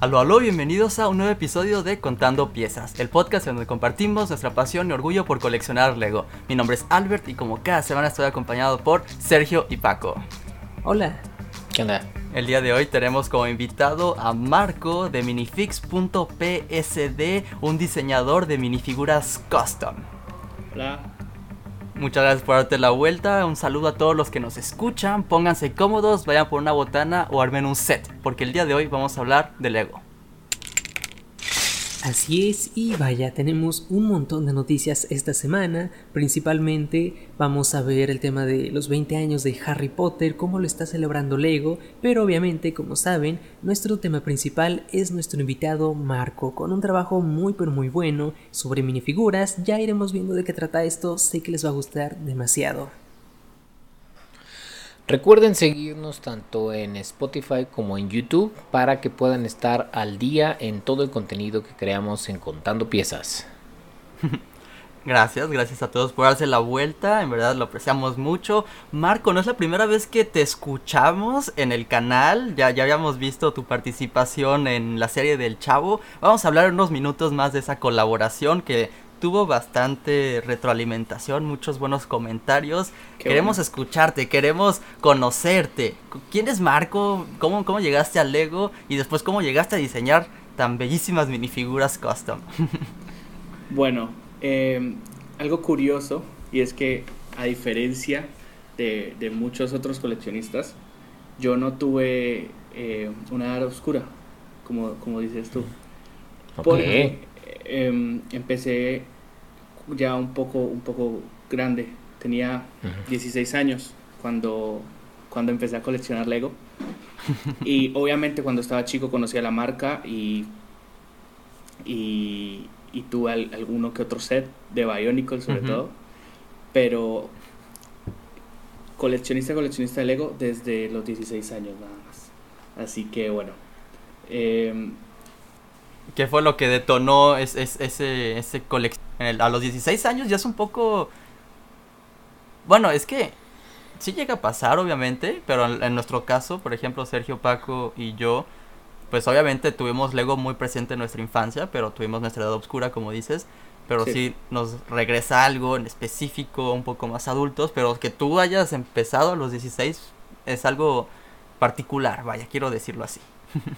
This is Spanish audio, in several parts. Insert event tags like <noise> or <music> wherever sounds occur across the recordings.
Aló, aló, bienvenidos a un nuevo episodio de Contando Piezas, el podcast en donde compartimos nuestra pasión y orgullo por coleccionar Lego. Mi nombre es Albert y como cada semana estoy acompañado por Sergio y Paco. Hola. ¿Qué onda? El día de hoy tenemos como invitado a Marco de minifix.psd, un diseñador de minifiguras custom. Hola. Muchas gracias por darte la vuelta. Un saludo a todos los que nos escuchan. Pónganse cómodos, vayan por una botana o armen un set, porque el día de hoy vamos a hablar de Lego. Así es, y vaya, tenemos un montón de noticias esta semana. Principalmente vamos a ver el tema de los 20 años de Harry Potter, cómo lo está celebrando Lego, pero obviamente, como saben, nuestro tema principal es nuestro invitado Marco, con un trabajo muy pero muy bueno sobre minifiguras. Ya iremos viendo de qué trata esto, sé que les va a gustar demasiado. Recuerden seguirnos tanto en Spotify como en YouTube para que puedan estar al día en todo el contenido que creamos en Contando Piezas. <laughs> Gracias, gracias a todos por darse la vuelta, en verdad lo apreciamos mucho. Marco, no es la primera vez que te escuchamos en el canal, ya, ya habíamos visto tu participación en la serie del Chavo. Vamos a hablar unos minutos más de esa colaboración que tuvo bastante retroalimentación, muchos buenos comentarios. queremos escucharte, queremos conocerte. ¿Quién es Marco? ¿Cómo, ¿Cómo llegaste al Lego? Y después, ¿cómo llegaste a diseñar tan bellísimas minifiguras custom? <laughs> bueno, em, algo curioso, y es que a diferencia de, muchos otros coleccionistas, yo no tuve eh, una edad oscura, como, como dices tú. Porque Em, empecé ya un poco, un poco grande. Tenía 16 años cuando, cuando empecé a coleccionar Lego. y obviamente cuando estaba chico conocía la marca y, y, tuve alguno que otro set de Bionicle sobre todo. Pero coleccionista, coleccionista de Lego desde los 16 años nada más. Así que bueno. Eh, ¿Qué fue lo que detonó ese, ese colección? A los 16 años ya es un poco... Bueno, es que sí llega a pasar, obviamente, pero en, nuestro caso, por ejemplo, Sergio, Paco y yo, pues obviamente tuvimos Lego muy presente en nuestra infancia, pero tuvimos nuestra edad oscura, como dices. Pero sí. nos regresa algo en específico, un poco más adultos, pero que tú hayas empezado a los 16 es algo particular, vaya, quiero decirlo así.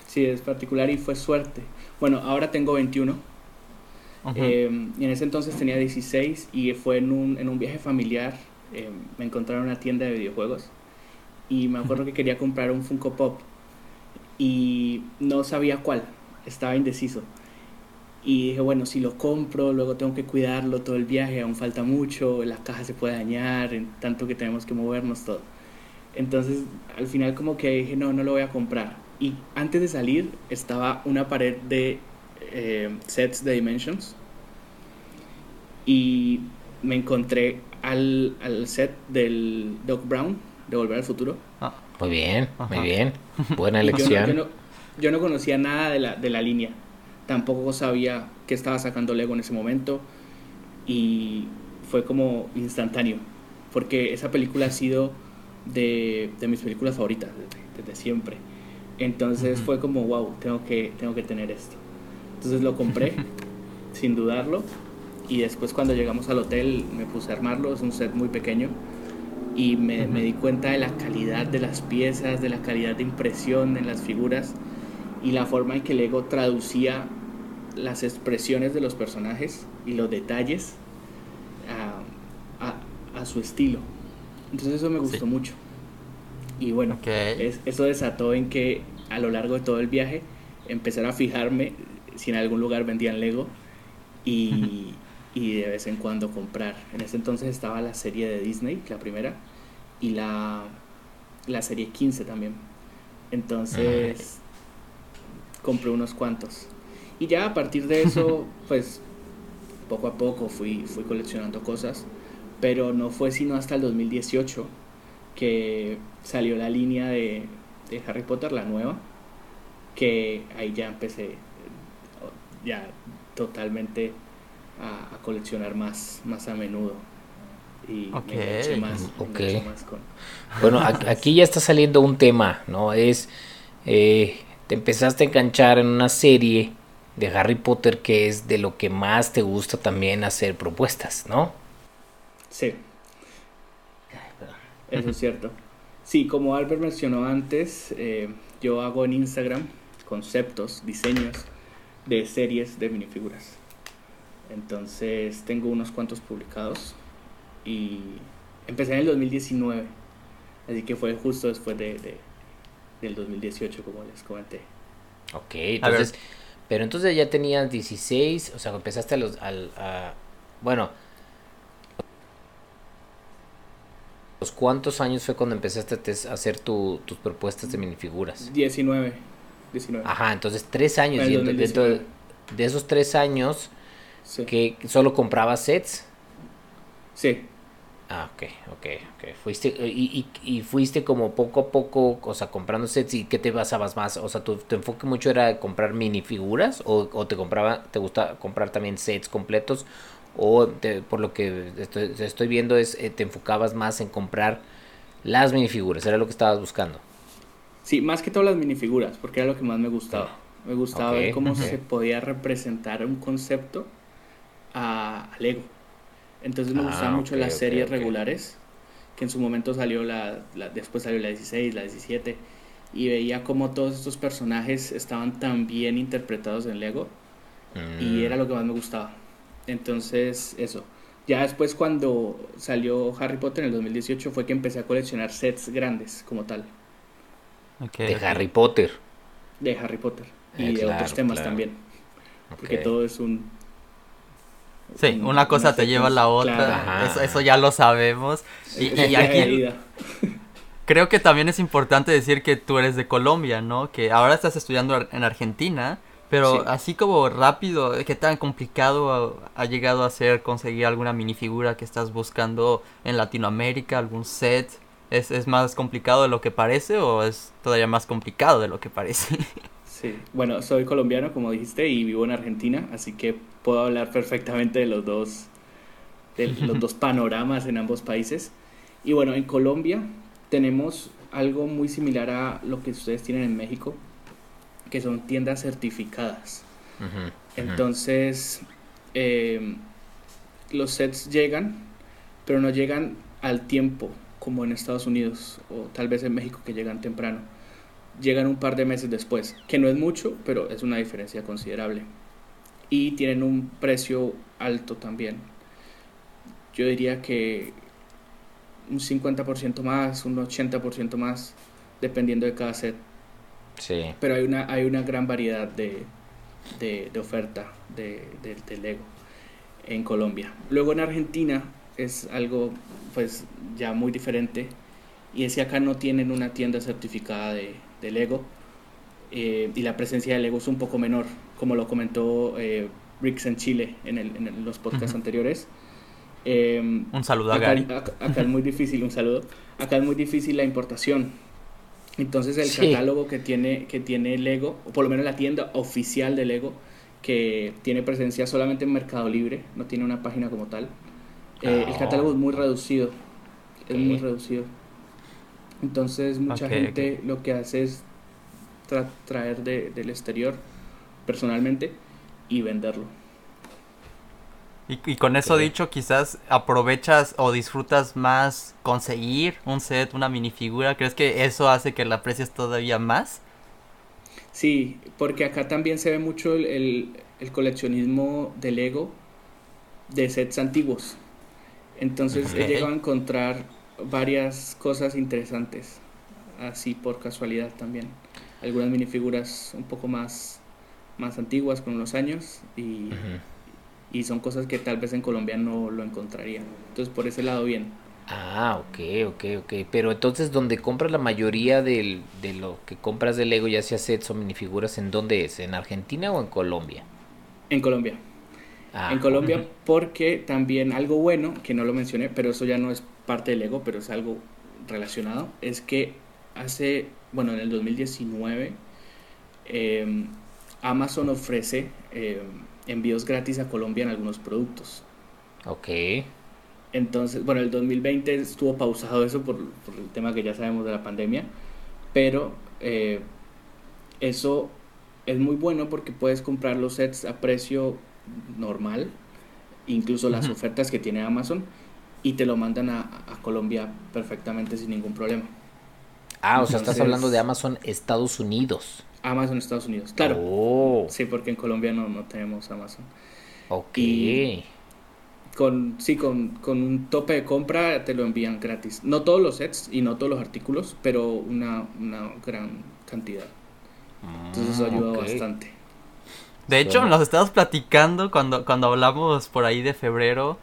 Sí, es particular y fue suerte. Bueno, ahora tengo 21. Em, y en ese entonces tenía 16 y fue en un, en un viaje familiar. Em, me encontraron en una tienda de videojuegos y me acuerdo que quería comprar un Funko Pop y no sabía cuál, estaba indeciso. Y dije, bueno, si lo compro, luego tengo que cuidarlo todo el viaje, aún falta mucho, la caja se puede dañar, tanto que tenemos que movernos todo. Entonces, al final como que dije, no, no lo voy a comprar y antes de salir estaba una pared de eh, sets de Dimensions y me encontré al, set del Doc Brown de Volver al Futuro. Ah, muy bien, muy bien. <laughs> Buena elección. Yo no, conocía nada de la, de la línea. Tampoco sabía que estaba sacando Lego en ese momento. Y fue como instantáneo. Porque esa película ha sido de, mis películas favoritas desde siempre. Entonces fue como, wow, tengo que, tengo que tener esto. Entonces lo compré, <laughs> sin dudarlo. Y después cuando llegamos al hotel me puse a armarlo, es un set muy pequeño. Y me, me, di cuenta de la calidad de las piezas, de la calidad de impresión en las figuras y la forma en que Lego traducía las expresiones de los personajes y los detalles a, a, a su estilo. Entonces eso me gustó mucho. Y bueno, eso desató en que a lo largo de todo el viaje empezar a fijarme si en algún lugar vendían Lego <laughs> y, de vez en cuando comprar. En ese entonces estaba la serie de Disney, la primera, y la, la serie 15 también. Entonces compré unos cuantos. Y ya a partir de eso, <laughs> pues poco a poco fui, fui coleccionando cosas, pero no fue sino hasta el 2018 que salió la línea de, Harry Potter, la nueva, que ahí ya empecé ya totalmente a, coleccionar más, más a menudo. Y más, Bueno, aquí ya está saliendo un tema, ¿no? Es eh, te empezaste a enganchar en una serie de Harry Potter que es de lo que más te gusta también hacer propuestas, ¿no? Sí. Eso es cierto. Sí, como Albert mencionó antes, eh, yo hago en Instagram conceptos, diseños de series de minifiguras. Entonces tengo unos cuantos publicados y empecé en el 2019, así que fue justo después de, de del 2018, como les comenté. Ok, entonces, pero entonces ya tenías 16, o sea, empezaste a los, al, a, bueno, ¿los cuántos años fue cuando empezaste a hacer tu, tus propuestas de minifiguras? 19, 19. Ajá, entonces tres años, y dentro de, de, esos tres años, sí. que solo comprabas sets. Sí. Ah, ok, ok, ok. Fuiste, y, y, y, fuiste como poco a poco, o sea, comprando sets y ¿qué te basabas más? O sea, ¿tu, tu enfoque mucho era comprar minifiguras o, o te compraba, te gusta comprar también sets completos? O te, por lo que estoy, estoy viendo es, eh, te enfocabas más en comprar las minifiguras, era lo que estabas buscando. Sí, más que todas las minifiguras, porque era lo que más me gustaba. Me gustaba okay. ver cómo okay. se podía representar un concepto a, a Lego. Entonces me ah, gustaban mucho okay, las series okay, regulares, que en su momento salió la, la, después salió la 16, la 17, y veía cómo todos estos personajes estaban tan bien interpretados en Lego, mm. y era lo que más me gustaba. Entonces, eso. Ya después cuando salió Harry Potter en el 2018 fue que empecé a coleccionar sets grandes como tal. Okay, de Harry Potter. De Harry Potter. Y eh, de claro, otros temas claro. también. Porque todo es un Sí, una cosa te lleva a la otra, claro. eso, eso, ya lo sabemos. Y, y aquí <laughs> creo que también es importante decir que tú eres de Colombia, ¿no? Que ahora estás estudiando en Argentina, pero sí. así como rápido, ¿qué tan complicado ha, ha, llegado a ser conseguir alguna minifigura que estás buscando en Latinoamérica, algún set? ¿Es, ¿Es más complicado de lo que parece o es todavía más complicado de lo que parece? <laughs> Sí, bueno, soy colombiano, como dijiste, y vivo en Argentina, así que puedo hablar perfectamente de los dos, de <laughs> los dos panoramas en ambos países. Y bueno, en Colombia tenemos algo muy similar a lo que ustedes tienen en México, que son tiendas certificadas. Uh -huh, Entonces, eh, los sets llegan, pero no llegan al tiempo como en Estados Unidos o tal vez en México que llegan temprano llegan un par de meses después, que no es mucho, pero es una diferencia considerable. Y tienen un precio alto también. Yo diría que un 50% más, un 80% más, dependiendo de cada set. Sí. Pero hay una, hay una gran variedad de, de, de oferta de, de, Lego en Colombia. Luego en Argentina es algo pues ya muy diferente y es que acá no tienen una tienda certificada de, Lego eh, y la presencia de Lego es un poco menor, como lo comentó eh, Rix en Chile en, el, en los podcasts uh -huh. anteriores. Eh, un saludo acá, a Gary. Acá, acá, es muy difícil, un saludo. Acá es muy difícil la importación. Entonces el sí. catálogo que tiene, que tiene Lego, o por lo menos la tienda oficial de Lego, que tiene presencia solamente en Mercado Libre, no tiene una página como tal, oh. el catálogo es muy reducido. Es muy reducido. Entonces mucha okay, gente okay. lo que hace es tra traer de, del exterior personalmente y venderlo. Y, y con eso okay. dicho, quizás aprovechas o disfrutas más conseguir un set, una minifigura. ¿Crees que eso hace que la aprecies todavía más? Sí, porque acá también se ve mucho el, el, el coleccionismo de Lego de sets antiguos. Entonces he llegado a encontrar varias cosas interesantes, así por casualidad también. Algunas minifiguras un poco más, más antiguas con unos años y, uh -huh. Y son cosas que tal vez en Colombia no lo encontraría. Entonces por ese lado bien. Ah, ok, ok, ok. Pero entonces, donde compras la mayoría del, de lo que compras de Lego, ya sea sets o minifiguras, ¿en dónde es? ¿En Argentina o en Colombia? En Colombia. Ah, en Colombia, uh -huh. porque también algo bueno, que no lo mencioné, pero eso ya no es parte del ego, pero es algo relacionado, es que hace, bueno, en el 2019, eh, Amazon ofrece eh, envíos gratis a Colombia en algunos productos. Ok. Entonces, bueno, el 2020 estuvo pausado eso por, por el tema que ya sabemos de la pandemia, pero eh, eso es muy bueno porque puedes comprar los sets a precio normal, incluso las ofertas que tiene Amazon, y te lo mandan a, a Colombia perfectamente sin ningún problema. Ah, o sea, estás hablando de Amazon Estados Unidos. Amazon Estados Unidos, claro. Oh, Sí, porque en Colombia no, no tenemos Amazon. ok. Y- Con, sí, con, con un tope de compra te lo envían gratis. No todos los sets y no todos los artículos, pero una, una gran cantidad. Entonces eso Mm, ayuda bastante. De hecho, nos estábamos platicando cuando, cuando hablamos por ahí de febrero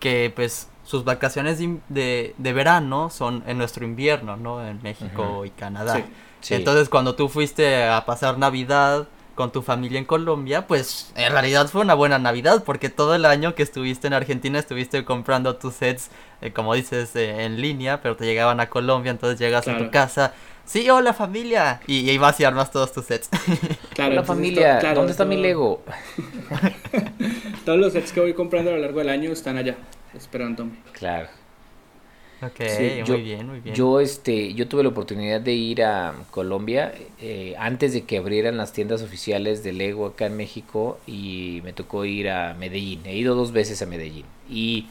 que pues sus vacaciones de, de, de verano son en nuestro invierno, ¿no? En México y Canadá. Sí. Sí. Entonces, cuando tú fuiste a pasar Navidad con tu familia en Colombia, pues en realidad fue una buena Navidad porque todo el año que estuviste en Argentina estuviste comprando tus sets, eh, como dices, eh, en línea, pero te llegaban a Colombia, entonces llegas a tu casa. Sí, hola familia. Y, y vas y armas todos tus sets. <laughs> Claro, Hola familia, claro, ¿dónde está mi Lego? <laughs> Todos los sets que voy comprando a lo largo del año están allá, esperándome. Claro. Ok, Sí, muy yo- bien, muy bien. Yo este, yo tuve la oportunidad de ir a Colombia eh, antes de que abrieran las tiendas oficiales de Lego acá en México y me tocó ir a Medellín. He ido dos veces a Medellín y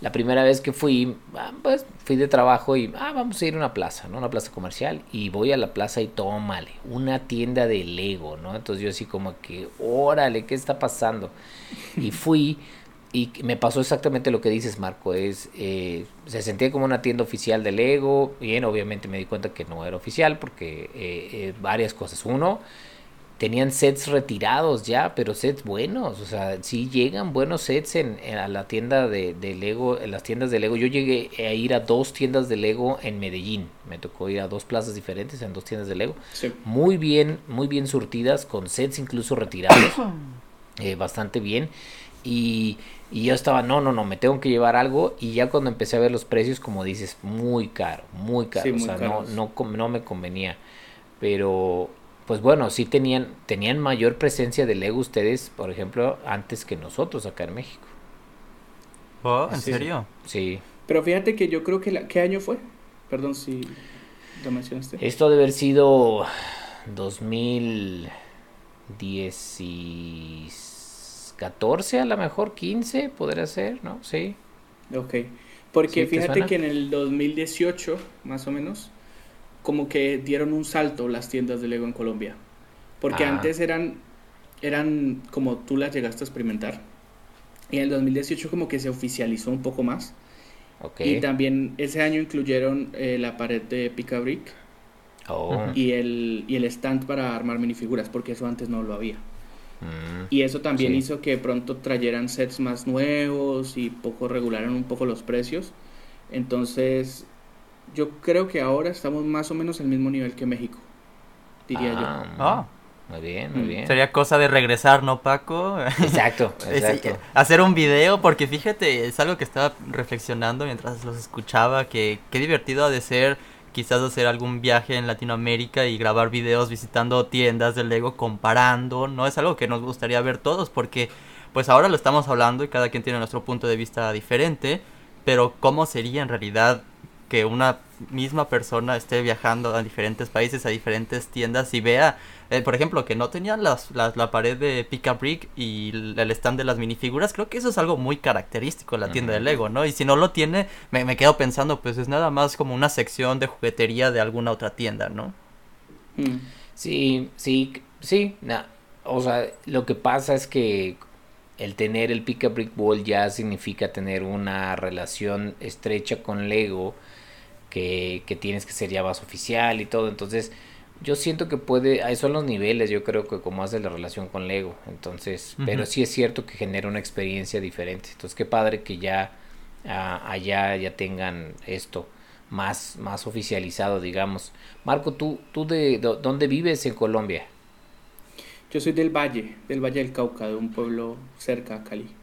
la primera vez que fui, ah, pues fui de trabajo y ah, vamos a ir a una plaza, ¿no? Una plaza comercial y voy a la plaza y tómale, una tienda de Lego, ¿no? Entonces yo así como que, órale, ¿qué está pasando? Y fui y me pasó exactamente lo que dices, Marco. Es, eh, se sentía como una tienda oficial de Lego. Bien, obviamente me di cuenta que no era oficial porque eh, eh, varias cosas. Uno, tenían sets retirados ya, pero sets buenos. O sea, sí llegan buenos sets en, en- a la tienda de, de Lego, en las tiendas de Lego. Yo llegué a ir a dos tiendas de Lego en Medellín. Me tocó ir a dos plazas diferentes en dos tiendas de Lego Sí. muy bien, muy bien surtidas, con sets incluso retirados, <coughs> eh, bastante bien. Y, y yo estaba, no, no, no, me tengo que llevar algo. Y ya cuando empecé a ver los precios, como dices, muy caro, muy caro. Sí, o muy sea, no, no, no me convenía. Pero, pues bueno, sí tenían, tenían mayor presencia de Lego ustedes, por ejemplo, antes que nosotros acá en México. Oh, ¿En Sí. serio? Sí. Pero fíjate que yo creo que... La, ¿Qué año fue? Perdón si lo mencionaste. Esto debe haber sido 2014, a lo mejor 15, podría ser, ¿no? Sí. Ok. Porque Sí, ¿te fíjate que en el 2018, más o menos, como que dieron un salto las tiendas de Lego en Colombia. Porque Ah. antes eran, eran como tú las llegaste a experimentar. Y en el 2018 como que se oficializó un poco más. Ok. Y también ese año incluyeron eh, la pared de Pica Brick Oh. Y el, y el stand para armar minifiguras, porque eso antes no lo había. Mm. Y eso también Sí. hizo que pronto trayeran sets más nuevos y poco regularan un poco los precios. Entonces, yo creo que ahora estamos más o menos al mismo nivel que México, diría Ah, Ah, Muy bien, muy Mm. bien. sería cosa de regresar, ¿no, Paco? Exacto, <laughs> exacto. hacer un video, porque fíjate, es algo que estaba reflexionando mientras los escuchaba, que qué divertido ha de ser quizás hacer algún viaje en Latinoamérica y grabar videos visitando tiendas de Lego comparando, ¿no? Es algo que nos gustaría ver todos, porque pues ahora lo estamos hablando y cada quien tiene nuestro punto de vista diferente, pero ¿cómo sería en realidad que una misma persona esté viajando a diferentes países, a diferentes tiendas y vea, eh, por ejemplo, que no tenían las, las- la pared de Pick Up Brick y el el stand de las minifiguras, creo que eso es algo muy característico de la tienda de. Lego, ¿no? Y si no lo tiene, me, me quedo pensando, pues es nada más como una sección de juguetería de alguna otra tienda, ¿no? yo. Mm, Sí, sí, sí. na- O sea, lo que pasa es que el tener el Pick a Brick Wall ya significa tener una relación estrecha con Lego que, que tienes que ser ya más oficial y todo. Entonces, yo siento que puede, ahí son los niveles, yo creo que como hace la relación con Lego. Entonces, pero sí es cierto que genera una experiencia diferente. Entonces, qué padre que ya ah, allá ya tengan esto más, más oficializado, digamos. Marco, ¿tú, tú de, dónde vives en Colombia? Yo soy del Valle, del Valle del Cauca, de un pueblo cerca a Cali.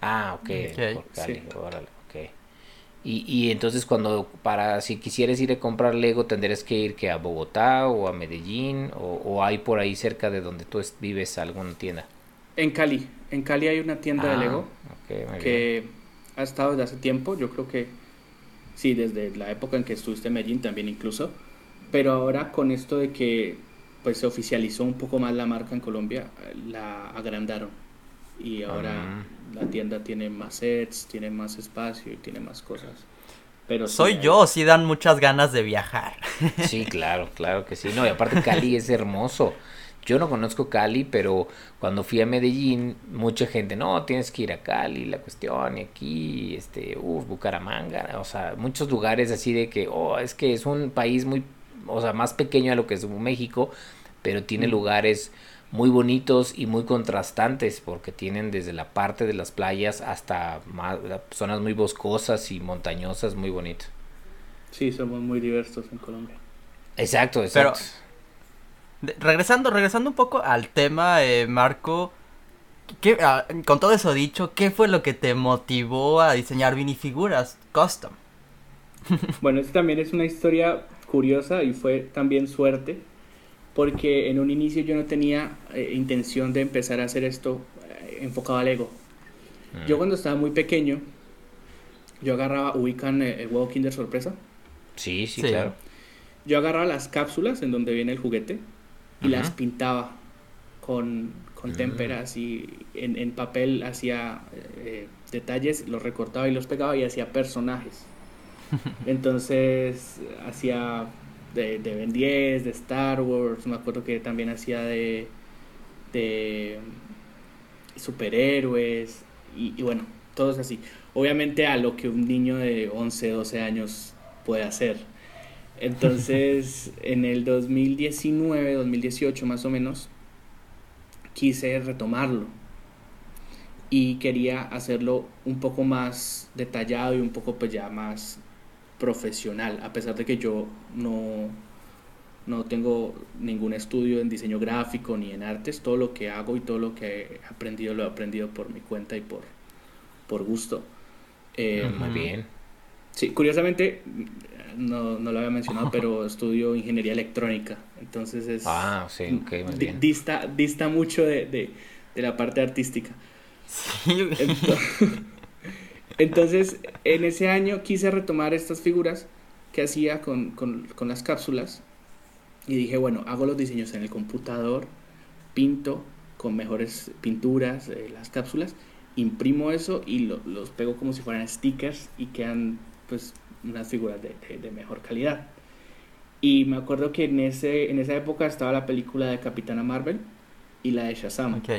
Ah, ok, Ok, por Cali, sí. órale. Y, y entonces cuando, para, si quisieras ir a comprar Lego, tendrías que ir que a Bogotá o a Medellín o, o hay por ahí cerca de donde tú es- vives alguna tienda. En Cali, en Cali hay una tienda de Ah, Lego bien. que ha estado desde hace tiempo, yo creo que sí, desde la época en que estuviste en Medellín también incluso, pero ahora con esto de que pues se oficializó un poco más la marca en Colombia, la agrandaron. Y ahora Ah. la tienda tiene más sets, tiene más espacio y tiene más cosas. Pero sí, Soy hay- yo, sí dan muchas ganas de viajar. <laughs> Sí, claro, claro que sí. No, y aparte Cali es hermoso. Yo no conozco Cali, pero cuando fui a Medellín, mucha gente, no, tienes que ir a Cali, la cuestión, y aquí, este, uff, Bucaramanga, o sea, muchos lugares así de que, oh, es que es un país muy, o sea, más pequeño a lo que es México, pero tiene Mm. lugares muy bonitos y muy contrastantes, porque tienen desde la parte de las playas hasta más, zonas muy boscosas y montañosas, muy bonitas. Sí, somos muy diversos en Colombia. Exacto, exacto. Regresando, regresando un poco al tema, eh, Marco, ¿qué- ah, con todo eso dicho, ¿qué fue lo que te motivó a diseñar minifiguras custom? <laughs> Bueno, esta también es una historia curiosa y fue también suerte, porque en un inicio yo no tenía eh, intención de empezar a hacer esto eh, enfocado al Lego. Mm. Yo cuando estaba muy pequeño, yo agarraba, ubican eh, el huevo Kinder Sorpresa, Sí, sí, Sí. claro. yo agarraba las cápsulas en donde viene el juguete y las pintaba con, con Mm. témperas y en, en papel hacía eh, detalles, los recortaba y los pegaba y hacía personajes. <laughs> Entonces hacía de, de Ben 10, de Star Wars, me acuerdo que también hacía de, de superhéroes y, y bueno, todos así. Obviamente a lo que un niño de 11, 12 años puede hacer. Entonces, <laughs> en el 2019, 2018 más o menos, quise retomarlo y quería hacerlo un poco más detallado y un poco pues ya más profesional, a pesar de que yo no, no tengo ningún estudio en diseño gráfico ni en artes, todo lo que hago y todo lo que he aprendido lo he aprendido por mi cuenta y por, por gusto. Eh, Muy Ujú. bien. Sí, curiosamente, no, no lo había mencionado, pero <laughs> estudio ingeniería electrónica. Entonces es. Ah, sí, ok, muy bien. Dista, dista mucho de, de- de la parte artística. Sí, Ento- <laughs> Entonces, en ese año quise retomar estas figuras que hacía con, con- con las cápsulas. Y dije, bueno, hago los diseños en el computador, pinto con mejores pinturas eh, las cápsulas, imprimo eso y lo- los pego como si fueran stickers y quedan pues unas figuras de, de- de mejor calidad. Y me acuerdo que en, ese, en esa época estaba la película de Capitana Marvel y la de Shazam. ok.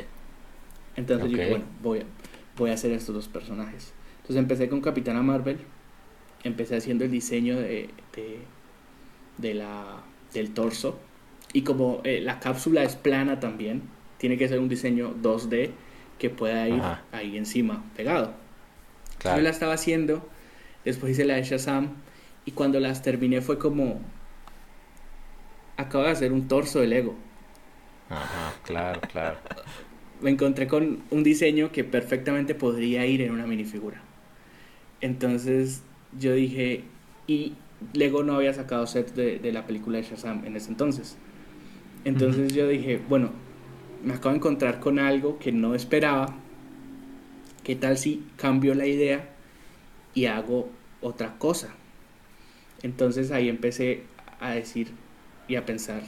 Entonces yo dije, bueno, voy a, voy a hacer estos dos personajes. Entonces empecé con Capitana Marvel, empecé haciendo el diseño de, de, de la, del torso. Y como eh, la cápsula es plana también, tiene que ser un diseño 2D que pueda ir Ajá. ahí encima, pegado. Claro. Yo la estaba haciendo, después hice la de Shazam, y cuando las terminé fue como, acabo de hacer un torso de Lego. Ajá, claro, claro. <laughs> me encontré con un diseño que perfectamente podría ir en una minifigura. Entonces yo dije, y Lego no había sacado set de, de la película de Shazam en ese entonces. Entonces yo dije, bueno, me acabo de encontrar con algo que no esperaba. ¿Qué tal si cambio la idea y hago otra cosa? Entonces ahí empecé a decir y a pensar,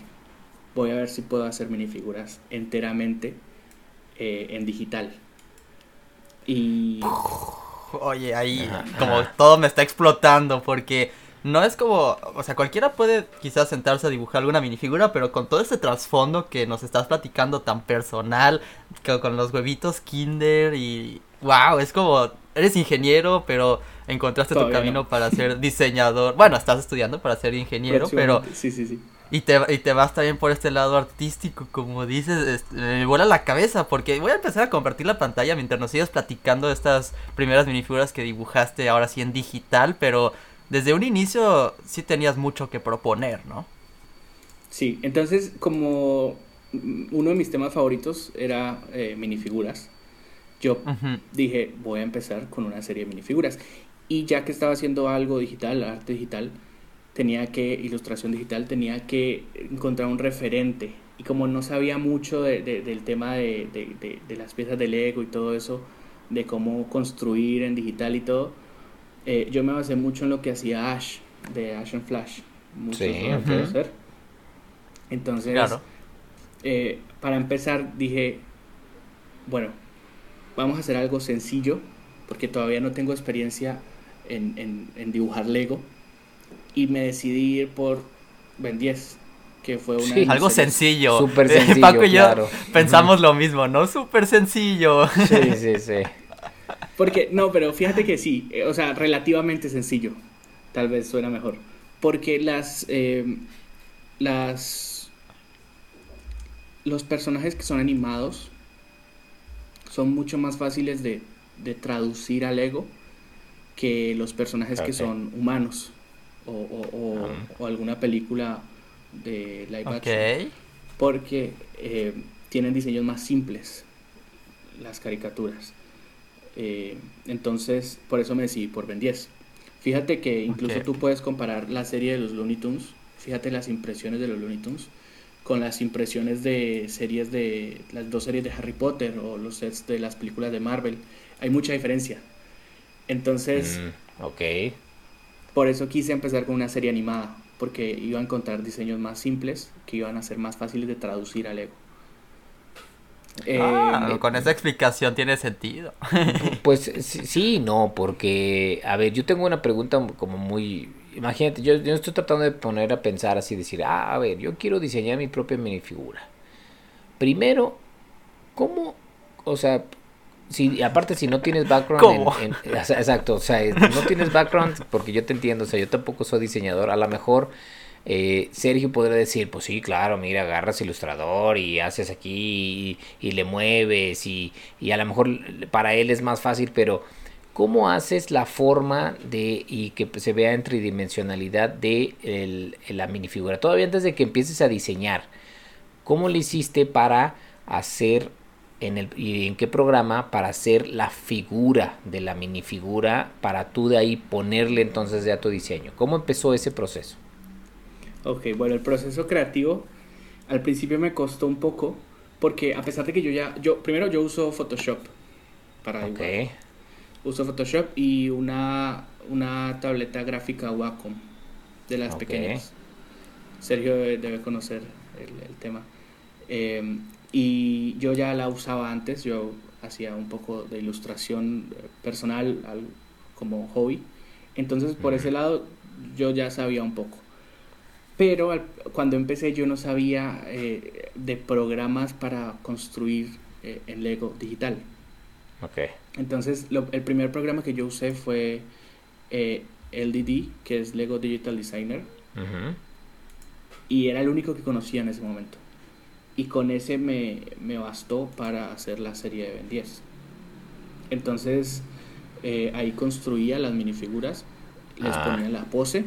voy a ver si puedo hacer minifiguras enteramente eh, en digital. Y <laughs> Oye, ahí Ajá, como ajá. todo me está explotando porque no es como, o sea, cualquiera puede quizás sentarse a dibujar alguna minifigura, pero con todo este trasfondo que nos estás platicando tan personal, que con los huevitos Kinder y wow, es como eres ingeniero, pero encontraste tu camino no. para <laughs> ser diseñador. Bueno, estás estudiando para ser ingeniero, pero sí, sí, sí. Y te, y te vas también por este lado artístico, como dices, me vuela la cabeza, porque voy a empezar a compartir la pantalla mientras nos sigas platicando de estas primeras minifiguras que dibujaste ahora sí en digital, pero desde un inicio sí tenías mucho que proponer, ¿no? Sí, entonces como uno de mis temas favoritos era eh, minifiguras, yo dije, voy a empezar con una serie de minifiguras. Y ya que estaba haciendo algo digital, arte digital, tenía que, ilustración digital, tenía que encontrar un referente. Y como no sabía mucho de- de- del tema de, de- las piezas de Lego y todo eso, de cómo construir en digital y todo, eh, yo me basé mucho en lo que hacía Ash, de Ash and Flash. Muchos Sí, ujú. hacer. Entonces, Claro. eh, para empezar dije, bueno, vamos a hacer algo sencillo, porque todavía no tengo experiencia en, en, dibujar Lego, y me decidí ir por Ben 10, que fue una... algo sencillo. Súper sencillo, <laughs> Paco y yo pensamos lo mismo, ¿no? Súper sencillo. Sí, <laughs> sí, sí. Porque, no, pero fíjate que sí, eh, o sea, relativamente sencillo, tal vez suena mejor. Porque las, eh, las, los personajes que son animados son mucho más fáciles de, de traducir al ego que los personajes que son humanos o, o, o, ah. alguna película de live action. Porque eh, tienen diseños más simples las caricaturas. Eh, entonces, por eso me decidí por Ben 10. Fíjate que incluso tú puedes comparar la serie de los Looney Tunes, fíjate las impresiones de los Looney Tunes, con las impresiones de series de las dos series de Harry Potter o los sets de las películas de Marvel. Hay mucha diferencia. Entonces, mm, ok. Por eso quise empezar con una serie animada, porque iba a encontrar diseños más simples que iban a ser más fáciles de traducir al ego. Ah, eh, con esa explicación tiene sentido. <laughs> pues sí, no, porque, a ver, yo tengo una pregunta como muy imagínate, yo, yo estoy tratando de poner a pensar así, decir, ah, a ver, yo quiero diseñar mi propia minifigura. Primero, ¿cómo? O sea, si, aparte si no tienes background en, exacto, o sea, no tienes background porque yo te entiendo, o sea, yo tampoco soy diseñador, a lo mejor eh, Sergio podría decir, pues sí, claro, mira, agarras ilustrador y haces aquí y, le mueves y, y, a lo mejor para él es más fácil, pero ¿Cómo haces la forma de y que se vea en tridimensionalidad de el, la minifigura? Todavía antes de que empieces a diseñar, ¿cómo le hiciste para hacer en el, y en qué programa para hacer la figura de la minifigura para tú de ahí ponerle entonces ya tu diseño? ¿Cómo empezó ese proceso? Ok, bueno, el proceso creativo al principio me costó un poco porque a pesar de que yo ya, yo primero yo uso Photoshop para dibujar uso Photoshop y una, una tableta gráfica Wacom de las pequeñas. Sergio debe conocer el, tema. Em, y yo ya la usaba antes, yo hacía un poco de ilustración eh, personal como hobby. Entonces por ese lado yo ya sabía un poco. Pero cuando empecé yo no sabía eh, de programas para construir eh, en Lego digital. Okay. Entonces, el primer programa que yo usé fue eh, LDD, que es Lego Digital Designer. Y era el único que conocía en ese momento. Y con ese me, me bastó para hacer la serie de Ben 10. Entonces, eh, ahí construía las minifiguras, les ah. ponía la pose.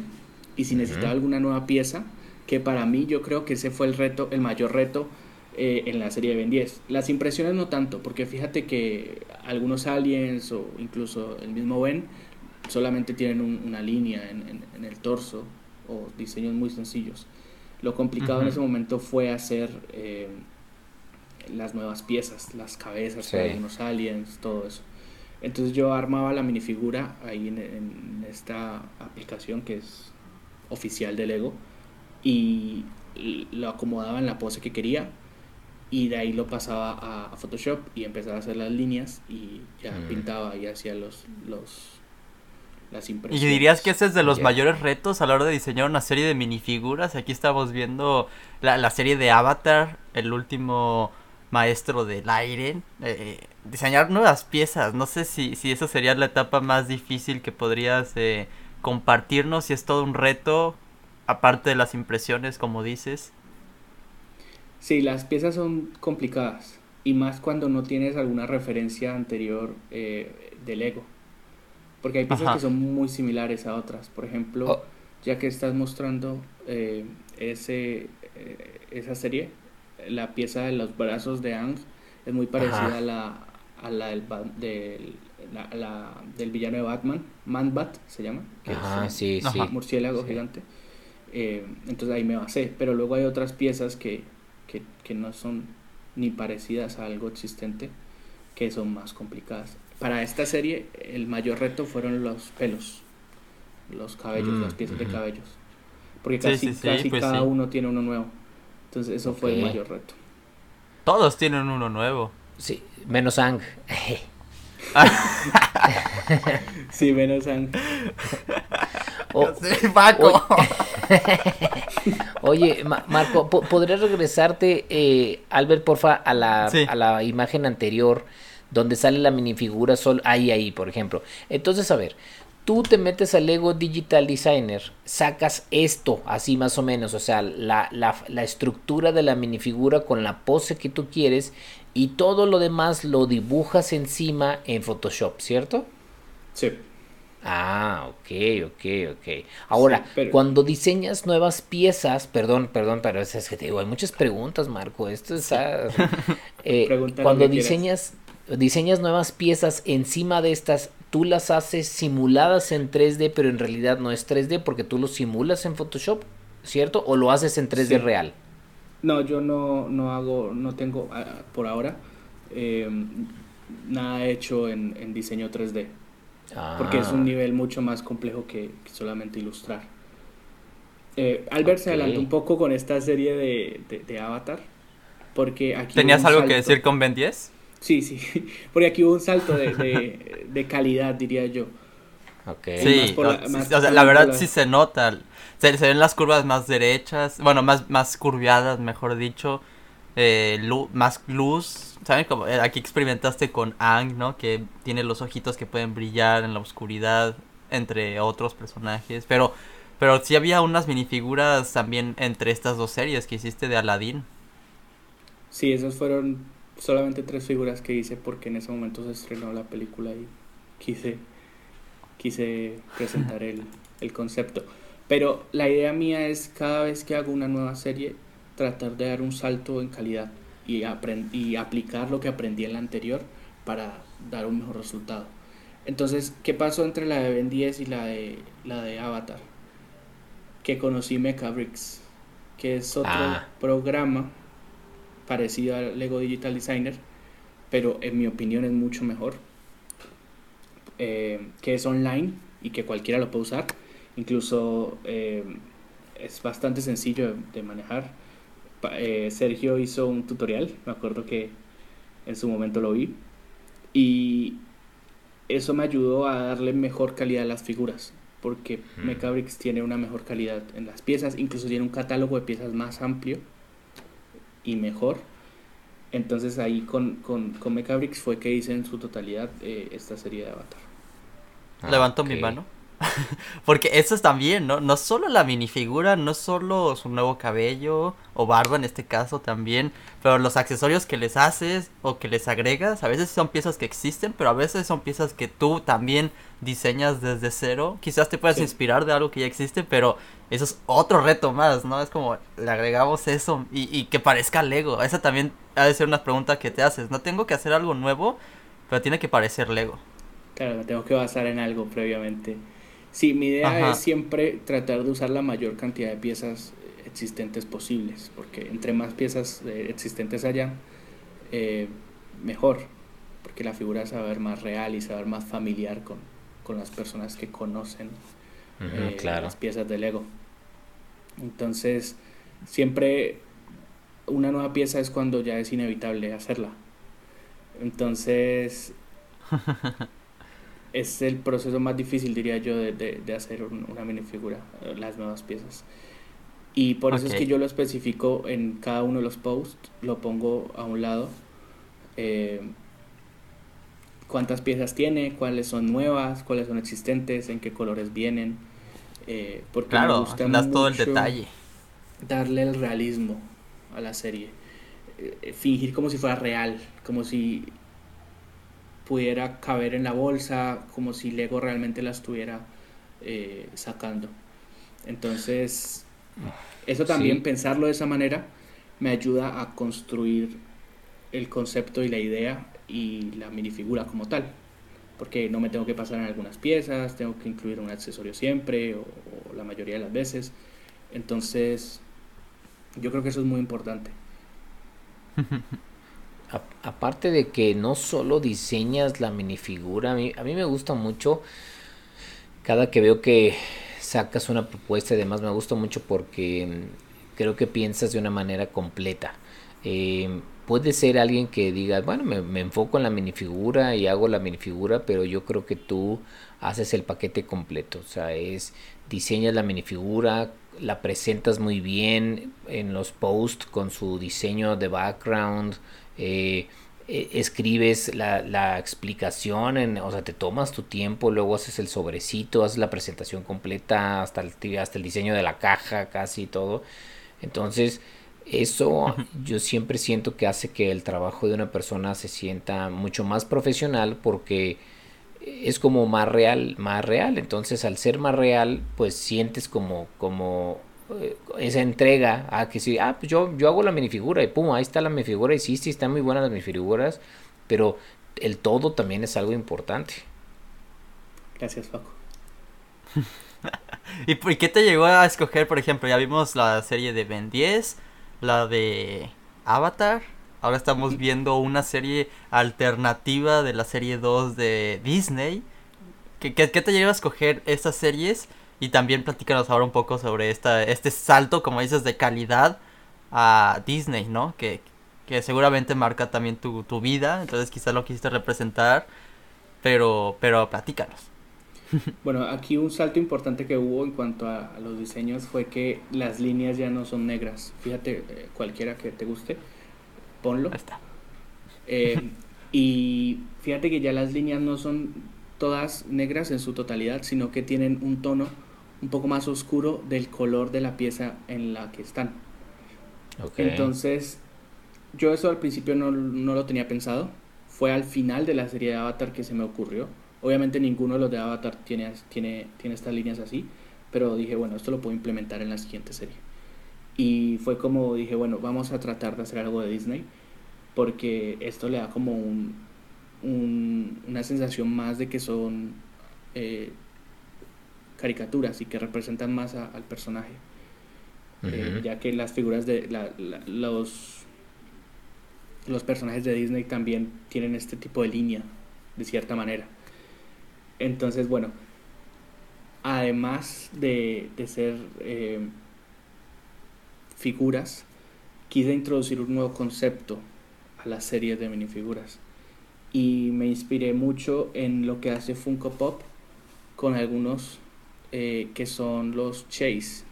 Y si necesitaba alguna nueva pieza, que para mí yo creo que ese fue el reto, el mayor reto eh, en la serie de Ben 10. Las impresiones no tanto, porque fíjate que algunos aliens o incluso el mismo Ben solamente tienen una línea en, el torso o diseños muy sencillos. Lo complicado en ese momento fue hacer eh, las nuevas piezas, las cabezas de algunos aliens, todo eso. Entonces yo armaba la minifigura ahí en, en, esta aplicación que es oficial de Lego y lo acomodaba en la pose que quería y de ahí lo pasaba a, Photoshop y empezaba a hacer las líneas y ya mm. pintaba y hacía los, los las impresiones. ¿Y dirías que ese es de los mayores retos a la hora de diseñar una serie de minifiguras? Aquí estamos viendo la, la serie de Avatar, el último maestro del aire. Eh, diseñar nuevas piezas, no sé si, si esa sería la etapa más difícil que podrías eh, compartirnos, si es todo un reto, aparte de las impresiones, como dices. Sí, las piezas son complicadas y más cuando no tienes alguna referencia anterior eh, del Lego. Porque hay piezas que son muy similares a otras. Por ejemplo, oh. ya que estás mostrando eh, ese, eh, esa serie, la pieza de los brazos de Ang es muy parecida a la, a la, del, la, del villano de Batman, Man-Bat se llama, que es un murciélago gigante. entonces ahí me basé, pero luego hay otras piezas que que, no son ni parecidas a algo existente, que son más complicadas. Para esta serie el mayor reto fueron los pelos, los cabellos, las piezas de cabellos, porque casi, casi pues cada uno tiene uno nuevo. Entonces eso fue el mayor reto. Todos tienen uno nuevo. Sí, menos Ang. <laughs> sí, menos Ang. sí, Paco. Oye, <laughs> Marco, ¿podrías regresarte, eh, Albert, porfa, a la, Sí. a la imagen anterior donde sale la minifigura sol ahí, ahí, por ejemplo? Entonces, a ver, tú te metes al Lego Digital Designer, sacas esto, así más o menos, o sea, la, la, la estructura de la minifigura con la pose que tú quieres y todo lo demás lo dibujas encima en Photoshop, ¿cierto? Sí. Ah, ok, ok, ok. Ahora, Sí, pero- cuando diseñas nuevas piezas, perdón, perdón, pero es, es que te digo, hay muchas preguntas, Marco. Esto está. <laughs> eh, cuando diseñas, diseñas nuevas piezas encima de estas, tú las haces simuladas en 3D, pero en realidad no es 3D porque tú lo simulas en Photoshop, ¿cierto? O lo haces en 3D Sí. real. No, yo no, no hago, no tengo ah, por ahora eh, nada hecho en, en diseño 3D. Porque es Ah, un nivel mucho más complejo que, que solamente ilustrar. Eh, Albert se Ok. adelantó un poco con esta serie de, de- de Avatar. Porque aquí. ¿Tenías algo que decir con Ben 10? Sí, sí. <laughs> Porque aquí hubo un salto de, de, <laughs> de calidad, diría yo. Ok. Sí, la- o- más sí, o sea, la verdad la- sí se nota. Se, se ven las curvas más derechas, bueno, más, más curviadas, mejor dicho. eh, lu- más luz. ¿Saben? Como eh, aquí experimentaste con Ang, ¿no? Que tiene los ojitos que pueden brillar en la oscuridad, entre otros personajes. Pero, pero sí había unas minifiguras también entre estas dos series que hiciste de Aladdin. Sí, esas fueron solamente tres figuras que hice porque en ese momento se estrenó la película y quise, quise presentar el, el concepto. Pero la idea mía es cada vez que hago una nueva serie tratar de dar un salto en calidad y, y aplicar lo que aprendí en la anterior para dar un mejor resultado. Entonces, ¿qué pasó entre la de Ben 10 y la de, la de Avatar? Que conocí Mechabricks, que es otro Ah. programa parecido al Lego Digital Designer, pero en mi opinión es mucho mejor. eh, que es online y que cualquiera lo puede usar. Incluso eh, es bastante sencillo de, manejar. Eh, Sergio hizo un tutorial, me acuerdo que en su momento lo vi. Y eso me ayudó a darle mejor calidad a las figuras. Porque Mm. Mechabricks tiene una mejor calidad en las piezas, incluso tiene un catálogo de piezas más amplio y mejor. Entonces ahí con, con, con Mechabricks fue que hice en su totalidad eh, esta serie de Avatar. Levanto mi mano. <laughs> Porque eso es también, ¿no? No solo la minifigura, no solo su nuevo cabello o barba en este caso también, pero los accesorios que les haces o que les agregas, a veces son piezas que existen, pero a veces son piezas que tú también diseñas desde cero. Quizás te puedas Sí. inspirar de algo que ya existe, pero eso es otro reto más, ¿no? Es como le agregamos eso y, y que parezca Lego. Esa también ha de ser una pregunta que te haces. No tengo que hacer algo nuevo, pero tiene que parecer Lego. Claro, me tengo que basar en algo previamente. Sí, mi idea Ajá. es siempre tratar de usar la mayor cantidad de piezas existentes posibles, porque entre más piezas eh, existentes haya, eh, mejor, porque la figura se va a ver más real y se va a ver más familiar con, con las personas que conocen eh, claro. las piezas de Lego. Entonces, siempre una nueva pieza es cuando ya es inevitable hacerla. Entonces, <laughs> es el proceso más difícil, diría yo, de, de- de hacer un- una minifigura, eh, las nuevas piezas. Y por eso Ok. es que yo lo especifico en cada uno de los posts, lo pongo a un lado. eh, cuántas piezas tiene, cuáles son nuevas, cuáles son existentes, en qué colores vienen. eh, porque me Claro, gusta das todo el mucho detalle. darle el realismo a la serie. Eh, eh, fingir como si fuera real, como si pudiera caber en la bolsa, como si Lego realmente la estuviera eh, sacando. Entonces, eso también, Sí. pensarlo de esa manera, me ayuda a construir el concepto y la idea y la minifigura como tal. Porque no me tengo que pasar en algunas piezas, tengo que incluir un accesorio siempre o- o la mayoría de las veces. Entonces, yo creo que eso es muy importante. <laughs> Aparte de que no solo diseñas la minifigura, a mí, a mí me gusta mucho cada que veo que sacas una propuesta y demás, me gusta mucho porque mm, creo que piensas de una manera completa. Eh, puede ser alguien que diga, bueno, me, me, enfoco en la minifigura y hago la minifigura, pero yo creo que tú haces el paquete completo. O sea, es diseñas la minifigura, la presentas muy bien en los posts con su diseño de background, eh, e, escribes la, la explicación, en, o sea, te tomas tu tiempo, luego haces el sobrecito, haces la presentación completa, hasta el, hasta el diseño de la caja, casi todo. Entonces, eso yo siempre siento que hace que el trabajo de una persona se sienta mucho más profesional porque es como más real, más real. Entonces, al ser más real, pues sientes como, como eh, esa entrega a que si, ah, pues yo, yo hago la minifigura y pum, ahí está la minifigura y sí, sí, están muy buenas las minifiguras, pero el todo también es algo importante. Gracias, Paco. <laughs> ¿Y por qué te llegó a escoger, por ejemplo? Ya vimos la serie de Ben 10, la de Avatar. Ahora estamos viendo una serie alternativa de la serie 2 de Disney. ¿Qué, qué, te lleva a escoger estas series? Y también platícanos ahora un poco sobre esta, este salto, como dices, de calidad a Disney, ¿no? Que, que seguramente marca también tu, tu vida, entonces quizás lo quisiste representar, pero, pero platícanos. <laughs> Bueno, aquí un salto importante que hubo en cuanto a, los diseños fue que las líneas ya no son negras. Fíjate, eh, cualquiera que te guste, ponlo. Ahí está. Eh, <laughs> y fíjate que ya las líneas no son todas negras en su totalidad, sino que tienen un tono un poco más oscuro del color de la pieza en la que están. Entonces, yo eso al principio no, no lo tenía pensado. Fue al final de la serie de Avatar que se me ocurrió Obviamente ninguno de los de Avatar tiene, tiene, tiene estas líneas así, pero dije, bueno, esto lo puedo implementar en la siguiente serie. Y fue como dije, bueno, vamos a tratar de hacer algo de Disney, porque esto le da como un, una sensación más de que son eh, caricaturas y que representan más al personaje. Eh, ya que las figuras de los, los personajes de Disney también tienen este tipo de línea, de cierta manera. Entonces, bueno, además de, ser eh, figuras, quise introducir un nuevo concepto a las series de minifiguras. Y me inspiré mucho en lo que hace Funko Pop con algunos eh, que son los Chase,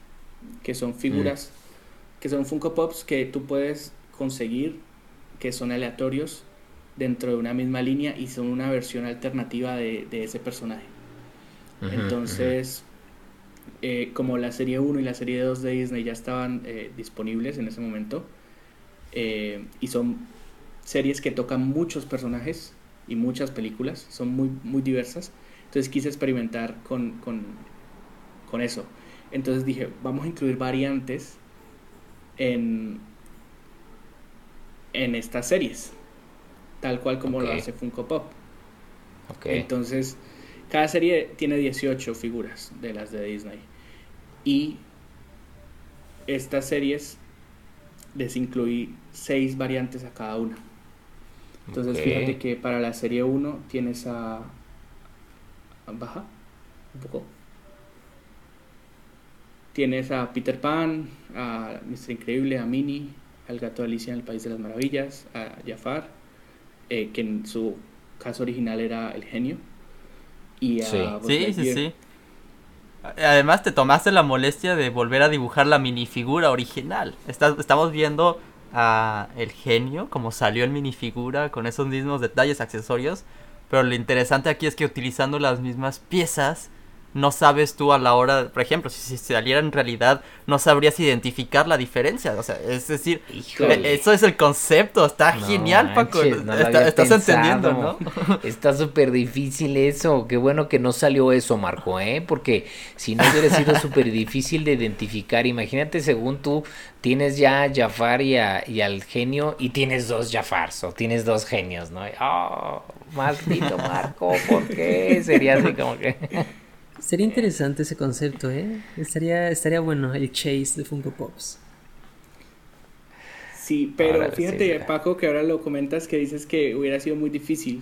que son figuras, mm. que son Funko Pops que tú puedes conseguir, que son aleatorios dentro de una misma línea y son una versión alternativa de, ese personaje. Entonces, eh, como la serie 1 y la serie 2 de Disney ya estaban eh, disponibles en ese momento, eh, y son series que tocan muchos personajes y muchas películas, son muy, muy diversas, entonces quise experimentar con, con, con eso. Entonces dije, vamos a incluir variantes en, en estas series tal cual como lo hace Funko Pop. Entonces, cada serie tiene 18 figuras de las de Disney. Y estas series les incluí 6 variantes a cada una. Entonces, fíjate que para la serie 1 tienes a. Baja un poco. Tienes a Peter Pan, a Mr. Increíble, a Minnie, al gato Alicia en el País de las Maravillas, a Jafar eh, que en su caso original era el genio. Y sí. sí, sí, sí. Además te tomaste la molestia de volver a dibujar la minifigura original. estamos viendo a el genio como salió en minifigura con esos mismos detalles accesorios. Pero lo interesante aquí es que utilizando las mismas piezas no sabes tú a la hora, por ejemplo, si, saliera en realidad, no sabrías identificar la diferencia. O sea, es decir, e, eso es el concepto, está genial, Paco. estás entendiendo, ¿no? <laughs> Está súper difícil eso. Qué bueno que no salió eso, Marco, ¿eh? Porque si no hubiera sido <laughs> súper difícil de identificar, imagínate, según tú, tienes ya a Jafar y, al genio y tienes dos Jafars o tienes dos genios, ¿no? Oh, maldito Marco, ¿por qué? Sería así como que. <laughs> Sería interesante ese concepto, ¿eh? Estaría, estaría bueno el chase de Funko Pops. Sí, pero fíjate, Paco, que ahora lo comentas que dices que hubiera sido muy difícil.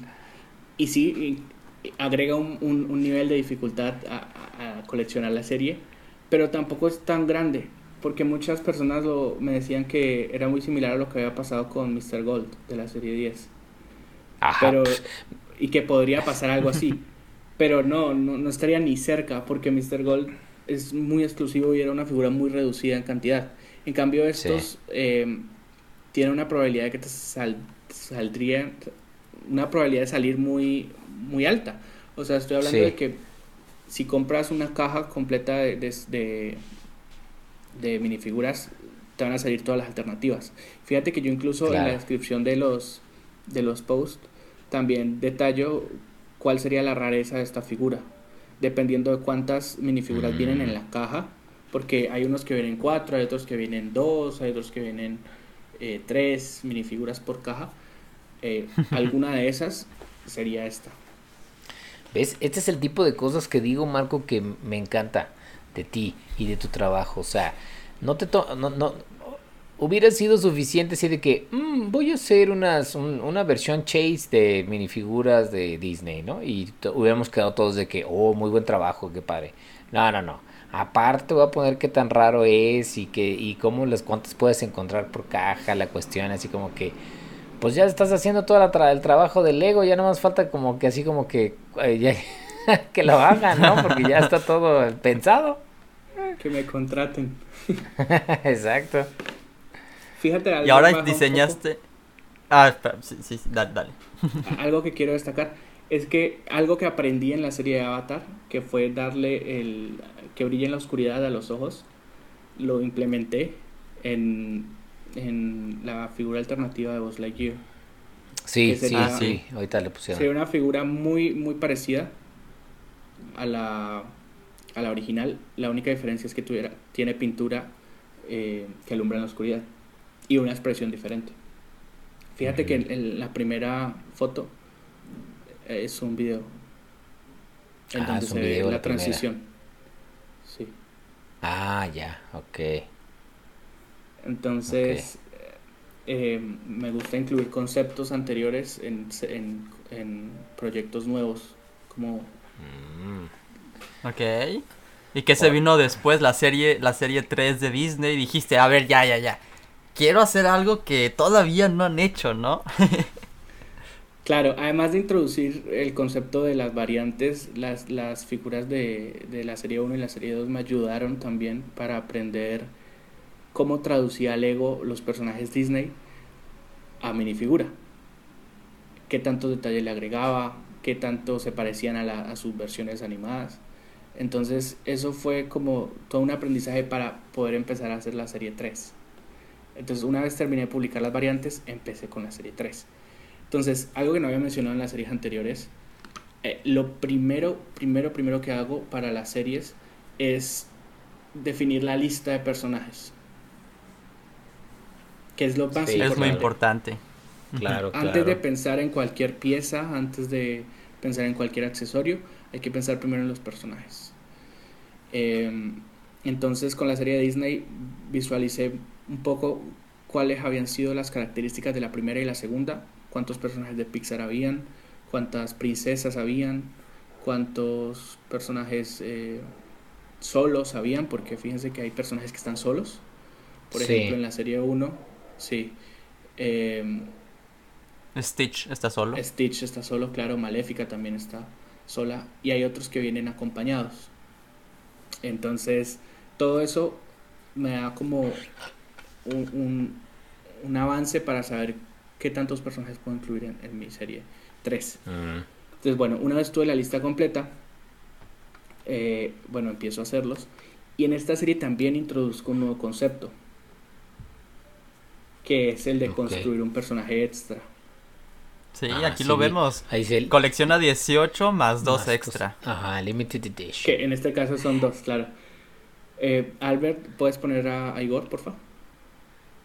Y sí, agrega un, un, nivel de dificultad a, a, coleccionar la serie, pero tampoco es tan grande, porque muchas personas lo, me decían que era muy similar a lo que había pasado con Mr. Gold de la serie 10. Ajá. Pero, y que podría pasar algo así. <laughs> Pero no, no, no estaría ni cerca porque Mr. Gold es muy exclusivo y era una figura muy reducida en cantidad. En cambio, estos eh, tienen una probabilidad de que te sal, saldría, una probabilidad de salir muy, muy alta. O sea, estoy hablando Sí. de que si compras una caja completa de, de, de, de minifiguras, te van a salir todas las alternativas. Fíjate que yo incluso en la descripción de los, de los posts también detallo cuál sería la rareza de esta figura, dependiendo de cuántas minifiguras Mm. vienen en la caja, porque hay unos que vienen cuatro, hay otros que vienen dos, hay otros que vienen eh, tres minifiguras por caja. Eh, <laughs> alguna de esas sería esta. ¿Ves? Este es el tipo de cosas que digo, Marco, que me encanta de ti y de tu trabajo. O sea, no te to no, no hubiera sido suficiente así de que "Mm, voy a hacer unas un- una versión chase de minifiguras de Disney, ¿no? Y hubiéramos quedado todos de que, oh, muy buen trabajo, qué padre. No, no, no. Aparte voy a poner qué tan raro es y que y cómo las cuántas puedes encontrar por caja, la cuestión así como que pues ya estás haciendo todo la tra- el trabajo del Lego, ya no más falta como que así como que eh, ya- <laughs> que lo hagan, ¿no? Porque ya está todo pensado. Que me contraten. <laughs> Exacto. Fíjate, algo Y ahora diseñaste... Ah, espera, sí, sí, sí, dale, <laughs> algo que quiero destacar es que algo que aprendí en la serie de Avatar, que fue darle el que brille en la oscuridad a los ojos, lo implementé en, en la figura alternativa de Buzz Lightyear. Sí, sí, sí, ahorita le pusieron. Sería una figura muy, muy parecida a la, a la original. La única diferencia es que tuviera, tiene pintura eh, que alumbra en la oscuridad y una expresión diferente. Fíjate que en, en la primera foto es un video en Ah, donde es un se ve video, la la transición. Sí. Ah, ya, ok. Entonces, eh, me gusta incluir conceptos anteriores en, en, en proyectos nuevos, como Mm. Ok. ¿Y qué se vino después? La serie, la serie 3 de Disney. Dijiste, a ver, ya, ya, ya. Quiero hacer algo que todavía no han hecho, ¿no? Claro, además de introducir el concepto de las variantes, las, las figuras de, de la serie 1 y la serie 2 me ayudaron también para aprender cómo traducía Lego los personajes Disney a minifigura. Qué tantos detalles le agregaba, qué tanto se parecían a, la- a sus versiones animadas. Entonces eso fue como todo un aprendizaje para poder empezar a hacer la serie 3. Entonces una vez terminé de publicar las variantes, empecé con la serie 3. Entonces, algo que no había mencionado en las series anteriores, eh, lo primero, primero, primero que hago para las series es definir la lista de personajes. Que es lo más Sí, es muy importante. importante. Claro, claro. Antes de pensar en cualquier pieza, antes de pensar en cualquier accesorio, hay que pensar primero en los personajes. Eh, entonces, con la serie de Disney visualicé un poco cuáles habían sido las características de la primera y la segunda, cuántos personajes de Pixar habían, cuántas princesas habían, cuántos personajes eh, solos habían, porque fíjense que hay personajes que están solos. Por Sí. ejemplo, en la serie 1, sí. Eh, Stitch está solo. Stitch está solo, claro, Maléfica también está sola y hay otros que vienen acompañados. Entonces, todo eso me da como un, un- un avance para saber qué tantos personajes puedo incluir en, en mi serie 3. Mm. Entonces, bueno, una vez tuve la lista completa, eh, bueno, empiezo a hacerlos. Y en esta serie también introduzco un nuevo concepto, que es el de construir un personaje extra. Sí, Ah, aquí sí, lo vemos. Ahí se el- Colecciona 18 más 2 más extra. Ajá, limited edition. Que en este caso son dos, claro. Eh, Albert, ¿puedes poner a, a Igor, por favor?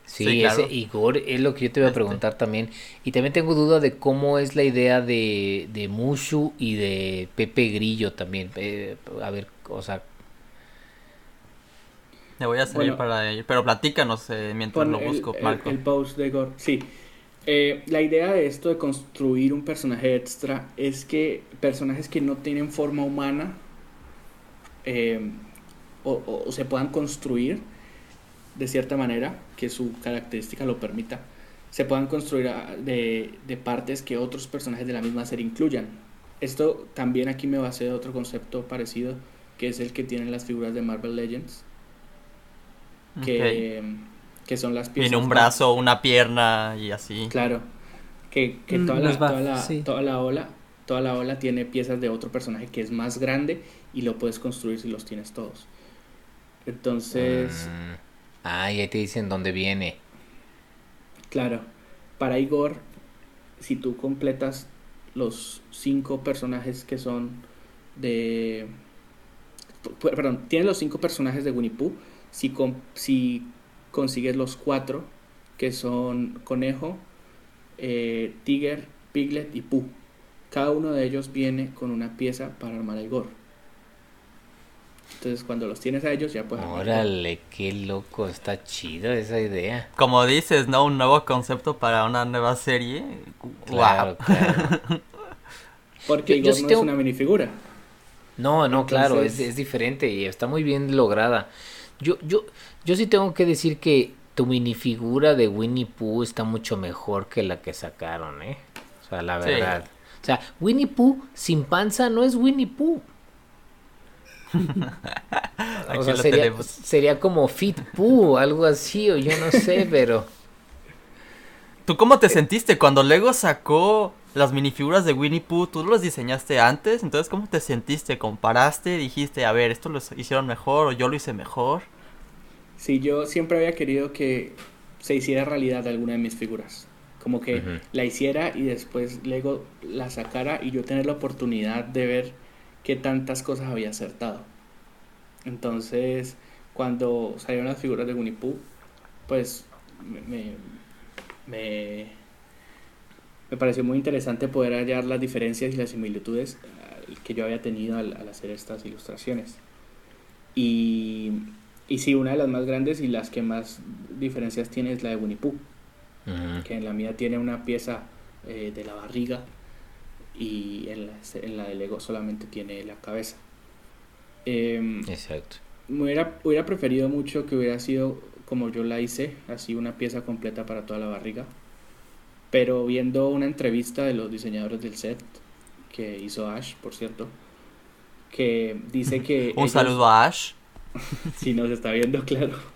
Sí, Sí, claro. ese Igor es lo que yo te iba a Este. preguntar también. Y también tengo duda de cómo es la idea de, de Mushu y de Pepe Grillo también. Eh, a ver, o sea, Me voy a salir Bueno. para ir. Pero platícanos eh, mientras lo busco, el, Marco. el post de Igor. Sí. Eh, la idea de esto de construir un personaje extra es que personajes que no tienen forma humana eh, o, o- o se puedan construir de cierta manera, que su característica lo permita, se puedan construir de, de partes que otros personajes de la misma serie incluyan. Esto también aquí me basé de otro concepto parecido, que es el que tienen las figuras de Marvel Legends, que, que son las piezas. Tiene un brazo, una pierna y así. Claro, que, que Mm, toda, la, los buff, toda, la, sí. toda la ola toda la ola tiene piezas de otro personaje que es más grande y lo puedes construir si los tienes todos. Entonces, Mm. Ah, y ahí te dicen dónde viene. claro, para Igor, si tú completas los cinco personajes que son de... Perdón, tienes los cinco personajes de Winnie si, si consigues los cuatro, que son Conejo, eh, Tiger, Piglet y Pooh. Cada uno de ellos viene con una pieza para armar a Igor. Entonces cuando los tienes a ellos ya puedes. Órale, qué loco, está chido esa idea. Como dices, ¿no? Un nuevo concepto para una nueva serie. Claro, Wow. claro. <laughs> Porque Yo- sí no tengo- es una minifigura. No, no, claro, es, es diferente y está muy bien lograda. Yo, yo, yo sí tengo que decir que tu minifigura de Winnie Pooh está mucho mejor que la que sacaron, ¿eh? O sea, la Sí. verdad. O sea, Winnie Pooh sin panza no es Winnie Pooh. <laughs> Aquí o sea, lo sería, tenemos. sería como Fit Pooh, algo así, o yo no sé, <laughs> pero... ¿Tú cómo te sentiste cuando Lego sacó las minifiguras de Winnie Pooh? ¿Tú los diseñaste antes? Entonces, ¿cómo te sentiste? ¿Comparaste? ¿Dijiste, a ver, esto lo hicieron mejor o yo lo hice mejor? Sí, yo siempre había querido que se hiciera realidad alguna de mis figuras. Como que la hiciera y después Lego la sacara y yo tener la oportunidad de ver qué tantas cosas había acertado. Entonces, cuando salieron las figuras de Winnie Pooh, pues me, me, me, pareció muy interesante poder hallar las diferencias y las similitudes eh, que yo había tenido al, al hacer estas ilustraciones. Y, y sí, una de las más grandes y las que más diferencias tiene es la de Winnie Pooh, que en la mía tiene una pieza eh, de la barriga y en la, en la de Lego solamente tiene la cabeza. Em, Exacto. me hubiera, hubiera preferido mucho que hubiera sido como yo la hice, así una pieza completa para toda la barriga. Pero viendo una entrevista de los diseñadores del set, que hizo Ash, por cierto, que dice que... <laughs> Un ellos- saludo a Ash. <laughs> si nos está viendo, claro. <laughs>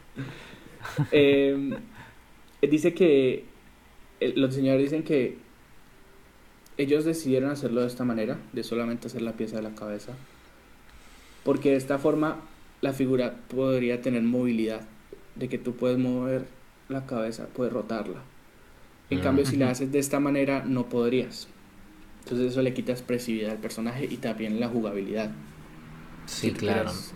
Eh, dice que eh, los diseñadores dicen que ellos decidieron hacerlo de esta manera, de solamente hacer la pieza de la cabeza, porque de esta forma la figura podría tener movilidad, de que tú puedes mover la cabeza, puedes rotarla. En Mm. cambio, si la haces de esta manera, no podrías. Entonces eso le quita expresividad al personaje y también la jugabilidad. Sí, Si claro. quieres-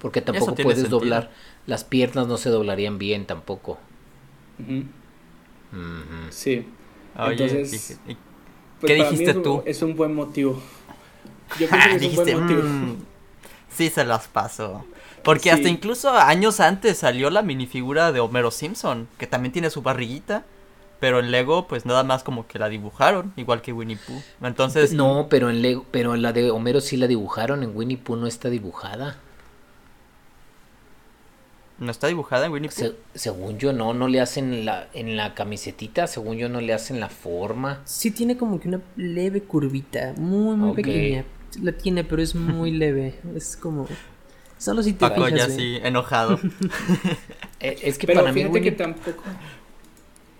Porque tampoco puedes sentido. doblar. Las piernas no se doblarían bien tampoco. Sí. Oye, Entonces, y- Pues ¿Qué mí dijiste es un- tú? Es un buen motivo. <laughs> Yo pienso que es un dijiste, buen motivo. "Mm, sí se las paso. Porque Sí. hasta incluso años antes salió la minifigura de Homero Simpson, que también tiene su barriguita. Pero en Lego, pues nada más como que la dibujaron, igual que Winnie Pooh. Entonces, No, pero en Lego, pero en la de Homero sí la dibujaron, en Winnie Pooh no está dibujada. ¿No está dibujada en Winnie Pooh? Se- según yo no, no le hacen la en la camisetita, según yo no le hacen la forma. Sí tiene como que una leve curvita, muy, muy pequeña. La tiene, pero es muy <laughs> leve. Es como... Solo si te Paco fijas ya así, enojado. <laughs> Eh, es que Pero para mí fíjate Winnie que tampoco.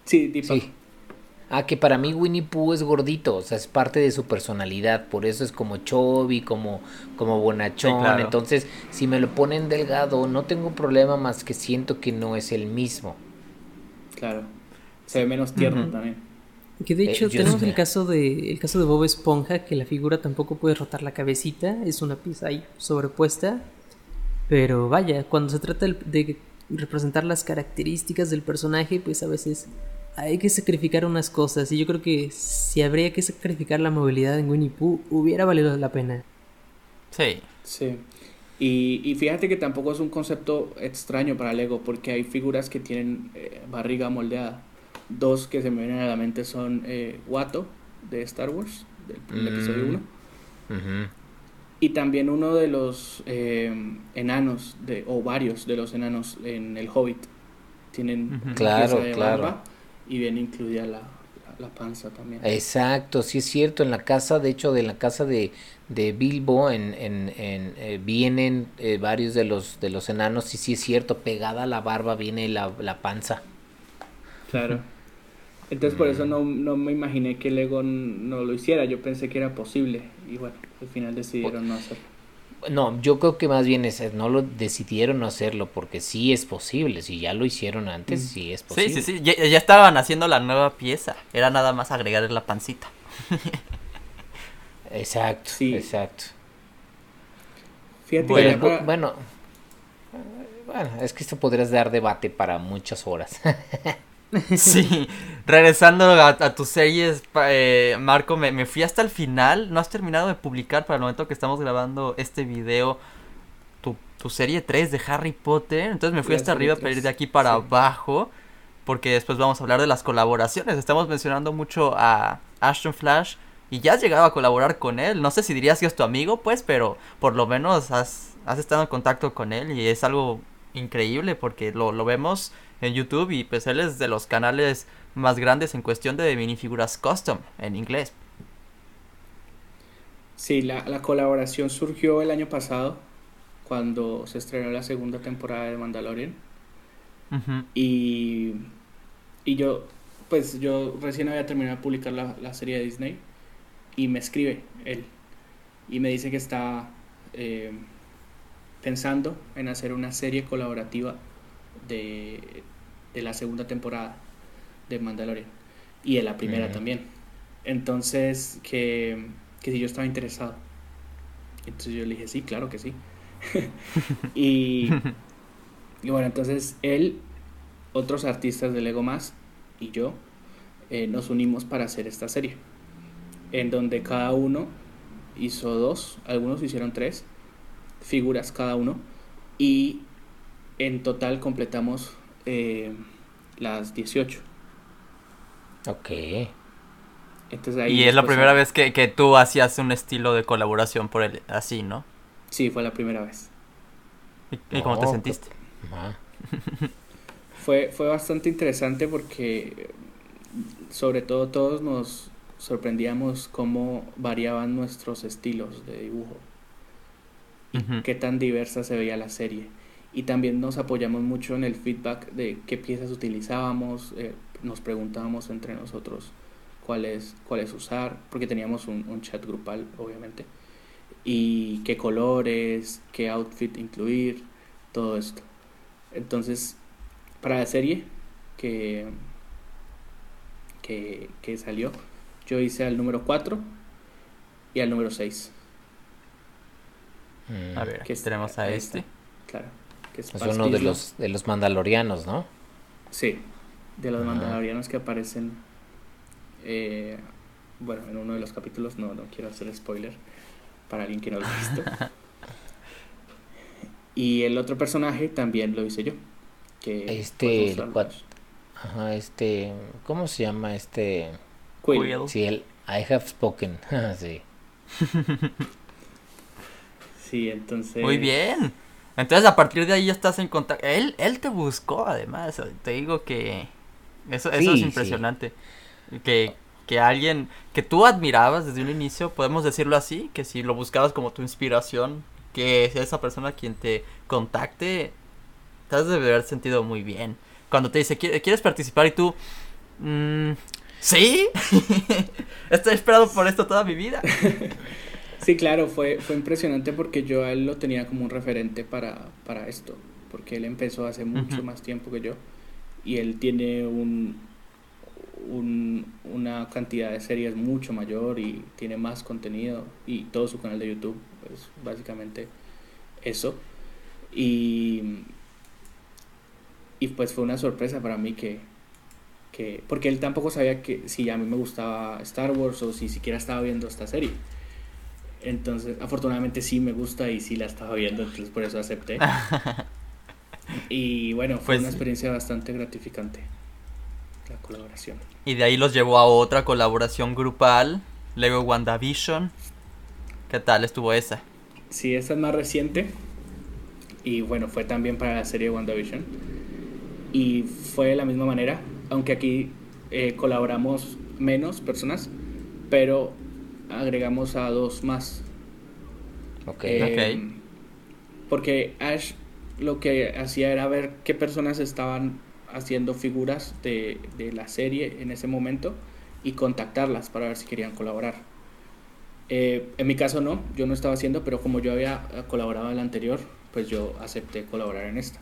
Sí, Dipa. Sí. Ah, que para mí Winnie Pooh es gordito, o sea, es parte de su personalidad, por eso es como chubby, como, como bonachón, Sí, claro. entonces si me lo ponen delgado no tengo problema más que siento que no es el mismo. Claro. Se ve menos tierno también. Que de Eh, hecho tenemos el caso de el caso de Bob Esponja que la figura tampoco puede rotar la cabecita, es una pieza ahí sobrepuesta. Pero vaya, cuando se trata de representar las características del personaje, pues a veces hay que sacrificar unas cosas y yo creo que si habría que sacrificar la movilidad en Winnie Pooh hubiera valido la pena. Sí. Sí. Y, y fíjate que tampoco es un concepto extraño para Lego, porque hay figuras que tienen eh, barriga moldeada. Dos que se me vienen a la mente son eh, Watto, de Star Wars, del primer Mm. episodio 1. Ujú. Y también uno de los eh, enanos, de, o varios de los enanos en El Hobbit, Tienen Claro, pieza de claro. barba y viene incluida la, la, panza también. Exacto, sí es cierto. En la casa, de hecho, de la casa de, de Bilbo, en, en, en, eh, vienen eh, varios de los de los enanos. Y sí es cierto, pegada a la barba viene la, la panza. Claro. Entonces por Mm. eso no, no me imaginé que Lego no lo hiciera. Yo pensé que era posible. Y bueno, al final decidieron no hacerlo. No, yo creo que más bien es, no lo decidieron no hacerlo porque sí es posible. Si ya lo hicieron antes, Mm. sí es Sí, posible. sí, sí. Ya, ya estaban haciendo la nueva pieza. Era nada más agregarle la pancita. <laughs> Exacto, Sí. exacto. Fíjate Bueno, que para- bueno, eh, bueno, es que esto podrías dar debate para muchas horas. <laughs> Sí, regresando a, a tus series, eh, Marco, me, me fui hasta el final. No has terminado de publicar para el momento que estamos grabando este video tu, tu serie 3 de Harry Potter. Entonces me fui hasta arriba para ir 3, de aquí para sí. abajo. Porque después vamos a hablar de las colaboraciones. Estamos mencionando mucho a Ashton Flash. Y ya has llegado a colaborar con él. No sé si dirías que es tu amigo, pues, pero por lo menos has, has estado en contacto con él. Y es algo increíble porque lo, lo vemos en YouTube y pues él es de los canales más grandes en cuestión de minifiguras custom en inglés. Sí, la, la colaboración surgió el año pasado cuando se estrenó la segunda temporada de Mandalorian. Y, y yo, pues yo recién había terminado de publicar la, la serie de Disney y me escribe él y me dice que está eh, pensando en hacer una serie colaborativa de, de la segunda temporada de Mandalorian y de la primera también. Entonces, que, que si yo estaba interesado. Entonces yo le dije, sí, claro que sí. <laughs> y, <laughs> y bueno, entonces él, otros artistas de Lego Más y yo eh, nos unimos para hacer esta serie. En donde cada uno hizo dos, algunos hicieron tres figuras cada uno. Y en total completamos eh, las 18. ok. Entonces ahí Y es la primera vez que, que tú hacías un estilo de colaboración por él, así, ¿no? Sí, fue la primera vez. ¿Y, y cómo te No, sentiste? <laughs> Fue, fue bastante interesante porque sobre todo todos nos sorprendíamos cómo variaban nuestros estilos de dibujo y Ujú. qué tan diversa se veía la serie. Y también nos apoyamos mucho en el feedback de qué piezas utilizábamos, eh, nos preguntábamos entre nosotros cuáles cuáles usar, porque teníamos un, un chat grupal, obviamente, y qué colores, qué outfit incluir, todo esto. Entonces, para la serie que, que, que salió, yo hice al número 4 y al número 6. Mm. A ver, que tenemos a este. está, Claro. Que es Es uno de los, de los mandalorianos, ¿no? Sí, de los Ah. mandalorianos que aparecen. eh, bueno, en uno de los capítulos, no, no quiero hacer spoiler para alguien que no lo ha visto. <laughs> y el otro personaje también lo hice yo. Que Este, pues, el los- cuat- Ajá, este, ¿cómo se llama este? Quill. Quill. Sí, el I have spoken. <laughs> sí. Sí, entonces. Muy bien. Entonces a partir de ahí ya estás en contacto. Él, él te buscó además. Te digo que eso, es sí. impresionante. Que, que alguien que tú admirabas desde un inicio, podemos decirlo así, que si lo buscabas como tu inspiración, que sea esa persona quien te contacte, te has de haber sentido muy bien. Cuando te dice, "¿Qui- ¿quieres participar? Y tú, "Mm, ¿sí? <laughs> Estoy esperando por esto toda mi vida. <laughs> Sí, claro, fue, fue impresionante porque yo a él lo tenía como un referente para, para esto, porque él empezó hace mucho más tiempo que yo y él tiene un, un- una cantidad de series mucho mayor y tiene más contenido y todo su canal de YouTube es básicamente eso. Y, y pues fue una sorpresa para mí que, que porque él tampoco sabía que si a mí me gustaba Star Wars o si siquiera estaba viendo esta serie entonces, afortunadamente sí me gusta y sí la estaba viendo, entonces por eso acepté. <laughs> Y bueno, fue Pues- una experiencia bastante gratificante la colaboración. Y de ahí los llevó a otra colaboración grupal, Lego WandaVision. ¿Qué tal estuvo esa? Sí, esta es más reciente y bueno, fue también para la serie WandaVision. y fue de la misma manera, aunque aquí eh, colaboramos menos personas, pero agregamos a dos más. Ok. Eh, Ok. Porque Ash lo que hacía era ver qué personas estaban haciendo figuras de, de la serie en ese momento y contactarlas para ver si querían colaborar. Eh, en mi caso no, yo no estaba haciendo, pero como yo había colaborado en la anterior, pues yo acepté colaborar en esta.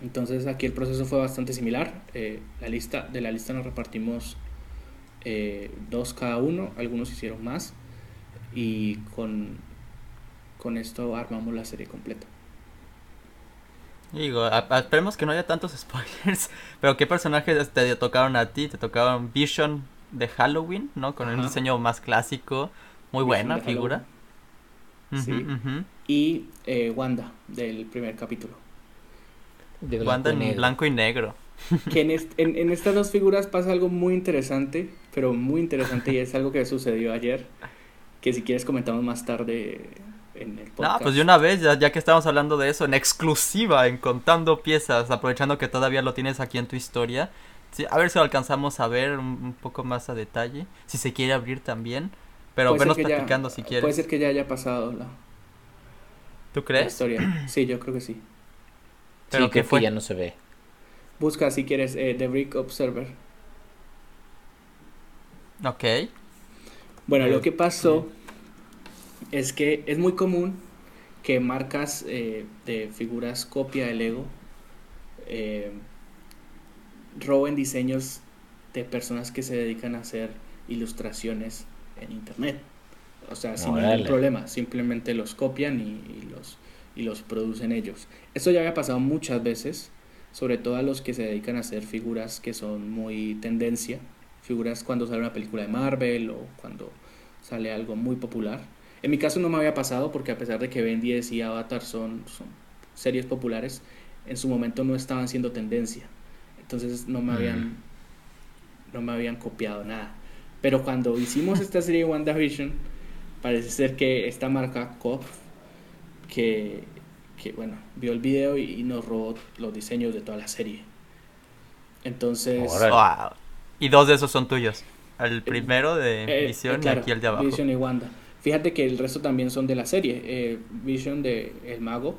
Entonces aquí el proceso fue bastante similar. Eh, la lista, de la lista nos repartimos eh, dos cada uno, algunos hicieron más y con, con esto armamos la serie completa. Digo, a- a- esperemos que no haya tantos <laughs> spoilers, pero ¿qué personajes te tocaron a ti? Te tocaron Vision de Halloween, ¿no? Con un Ajá. diseño más clásico, muy Vision buena figura. Sí. Y eh, Wanda del primer capítulo. De Wanda en negro. blanco y negro. Que en, est- en, en estas dos figuras pasa algo muy interesante, pero muy interesante y es algo que sucedió ayer, que si quieres comentamos más tarde en el No, podcast. pues de una vez, ya, ya que estamos hablando de eso, en exclusiva, en contando piezas, aprovechando que todavía lo tienes aquí en tu historia. Sí, a ver si lo alcanzamos a ver un, un poco más a detalle, si se quiere abrir también. Pero venos que ya- platicando si quieres. Puede ser que ya haya pasado la, ¿Tú la crees? historia. Sí, yo creo que sí. ¿Pero sí, creo fue? que ya no se ve. Busca si quieres eh, The Brick Observer. Ok. Bueno, Eh, lo que pasó es que es muy común que marcas eh, de figuras copia de Lego eh, roben diseños de personas que se dedican a hacer ilustraciones en internet. O sea, sin ningún problema, simplemente los copian y, y los, y los producen ellos. Esto ya había pasado muchas veces, sobre todo a los que se dedican a hacer figuras que son muy tendencia, figuras cuando sale una película de Marvel o cuando sale algo muy popular. En mi caso no me había pasado porque a pesar de que Ben 10 y Avatar son, son series populares, en su momento no estaban siendo tendencia. Entonces no me Mm. habían no me habían copiado nada. Pero cuando hicimos esta serie WandaVision, parece ser que esta marca Kopf, que, que bueno, vio el video y, y nos robó los diseños de toda la serie. Entonces. Wow. Y dos de esos son tuyos. El primero de Eh, eh, claro, y aquí el de abajo. Vision y Wanda. Fíjate que el resto también son de la serie. Eh, Vision de El Mago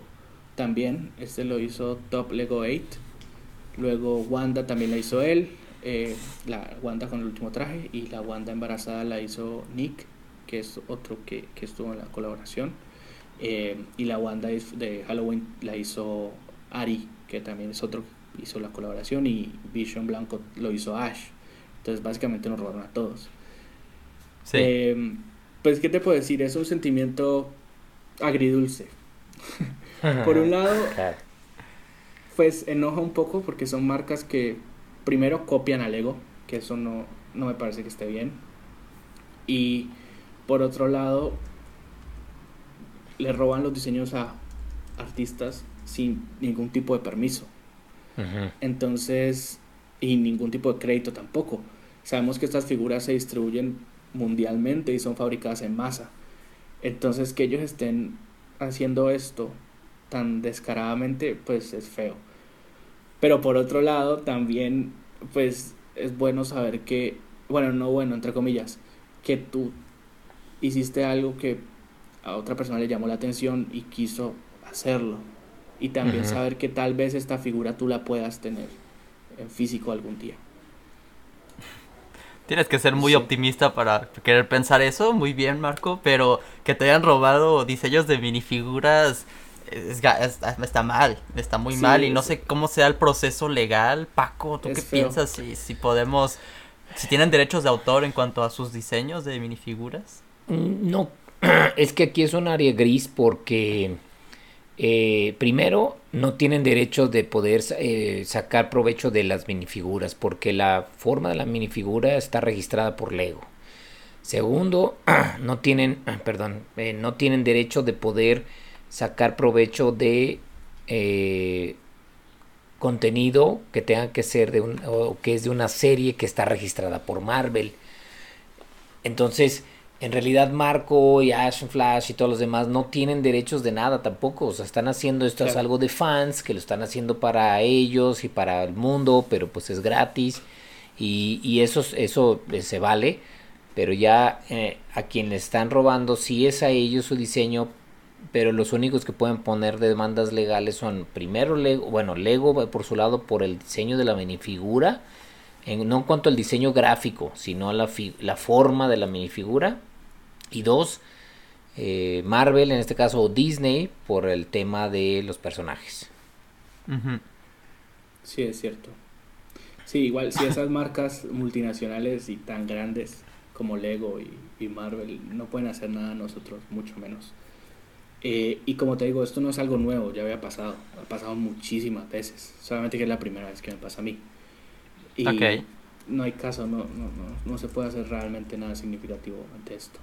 también. Este lo hizo Top Lego 8. Luego Wanda también la hizo él. eh, la Wanda con el último traje. Y la Wanda embarazada la hizo Nick, que es otro que, que estuvo en la colaboración. Eh, y la Wanda es- de Halloween la hizo Ari, que también es otro que hizo la colaboración. Y Vision Blanco lo hizo Ash. Entonces básicamente nos robaron a todos. Sí. Eh, pues, ¿qué te puedo decir? Es un sentimiento agridulce. Por un lado, pues enoja un poco porque son marcas que primero copian al Lego, que eso no, no me parece que esté bien. Y por otro lado, le roban los diseños a artistas sin ningún tipo de permiso. Entonces, y ningún tipo de crédito tampoco. Sabemos que estas figuras se distribuyen mundialmente y son fabricadas en masa. Entonces, que ellos estén haciendo esto tan descaradamente, pues es feo. Pero por otro lado, también, pues es bueno saber que, bueno, no bueno, entre comillas, que tú hiciste algo que a otra persona le llamó la atención y quiso hacerlo. Y también Ujú. saber que tal vez esta figura tú la puedas tener en físico algún día. Tienes que ser muy Sí. optimista para querer pensar eso. Muy bien, Marco. Pero que te hayan robado diseños de minifiguras es ga- es- está mal. Está muy Sí, mal. Y no es- sé cómo sea el proceso legal. Paco, ¿tú Es qué feo. piensas? Si, si podemos. Si tienen derechos de autor en cuanto a sus diseños de minifiguras. Mm, No, <clears throat> es que aquí es un área gris porque eh, primero no tienen derecho de poder eh, sacar provecho de las minifiguras porque la forma de la minifigura está registrada por Lego. Segundo, <clears throat> no tienen, <clears throat> perdón, eh, no tienen derecho de poder sacar provecho de contenido que tenga que ser de un, o que es de una serie que está registrada por Marvel. Entonces, en realidad Marco y Ash Flash y todos los demás no tienen derechos de nada tampoco. O sea, están haciendo esto es algo de fans, que lo están haciendo para ellos y para el mundo, pero pues es gratis. Y, y eso, eso se vale. Pero ya eh, a quien le están robando, sí es a ellos su diseño, pero los únicos que pueden poner demandas legales son primero Lego, bueno, Lego por su lado por el diseño de la minifigura no en cuanto al diseño gráfico, sino la, la forma de la minifigura. Y dos, eh, Marvel, en este caso Disney, por el tema de los personajes. Sí, es cierto. Sí, igual, si esas marcas multinacionales y tan grandes como Lego y, Marvel no pueden hacer nada nosotros, mucho menos. Eh, y como te digo, esto no es algo nuevo, ya había pasado, ha pasado muchísimas veces, solamente que es la primera vez que me pasa a mí. Y no hay caso, no, no, no, no se puede hacer realmente nada significativo ante esto.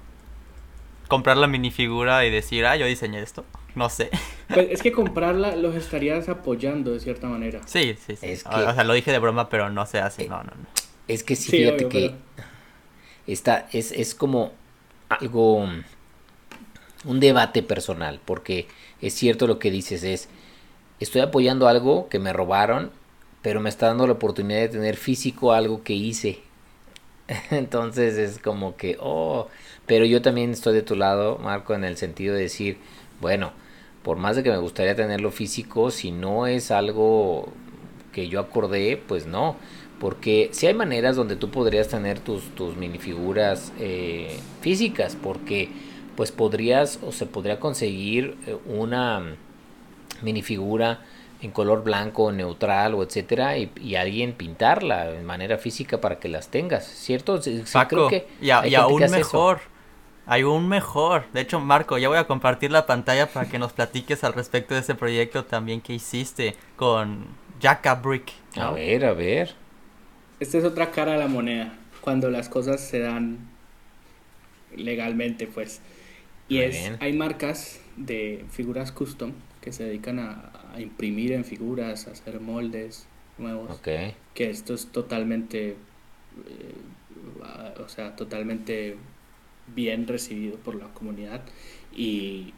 Comprar la minifigura y decir, ah, yo diseñé esto. No sé. <laughs> Pues es que comprarla los estarías apoyando de cierta manera. Sí, sí, sí. o sea, lo dije de broma, pero no se hace. No, no, no. Es que sí, fíjate que está, es, es como algo, un debate personal, porque es cierto lo que dices, es, estoy apoyando algo que me robaron pero me está dando la oportunidad de tener físico algo que hice. <laughs> Entonces es como que, oh, pero yo también estoy de tu lado, Marco, en el sentido de decir, bueno, por más de que me gustaría tenerlo físico, si no es algo que yo acordé, pues no. Porque si hay maneras donde tú podrías tener tus, tus minifiguras eh, físicas, porque pues podrías o se podría conseguir eh, una minifigura en color blanco, neutral o etcétera, y, alguien pintarla de manera física para que las tengas, ¿cierto? creo que y, aún mejor. Hay un mejor. De hecho, Marco, ya voy a compartir la pantalla para que nos platiques al respecto de ese proyecto también que hiciste con Jacka Brick. A ver, a ver. Esta es otra cara de la moneda. Cuando las cosas se dan legalmente, pues. Y es, hay marcas de figuras custom que se dedican a, a imprimir en figuras, a hacer moldes nuevos. Que esto es totalmente, eh, o sea, totalmente bien recibido por la comunidad y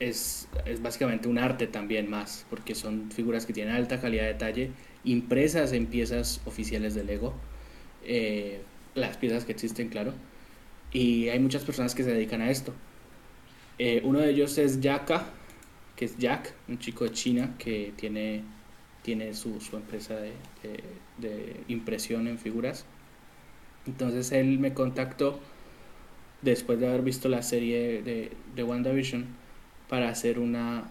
es, es, básicamente un arte también más, porque son figuras que tienen alta calidad de detalle, impresas en piezas oficiales de Lego, eh, las piezas que existen, claro, y hay muchas personas que se dedican a esto. Eh, uno de ellos es Yaka, que es Jack, un chico de China que tiene, tiene su, empresa de, impresión en figuras. Entonces él me contactó después de haber visto la serie de, de WandaVision para hacer una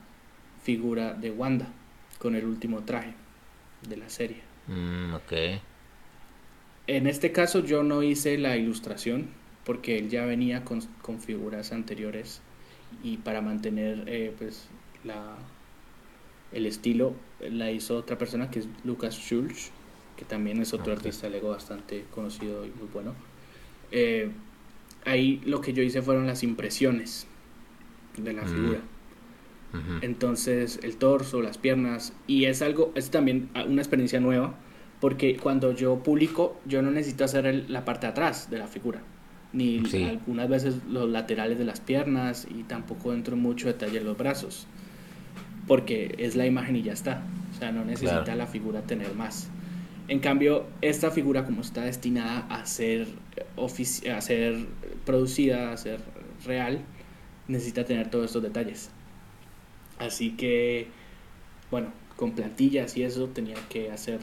figura de Wanda con el último traje de la serie. Mm, en este caso yo no hice la ilustración porque él ya venía con, con figuras anteriores y para mantener eh, pues la, el estilo la hizo otra persona que es Lucas Schulz, que también es otro artista Lego bastante conocido y muy bueno. Eh, ahí lo que yo hice fueron las impresiones de la mm. figura. Entonces el torso, las piernas, y es algo, es también una experiencia nueva, porque cuando yo publico, yo no necesito hacer la parte de atrás de la figura, ni algunas veces los laterales de las piernas, y tampoco entro en mucho detalle en los brazos porque es la imagen y ya está. O sea, no necesita la figura tener más. En cambio, esta figura como está destinada a ser, a ser producida, a ser real, necesita tener todos estos detalles. Así que, bueno, con plantillas y eso tenía que hacer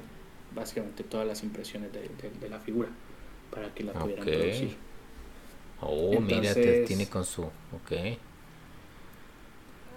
básicamente todas las impresiones de, la figura para que la pudieran producir. Oh, mira, tiene con su... Ok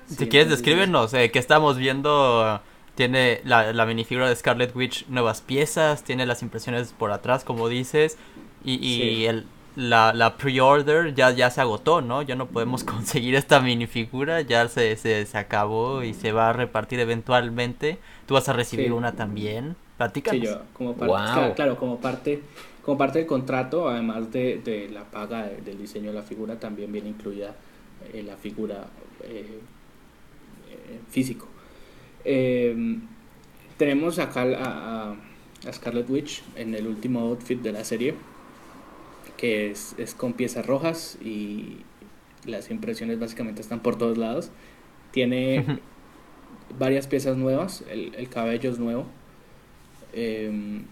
si quieres, descríbenos eh, que estamos viendo. Tiene la, la, minifigura de Scarlet Witch nuevas piezas, tiene las impresiones por atrás, como dices, y, y el, la, la pre-order ya, ya se agotó, ¿no? Ya no podemos <laughs> conseguir esta minifigura, ya se, se, se acabó y se va a repartir eventualmente. Tú vas a recibir una también. Platícanos. Sí, yo, como parte, claro, como parte, como parte del contrato, además de, de la paga del diseño de la figura, también viene incluida eh, la figura eh, físico. Em, tenemos acá a, a, Scarlet Witch en el último outfit de la serie. que es, es con piezas rojas y las impresiones básicamente están por todos lados. Tiene <laughs> varias piezas nuevas, el, el cabello es nuevo, em,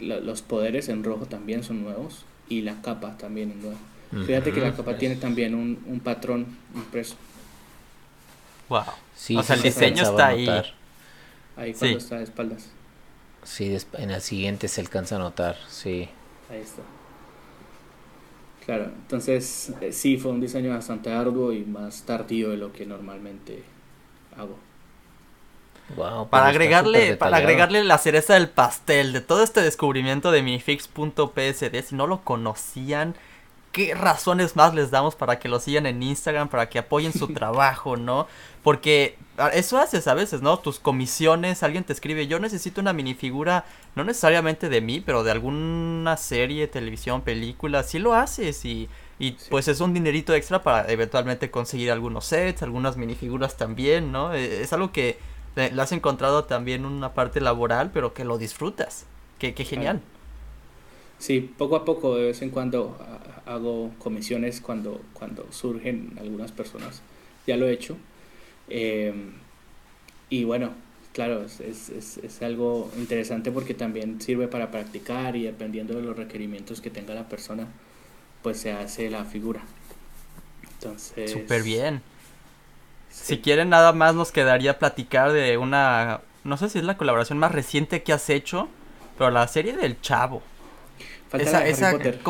lo- los poderes en rojo también son nuevos y la capa también es nueva. Fíjate que la capa tiene también un, un patrón impreso Wow. Sí, o sea, sí el se diseño está ahí. notar. Ahí cuando Sí. está de espaldas. Sí, en el siguiente se alcanza a notar, sí. Ahí está. Claro, entonces eh, sí, fue un diseño bastante arduo y más tardío de lo que normalmente hago. Wow, Para pero está agregarle, para agregarle la cereza del pastel de todo este descubrimiento de minifix.psd, si no lo conocían, ¿qué razones más les damos para que lo sigan en Instagram, para que apoyen su <laughs> trabajo, ¿no? Porque eso haces a veces, ¿no? Tus comisiones, alguien te escribe, yo necesito una minifigura, no necesariamente de mí, pero de alguna serie, televisión, película, sí lo haces y, y Sí. pues es un dinerito extra para eventualmente conseguir algunos sets, algunas minifiguras también, ¿no? Eh, Es algo que le le has encontrado también una parte laboral, pero que lo disfrutas. Qué, qué genial. Sí, poco a poco, de vez en cuando ah, hago comisiones cuando, cuando surgen algunas personas. Ya lo he hecho. Eh, y bueno, claro, es, es, es, algo interesante porque también sirve para practicar y dependiendo de los requerimientos que tenga la persona, pues se hace la figura. Entonces... Súper bien. sí. Si quieren nada más nos quedaría platicar de una, no sé si es la colaboración más reciente que has hecho, pero la serie del Chavo. Falta esa, la de esa Harry Potter.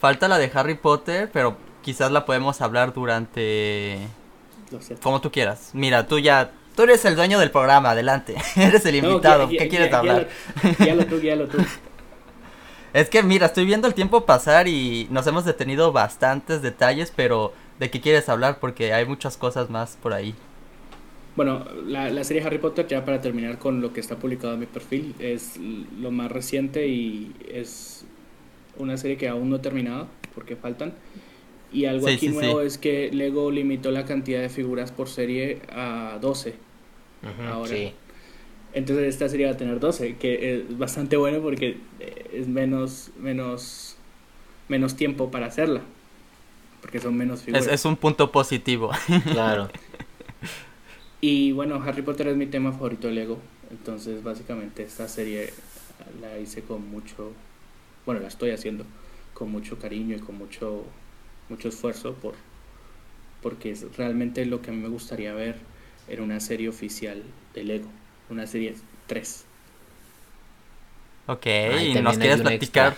falta la de Harry Potter, pero quizás la podemos hablar durante Sé. como tú quieras. Mira, tú ya tú eres el dueño del programa, adelante. <laughs> eres el No, invitado. ¿Qué quieres hablar? Guíalo, tú, guíalo tú. <laughs> <laughs> Es que mira, estoy viendo el tiempo pasar y nos hemos detenido bastantes detalles, pero ¿de qué quieres hablar? Porque hay muchas cosas más por ahí. Bueno, la, la serie Harry Potter, ya para terminar con lo que está publicado en mi perfil, es lo más reciente y es una serie que aún no he terminado porque faltan. Y algo Sí, aquí sí, nuevo sí. es que Lego limitó la cantidad de figuras por serie a 12. Ujú, ahora. Sí. Entonces esta serie va a tener 12, que es bastante bueno porque es menos, menos, menos tiempo para hacerla. Porque son menos figuras. Es, es un punto positivo. <laughs> Claro. Y bueno, Harry Potter es mi tema favorito de Lego. Entonces, básicamente, esta serie la hice con mucho. Bueno, la estoy haciendo con mucho cariño y con mucho, mucho esfuerzo por, porque es realmente lo que a mí me gustaría ver en una serie oficial de Lego. Una serie 3. Ok, Ahí y nos quieres platicar. extra.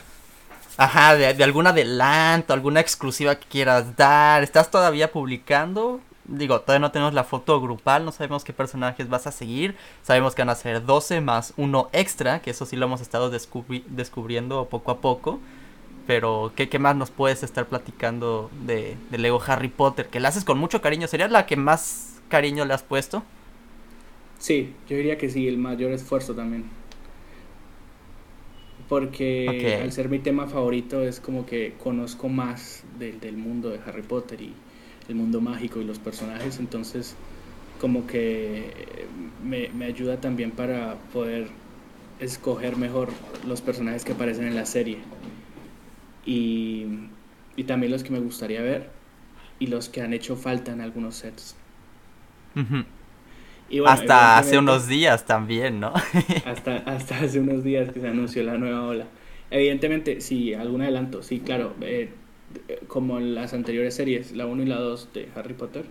Ajá, de, de algún adelanto, alguna exclusiva que quieras dar. ¿Estás todavía publicando? Digo, todavía no tenemos la foto grupal, no sabemos qué personajes vas a seguir. Sabemos que van a ser 12 más uno extra, que eso sí lo hemos estado descubri- descubriendo poco a poco. Pero, ¿qué, ¿qué más nos puedes estar platicando de, de Lego Harry Potter? Que la haces con mucho cariño. ¿Sería la que más cariño le has puesto? Sí, yo diría que sí, el mayor esfuerzo también. Porque al ser mi tema favorito es como que conozco más del, del mundo de Harry Potter y el mundo mágico y los personajes, entonces como que me, me ayuda también para poder escoger mejor los personajes que aparecen en la serie. Y, y también los que me gustaría ver y los que han hecho falta en algunos sets. Ujú. Y bueno, Hasta hace unos días también, ¿no? <laughs> hasta, hasta hace unos días que se anunció la nueva ola. Evidentemente, sí, algún adelanto, sí, claro. eh, como en las anteriores series, la 1 y la 2 de Harry Potter,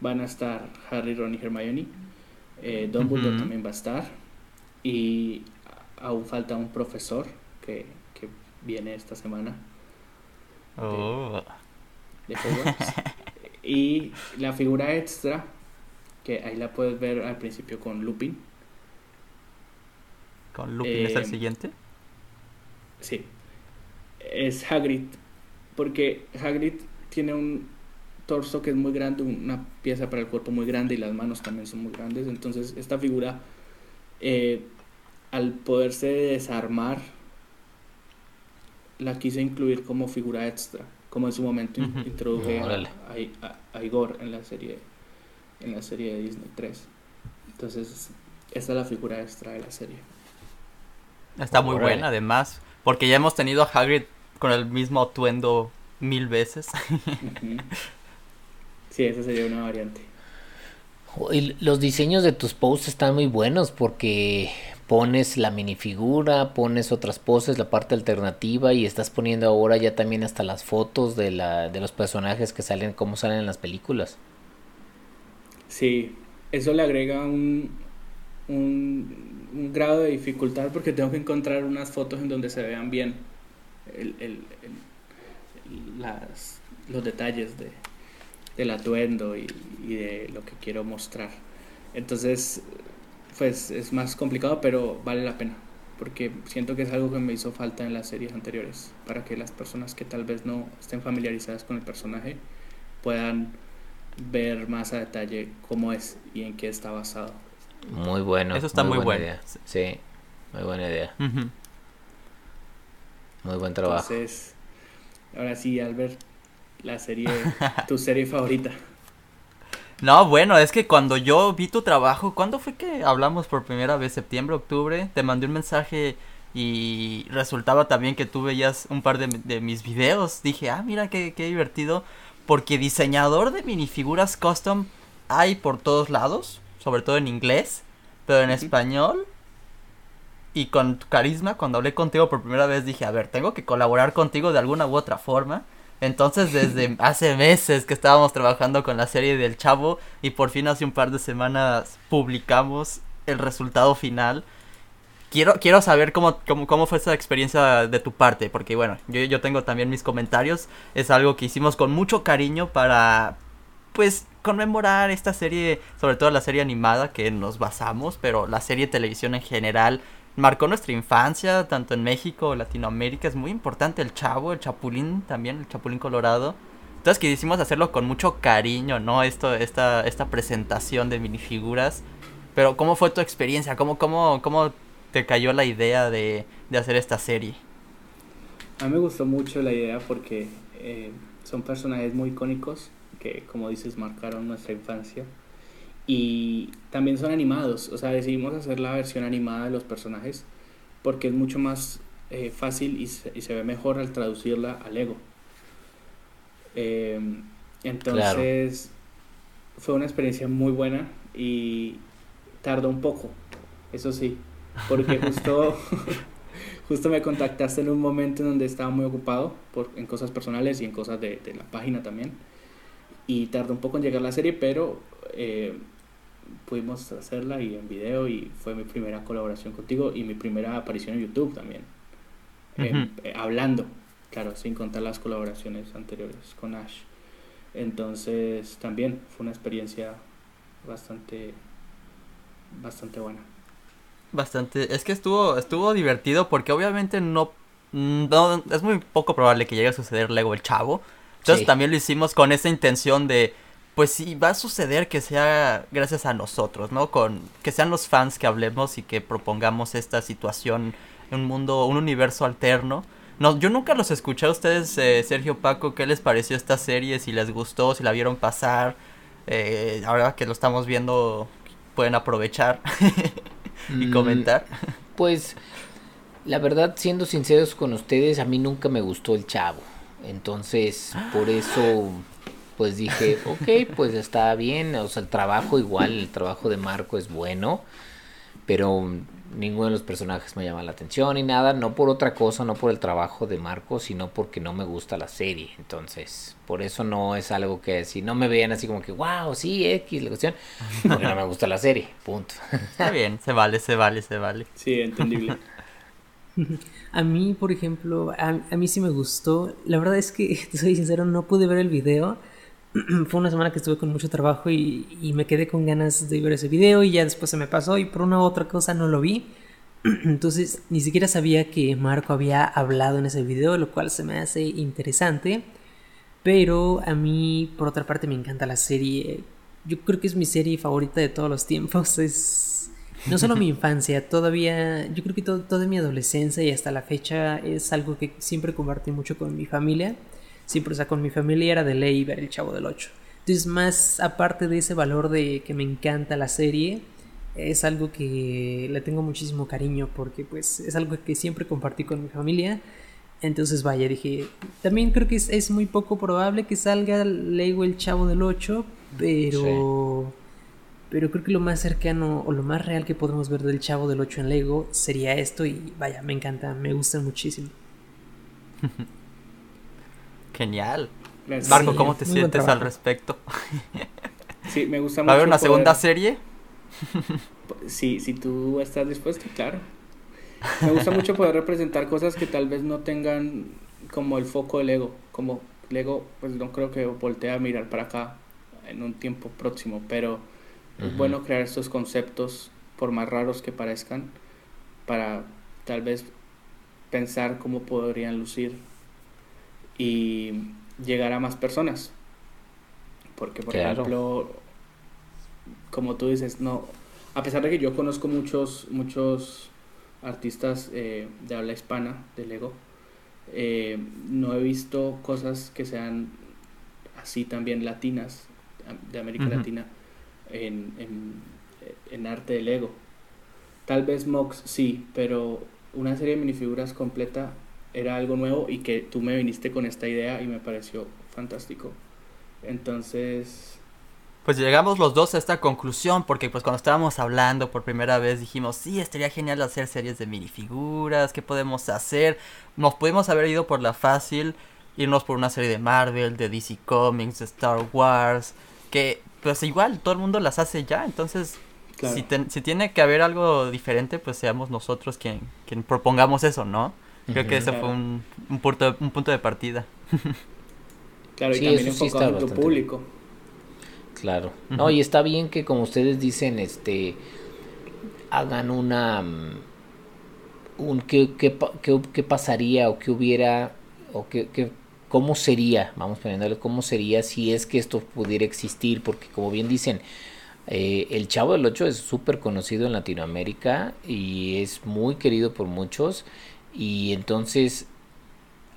van a estar Harry, Ron y Hermione. Eh, Dumbledore Ujú. también va a estar. Y aún falta un profesor que viene esta semana Oh. de Hogwarts. <laughs> y la figura extra, que ahí la puedes ver al principio con Lupin. ¿Con Lupin es el Eh, siguiente? Sí. Es Hagrid. Porque Hagrid tiene un torso que es muy grande, una pieza para el cuerpo muy grande y las manos también son muy grandes. Entonces esta figura, eh, al poderse desarmar, la quise incluir como figura extra. Como en su momento introduje a, Órale. a- a- a Igor en la serie en la serie de Disney 3. Entonces, esta es la figura extra de la serie. Está muy buena además, porque ya hemos tenido a Hagrid con el mismo atuendo mil veces. Sí, esa sería una variante. Los diseños de tus posts están muy buenos porque pones la minifigura, pones otras poses, la parte alternativa y estás poniendo ahora ya también hasta las fotos de la de los personajes que salen, cómo salen en las películas. Sí, eso le agrega un, un, grado de dificultad porque tengo que encontrar unas fotos en donde se vean bien el, el- los detalles de, del atuendo y, y de lo que quiero mostrar. Entonces, pues es más complicado, pero vale la pena. Porque siento que es algo que me hizo falta en las series anteriores, para que las personas que tal vez no estén familiarizadas con el personaje puedan ver más a detalle cómo es y en qué está basado. Muy bueno. Eso está muy buena bueno. idea. Sí, muy buena idea. Muy buen trabajo. Entonces, ahora sí, Albert, la serie, <laughs> tu serie favorita. No, bueno, es que cuando yo vi tu trabajo, ¿cuándo fue que hablamos por primera vez? ¿Septiembre, octubre? Te mandé un mensaje y resultaba también que tú veías un par de, de mis videos. Dije, ah, mira qué, qué divertido. Porque diseñador de minifiguras custom hay por todos lados, sobre todo en inglés, pero en español. Y con tu carisma, cuando hablé contigo por primera vez, dije, a ver, tengo que colaborar contigo de alguna u otra forma. Entonces, desde <laughs> hace meses que estábamos trabajando con la serie del Chavo y por fin hace un par de semanas publicamos el resultado final. Quiero, quiero saber cómo, cómo, cómo fue esa experiencia de tu parte, porque bueno, yo, yo tengo también mis comentarios. Es algo que hicimos con mucho cariño para, pues, conmemorar esta serie, sobre todo la serie animada que nos basamos, pero la serie de televisión en general marcó nuestra infancia, tanto en México, Latinoamérica, es muy importante el chavo, el chapulín también, el chapulín colorado. Entonces quisimos hacerlo con mucho cariño, ¿no? Esto, esta, esta presentación de minifiguras. Pero ¿cómo fue tu experiencia? ¿Cómo, cómo, cómo te cayó la idea de, de hacer esta serie? A mí me gustó mucho la idea porque eh, son personajes muy icónicos que, como dices, marcaron nuestra infancia. Y también son animados, o sea, decidimos hacer la versión animada de los personajes porque es mucho más eh, fácil y se, y se ve mejor al traducirla al Lego. Eh, entonces, fue una experiencia muy buena y tardó un poco, eso sí, porque <laughs> justo, <laughs> justo me contactaste en un momento en donde estaba muy ocupado por, en cosas personales y en cosas de, de la página también. Y tardó un poco en llegar la serie, pero eh, pudimos hacerla y en video y fue mi primera colaboración contigo y mi primera aparición en YouTube también. Ujú. eh, hablando, claro, sin contar las colaboraciones anteriores con Ash. Entonces también fue una experiencia bastante, bastante buena. Bastante, es que estuvo, estuvo divertido porque obviamente no, no, es muy poco probable que llegue a suceder Lego el Chavo. Entonces Sí. también lo hicimos con esa intención de, pues sí, va a suceder que sea gracias a nosotros, ¿no? Con que sean los fans que hablemos y que propongamos esta situación, un mundo, un universo alterno. No, yo nunca los escuché a ustedes, eh, Sergio Paco, ¿qué les pareció esta serie? Si les gustó, si la vieron pasar. Eh, ahora que lo estamos viendo, pueden aprovechar <laughs> y Mm, comentar. Pues, la verdad, siendo sinceros con ustedes, a mí nunca me gustó el chavo. Entonces, por eso, pues dije, <laughs> ok, pues está bien. O sea, el trabajo igual, el trabajo de Marco es bueno. Pero ninguno de los personajes me llama la atención y nada. No por otra cosa, no por el trabajo de Marco, sino porque no me gusta la serie. Entonces, por eso no es algo que si no me vean así como que, wow, sí, X, la cuestión. Porque no me gusta la serie, punto. Está bien, se vale, se vale, se vale. Sí, entendible. <laughs> A mí, por ejemplo, a, a mí sí me gustó. La verdad es que, <laughs> te soy sincero, no pude ver el video. <clears throat> Fue una semana que estuve con mucho trabajo y, y me quedé con ganas de ver ese video y ya después se me pasó y por una u otra cosa no lo vi. <clears throat> Entonces ni siquiera sabía que Marco había hablado en ese video, lo cual se me hace interesante. Pero a mí, por otra parte, me encanta la serie. Yo creo que es mi serie favorita de todos los tiempos. <laughs> Es no solo mi <laughs> infancia, todavía, yo creo que todo, toda mi adolescencia y hasta la fecha es algo que siempre compartí mucho con mi familia. Siempre, o sea, con mi familia era de ley ver el Chavo del 8. Entonces, más aparte de ese valor de que me encanta la serie, es algo que le tengo muchísimo cariño porque pues es algo que siempre compartí con mi familia Entonces, vaya, dije, también creo que es, es muy poco probable que salga Lego el Chavo del 8, pero... Pero creo que lo más cercano o lo más real que podemos ver del Chavo del 8 en Lego sería esto y vaya, me encanta, me gusta muchísimo. <laughs> Genial. Gracias. Marco, ¿cómo te muy sientes al respecto? <laughs> Sí, me gusta mucho. ¿Va a haber una poder- segunda serie? Sí, si tú estás dispuesto, claro. Me gusta mucho poder representar cosas que tal vez no tengan como el foco del ego. Como Lego, pues no creo que voltee a mirar para acá en un tiempo próximo, pero es bueno crear estos conceptos, por más raros que parezcan, para tal vez pensar cómo podrían lucir y llegar a más personas. Porque, por Claro. ejemplo, como tú dices, no, a pesar de que yo conozco muchos, muchos artistas eh, de habla hispana de Lego, eh, no he visto cosas que sean así también latinas, de América. Latina, en, en, en arte de Lego. Tal vez Mox sí, pero una serie de minifiguras completa era algo nuevo y que tú me viniste con esta idea y me pareció fantástico. Entonces, Pues llegamos los dos a esta conclusión porque pues cuando estábamos hablando por primera vez dijimos, sí, estaría genial hacer series de minifiguras, ¿qué podemos hacer? Nos pudimos haber ido por la fácil, irnos por una serie de Marvel, de DC Comics, de Star Wars, que pues igual todo el mundo las hace ya, entonces claro. si, ten- si tiene que haber algo diferente, pues seamos nosotros quien, quien propongamos eso, ¿no? Creo que Ujú. ese fue Claro. un, un, punto, un punto de partida. Claro, y Sí, también eso sí enfocado está en tu bastante público. Claro. No, y está bien que como ustedes dicen, este hagan una mm, un qué, qué, qué- qué pasaría o qué hubiera o qué, qué- cómo sería, vamos poniéndole cómo sería si es que esto pudiera existir, porque como bien dicen, eh, el Chavo del Ocho es súper conocido en Latinoamérica y es muy querido por muchos y entonces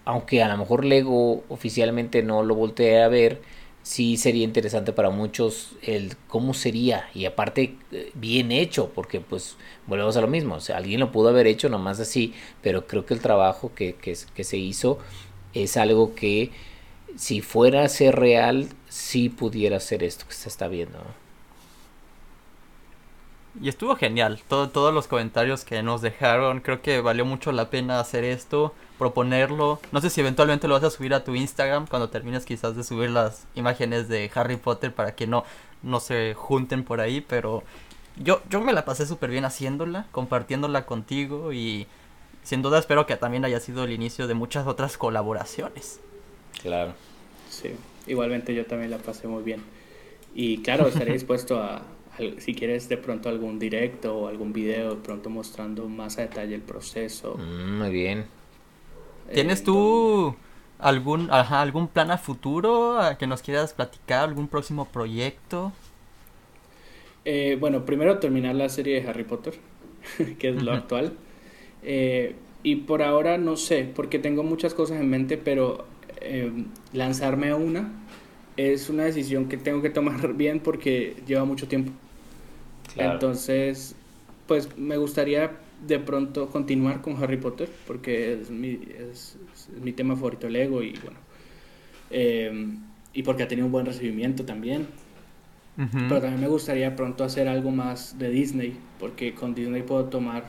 aunque a lo mejor Lego oficialmente no lo voltee a ver, sí sería interesante para muchos el cómo sería y aparte eh, bien hecho, porque pues volvemos a lo mismo, o sea, alguien lo pudo haber hecho nomás así, pero creo que el trabajo que, que, se hizo es algo que si fuera a ser real, sí pudiera ser esto que se está viendo. ¿no? Y estuvo genial, todo, todos los comentarios que nos dejaron, creo que valió mucho la pena hacer esto, proponerlo. No sé si eventualmente lo vas a subir a tu Instagram cuando termines quizás de subir las imágenes de Harry Potter para que no, no se junten por ahí, pero yo, yo me la pasé súper bien haciéndola, compartiéndola contigo y sin duda espero que también haya sido el inicio de muchas otras colaboraciones. Claro. Sí, igualmente yo también la pasé muy bien. Y claro, estaré <laughs> dispuesto a, si quieres de pronto algún directo o algún video, de pronto mostrando más a detalle el proceso. Mm, muy bien. ¿Tienes Eh, tú algún, ajá, algún plan a futuro a que nos quieras platicar, algún próximo proyecto? Eh, bueno, primero terminar la serie de Harry Potter, <laughs> que es lo actual. Eh, y por ahora no sé, porque tengo muchas cosas en mente, pero eh, lanzarme a una es una decisión que tengo que tomar <laughs> bien porque lleva mucho tiempo. Claro. Entonces, pues me gustaría de pronto continuar con Harry Potter, porque es mi, es, es mi tema favorito, Lego, y bueno. eh, y porque ha tenido un buen recibimiento también. Pero también me gustaría pronto hacer algo más de Disney, porque con Disney puedo tomar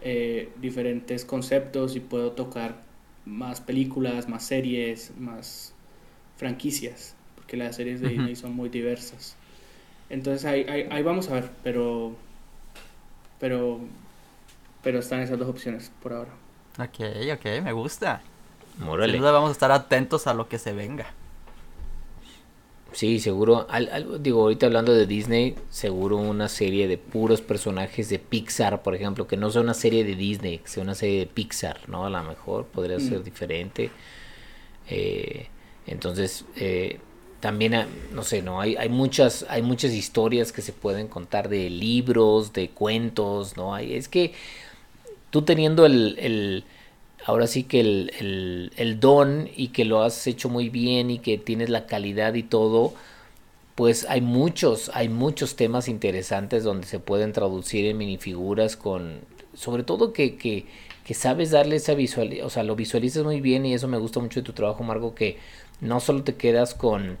eh, diferentes conceptos y puedo tocar más películas, más series, más franquicias, porque las series de. Disney son muy diversas. Entonces ahí, ahí, ahí vamos a ver, pero, pero, pero están esas dos opciones por ahora. Ok, ok, me gusta. Órale. Sin duda vamos a estar atentos a lo que se venga. Sí, seguro. Al, al- digo, ahorita hablando de Disney, seguro una serie de puros personajes de Pixar, por ejemplo, que no sea una serie de Disney, que sea una serie de Pixar, ¿no? A lo mejor podría Mm. ser diferente. Eh, entonces, eh, también, ah, no sé, ¿no? Hay, hay, muchas, hay muchas historias que se pueden contar de libros, de cuentos, ¿no? Hay, es que tú teniendo el, el ahora sí que el, el, don y que lo has hecho muy bien y que tienes la calidad y todo, pues hay muchos, hay muchos temas interesantes donde se pueden traducir en minifiguras con, sobre todo que, que, que sabes darle esa visual, o sea, lo visualizas muy bien y eso me gusta mucho de tu trabajo, Margo, que no solo te quedas con,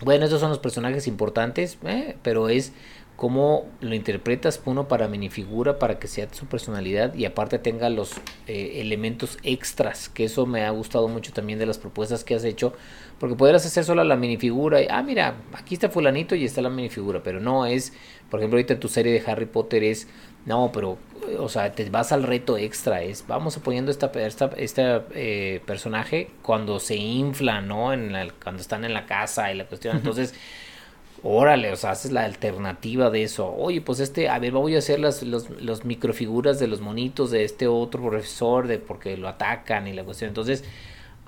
bueno, estos son los personajes importantes, eh, pero es cómo lo interpretas uno para minifigura, para que sea su personalidad y aparte tenga los eh, elementos extras, que eso me ha gustado mucho también de las propuestas que has hecho, porque podrás hacer solo la minifigura y, ah, mira, aquí está fulanito y está la minifigura, pero no es, por ejemplo, ahorita tu serie de Harry Potter es, no, pero, o sea, te vas al reto extra, es, vamos poniendo esta, esta, este eh, personaje cuando se infla, ¿no? En cuando están en la casa y la cuestión, entonces órale, o sea, haces la alternativa de eso. Oye, pues este, a ver, voy a hacer las los, microfiguras de los monitos de este otro profesor, de porque lo atacan y la cuestión. Entonces,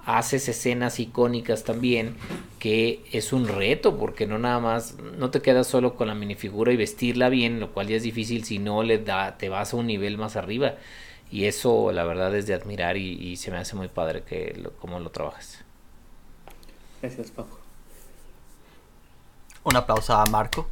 haces escenas icónicas también, que es un reto, porque no nada más, no te quedas solo con la minifigura y vestirla bien, lo cual ya es difícil, si no le da, te vas a un nivel más arriba. Y eso, la verdad, es de admirar y, se me hace muy padre que lo, cómo lo trabajas. Gracias, Paco. Un aplauso a Marco.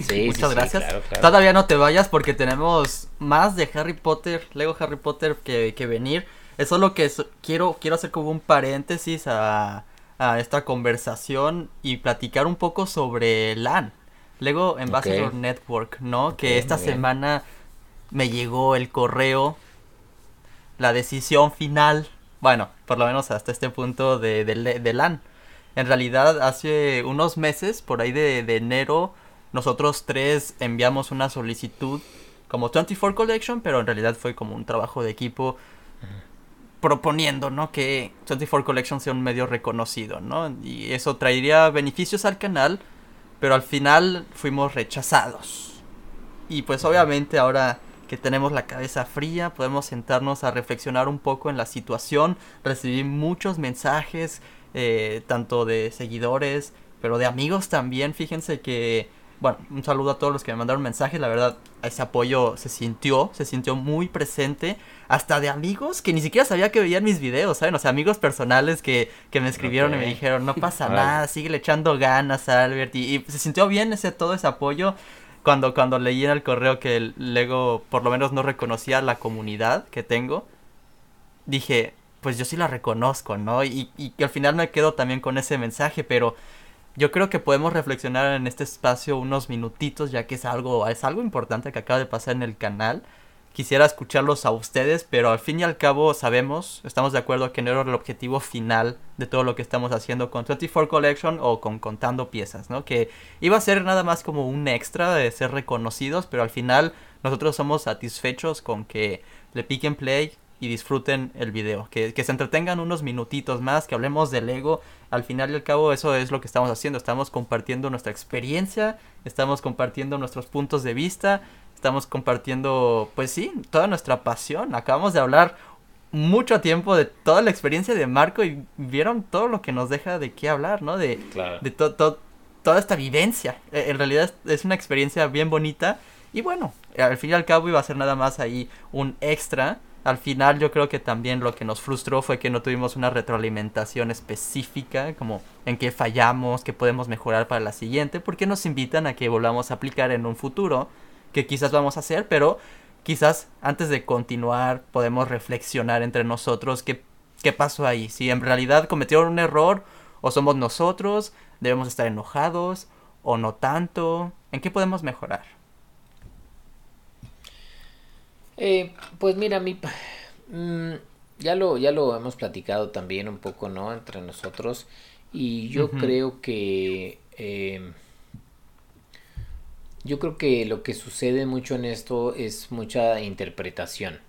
Sí, Muchas gracias. Todavía no te vayas porque tenemos más de Harry Potter, Lego Harry Potter que, que venir. Eso es lo que quiero, quiero hacer como un paréntesis a, a, esta conversación y platicar un poco sobre LAN, Lego Ambassador Network, ¿no? que esta semana me llegó el correo, la decisión final, bueno, por lo menos hasta este punto de, de, de LAN. En realidad, hace unos meses, por ahí de, enero, nosotros tres enviamos una solicitud como 24 Collection, pero en realidad fue como un trabajo de equipo proponiendo, ¿no? Que 24 Collection sea un medio reconocido, ¿no? Y eso traería beneficios al canal, pero al final fuimos rechazados. Y pues obviamente ahora que tenemos la cabeza fría, podemos sentarnos a reflexionar un poco en la situación, recibí muchos mensajes, eh, tanto de seguidores, pero de amigos también. Fíjense que, bueno, un saludo a todos los que me mandaron mensajes, la verdad, ese apoyo se sintió, se sintió muy presente, hasta de amigos que ni siquiera sabía que veían mis videos, ¿saben? O sea, amigos personales que, que me escribieron y me dijeron, no pasa <laughs> nada, sigue echando ganas, Albert, y, se sintió bien ese, todo ese apoyo. Cuando, cuando leí en el correo que el Lego por lo menos no reconocía la comunidad que tengo, dije, pues yo sí la reconozco, ¿no? Y, y que al final me quedo también con ese mensaje, pero yo creo que podemos reflexionar en este espacio unos minutitos, ya que es algo, es algo importante que acaba de pasar en el canal. Quisiera escucharlos a ustedes, pero al fin y al cabo sabemos, estamos de acuerdo que no era el objetivo final de todo lo que estamos haciendo con 24 Collection o con Contando Piezas, ¿no? Que iba a ser nada más como un extra de ser reconocidos, pero al final nosotros somos satisfechos con que le piquen play, y disfruten el video. Que, se entretengan unos minutitos más, que hablemos del ego. Al final y al cabo eso es lo que estamos haciendo. Estamos compartiendo nuestra experiencia, estamos compartiendo nuestros puntos de vista, estamos compartiendo, pues sí, toda nuestra pasión. Acabamos de hablar mucho tiempo de toda la experiencia de Marco y vieron todo lo que nos deja de qué hablar, ¿no? De, de toda esta vivencia. E, en realidad es una experiencia bien bonita. Y bueno, al fin y al cabo iba a ser nada más ahí un extra al final yo creo que también lo que nos frustró fue que no tuvimos una retroalimentación específica, como en qué fallamos, qué podemos mejorar para la siguiente, porque nos invitan a que volvamos a aplicar en un futuro, que quizás vamos a hacer, pero quizás antes de continuar podemos reflexionar entre nosotros qué, qué pasó ahí, si en realidad cometieron un error o somos nosotros, debemos estar enojados o no tanto, en qué podemos mejorar. Eh, pues mira, mi, mm, ya, lo, ya lo hemos platicado también un poco, ¿no? Entre nosotros. Y yo creo que... Eh, yo creo que lo que sucede mucho en esto es mucha interpretación.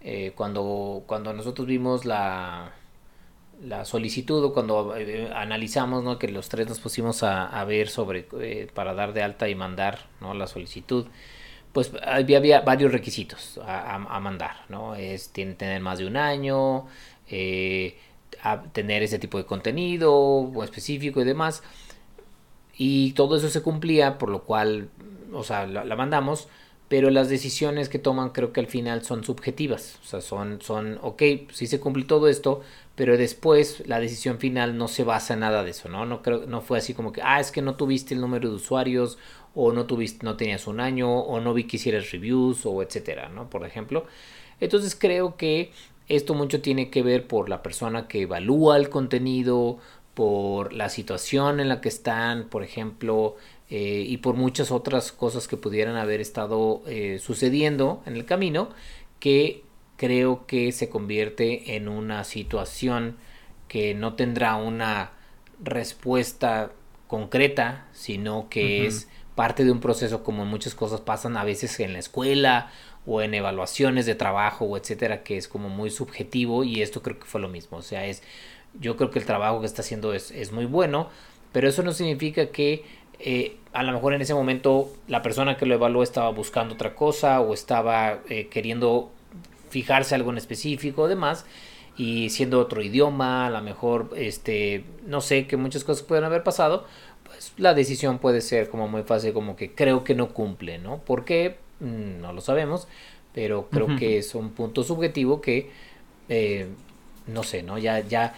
Eh, cuando, cuando nosotros vimos la, la solicitud o cuando analizamos ¿no? que los tres nos pusimos a, a ver sobre para dar de alta y mandar ¿no? la solicitud pues había, varios requisitos a, mandar, ¿no? Es tener más de un año, eh, tener ese tipo de contenido específico y demás. Y todo eso se cumplía, por lo cual, o sea, la, mandamos, pero las decisiones que toman creo que al final son subjetivas, o sea, son, son, ok, sí se cumple todo esto, pero después la decisión final no se basa en nada de eso, ¿no? No creo, no fue así como que, ah, es que no tuviste el número de usuarios o no tuviste, no tenías un año, o no vi que hicieras reviews, o etcétera, ¿no? Por ejemplo. Entonces creo que esto mucho tiene que ver por la persona que evalúa el contenido, por la situación en la que están, por ejemplo, eh, y por muchas otras cosas que pudieran haber estado eh, sucediendo en el camino, que creo que se convierte en una situación que no tendrá una respuesta concreta, sino que es parte de un proceso como muchas cosas pasan a veces en la escuela o en evaluaciones de trabajo o etcétera, que es como muy subjetivo y esto creo que fue lo mismo, o sea, es yo creo que el trabajo que está haciendo es, es muy bueno, pero eso no significa que eh, a lo mejor en ese momento la persona que lo evaluó estaba buscando otra cosa o estaba eh, queriendo fijarse algo en específico, demás, y siendo otro idioma, a lo mejor, este, no sé, que muchas cosas pueden haber pasado, pues la decisión puede ser como muy fácil, como que creo que no cumple, ¿no? ¿Por qué? Mm, no lo sabemos, pero creo que es un punto subjetivo que eh, no sé, ¿no? Ya, ya,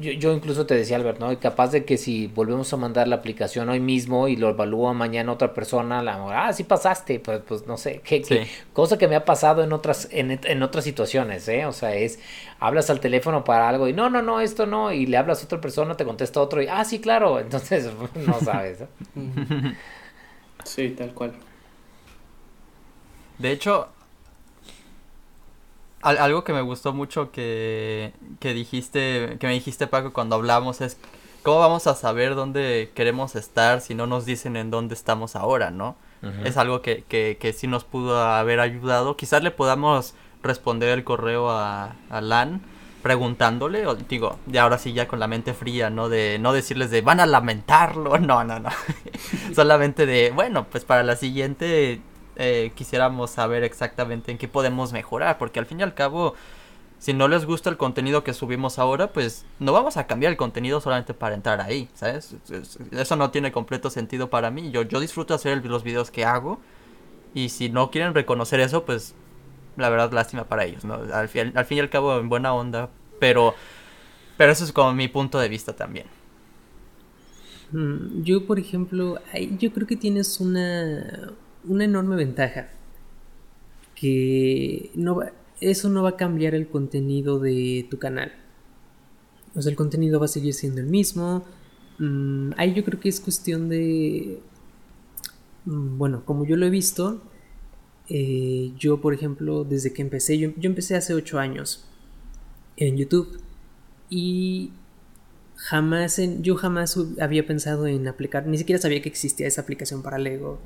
yo, incluso te decía, Albert, ¿no? Capaz de que si volvemos a mandar la aplicación hoy mismo y lo evalúa mañana otra persona, la, ah, sí pasaste, pues, pues no sé, qué, cosa que me ha pasado en otras, en, en, otras situaciones, ¿eh? O sea, es, hablas al teléfono para algo y no, no, no, esto no, y le hablas a otra persona, te contesta otro y, ah, sí, claro, <laughs> entonces no sabes, <laughs> Sí, tal cual. De hecho, algo que me gustó mucho que, que dijiste, que me dijiste Paco cuando hablamos es cómo vamos a saber dónde queremos estar si no nos dicen en dónde estamos ahora, ¿no? Es algo que, que, que sí nos pudo haber ayudado. Quizás le podamos responder el correo a, a Lan preguntándole, o, digo, de ahora sí ya con la mente fría, ¿no? De no decirles de van a lamentarlo, <laughs> no, no, no. <laughs> Solamente de, bueno, pues para la siguiente eh, quisiéramos saber exactamente en qué podemos mejorar, porque al fin y al cabo, si no les gusta el contenido que subimos ahora, pues no vamos a cambiar el contenido solamente para entrar ahí, ¿sabes? Eso no tiene completo sentido para mí. Yo, yo disfruto hacer los videos que hago y si no quieren reconocer eso, pues la verdad lástima para ellos, ¿no? Al fin, al fin y al cabo, en buena onda, pero, pero eso es como mi punto de vista también. Mm, yo, por ejemplo, yo creo que tienes una, una enorme ventaja. Que no eso no va a cambiar el contenido de tu canal. O sea, el contenido va a seguir siendo el mismo. Mm, ahí yo creo que es cuestión de... Mm, bueno, como yo lo he visto, eh, yo por ejemplo, desde que empecé, yo, yo empecé hace 8 años en YouTube. Y jamás en, yo jamás había pensado en aplicar, ni siquiera sabía que existía esa aplicación para Lego.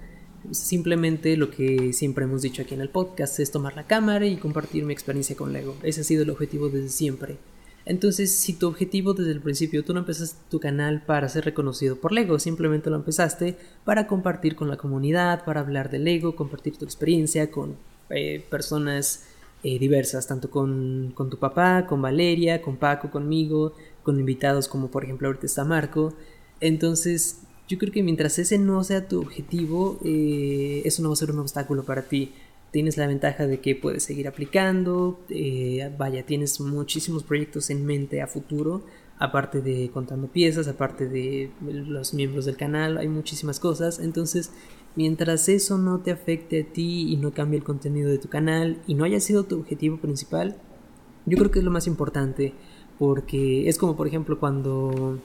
Simplemente lo que siempre hemos dicho aquí en el podcast es tomar la cámara y compartir mi experiencia con Lego. Ese ha sido el objetivo desde siempre. Entonces, si tu objetivo desde el principio, tú no empezaste tu canal para ser reconocido por Lego, simplemente lo empezaste para compartir con la comunidad, para hablar de Lego, compartir tu experiencia con eh, personas eh, diversas, tanto con, con tu papá, con Valeria, con Paco, conmigo, con invitados como por ejemplo ahorita está Marco. Entonces, yo creo que mientras ese no sea tu objetivo, eh, eso no va a ser un obstáculo para ti. Tienes la ventaja de que puedes seguir aplicando, eh, vaya, tienes muchísimos proyectos en mente a futuro, aparte de contando piezas, aparte de los miembros del canal, hay muchísimas cosas. Entonces, mientras eso no te afecte a ti y no cambie el contenido de tu canal y no haya sido tu objetivo principal, yo creo que es lo más importante, porque es como por ejemplo cuando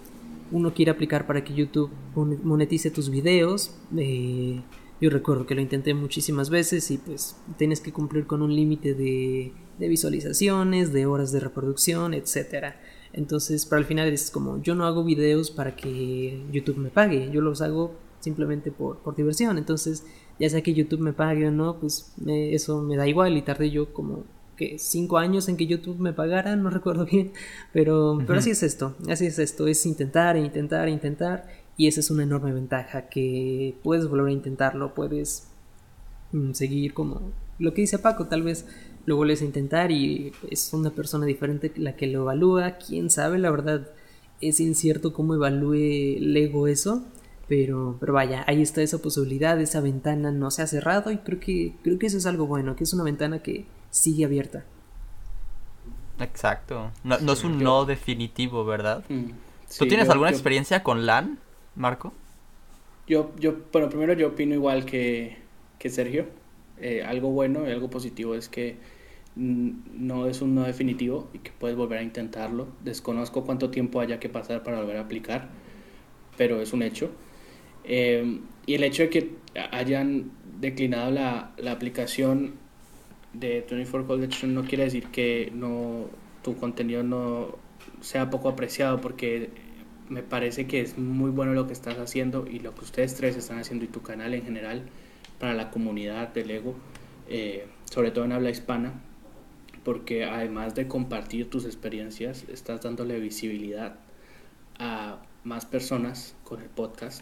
uno quiere aplicar para que YouTube monetice tus videos. Eh, yo recuerdo que lo intenté muchísimas veces y pues tienes que cumplir con un límite de, visualizaciones, de horas de reproducción, etc. Entonces, para el final es como, yo no hago videos para que YouTube me pague, yo los hago simplemente por, por diversión. Entonces, ya sea que YouTube me pague o no, pues eso me da igual y tardé yo como que cinco años en que YouTube me pagara, no recuerdo bien, pero, pero así es esto, así es esto, es intentar e intentar intentar y esa es una enorme ventaja que puedes volver a intentarlo, puedes mm, seguir como lo que dice Paco, tal vez lo vuelves a intentar y es una persona diferente la que lo evalúa, quién sabe, la verdad es incierto cómo evalúe Lego eso, pero, pero vaya, ahí está esa posibilidad, esa ventana no se ha cerrado y creo que, creo que eso es algo bueno, que es una ventana que sigue abierta. Exacto. No, no es un no definitivo, ¿verdad? Mm, ¿Tú tienes alguna experiencia con LAN, Marco? Yo, yo, bueno, primero yo opino igual que, que Sergio. Eh, algo bueno y algo positivo es que no es un no definitivo y que puedes volver a intentarlo. Desconozco cuánto tiempo haya que pasar para volver a aplicar, pero es un hecho. Eh, y el hecho de que hayan declinado la, la aplicación de 24 College no quiere decir que no, tu contenido no sea poco apreciado, porque me parece que es muy bueno lo que estás haciendo y lo que ustedes tres están haciendo y tu canal en general para la comunidad del Lego, eh, sobre todo en habla hispana, porque además de compartir tus experiencias, estás dándole visibilidad a más personas con el podcast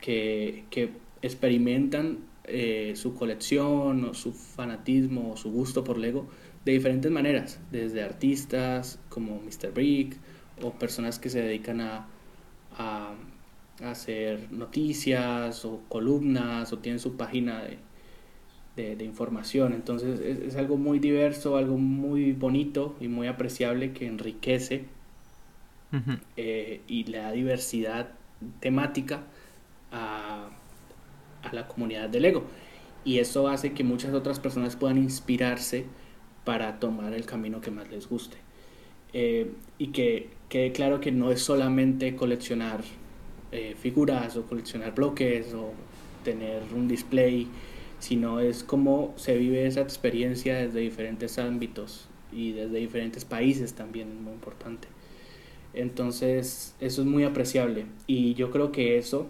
que, que experimentan eh, su colección o su fanatismo o su gusto por Lego de diferentes maneras, desde artistas como Mr. Brick o personas que se dedican a, a, hacer noticias o columnas o tienen su página de, de, información. Entonces es, algo muy diverso, algo muy bonito y muy apreciable que enriquece eh, y le da diversidad temática a, a, la comunidad del Lego. Y eso hace que muchas otras personas puedan inspirarse para tomar el camino que más les guste. Eh, y que quede claro que no es solamente coleccionar eh, figuras o coleccionar bloques o tener un display sino es cómo se vive esa experiencia desde diferentes ámbitos y desde diferentes países también es muy importante. Entonces, eso es muy apreciable y yo creo que eso,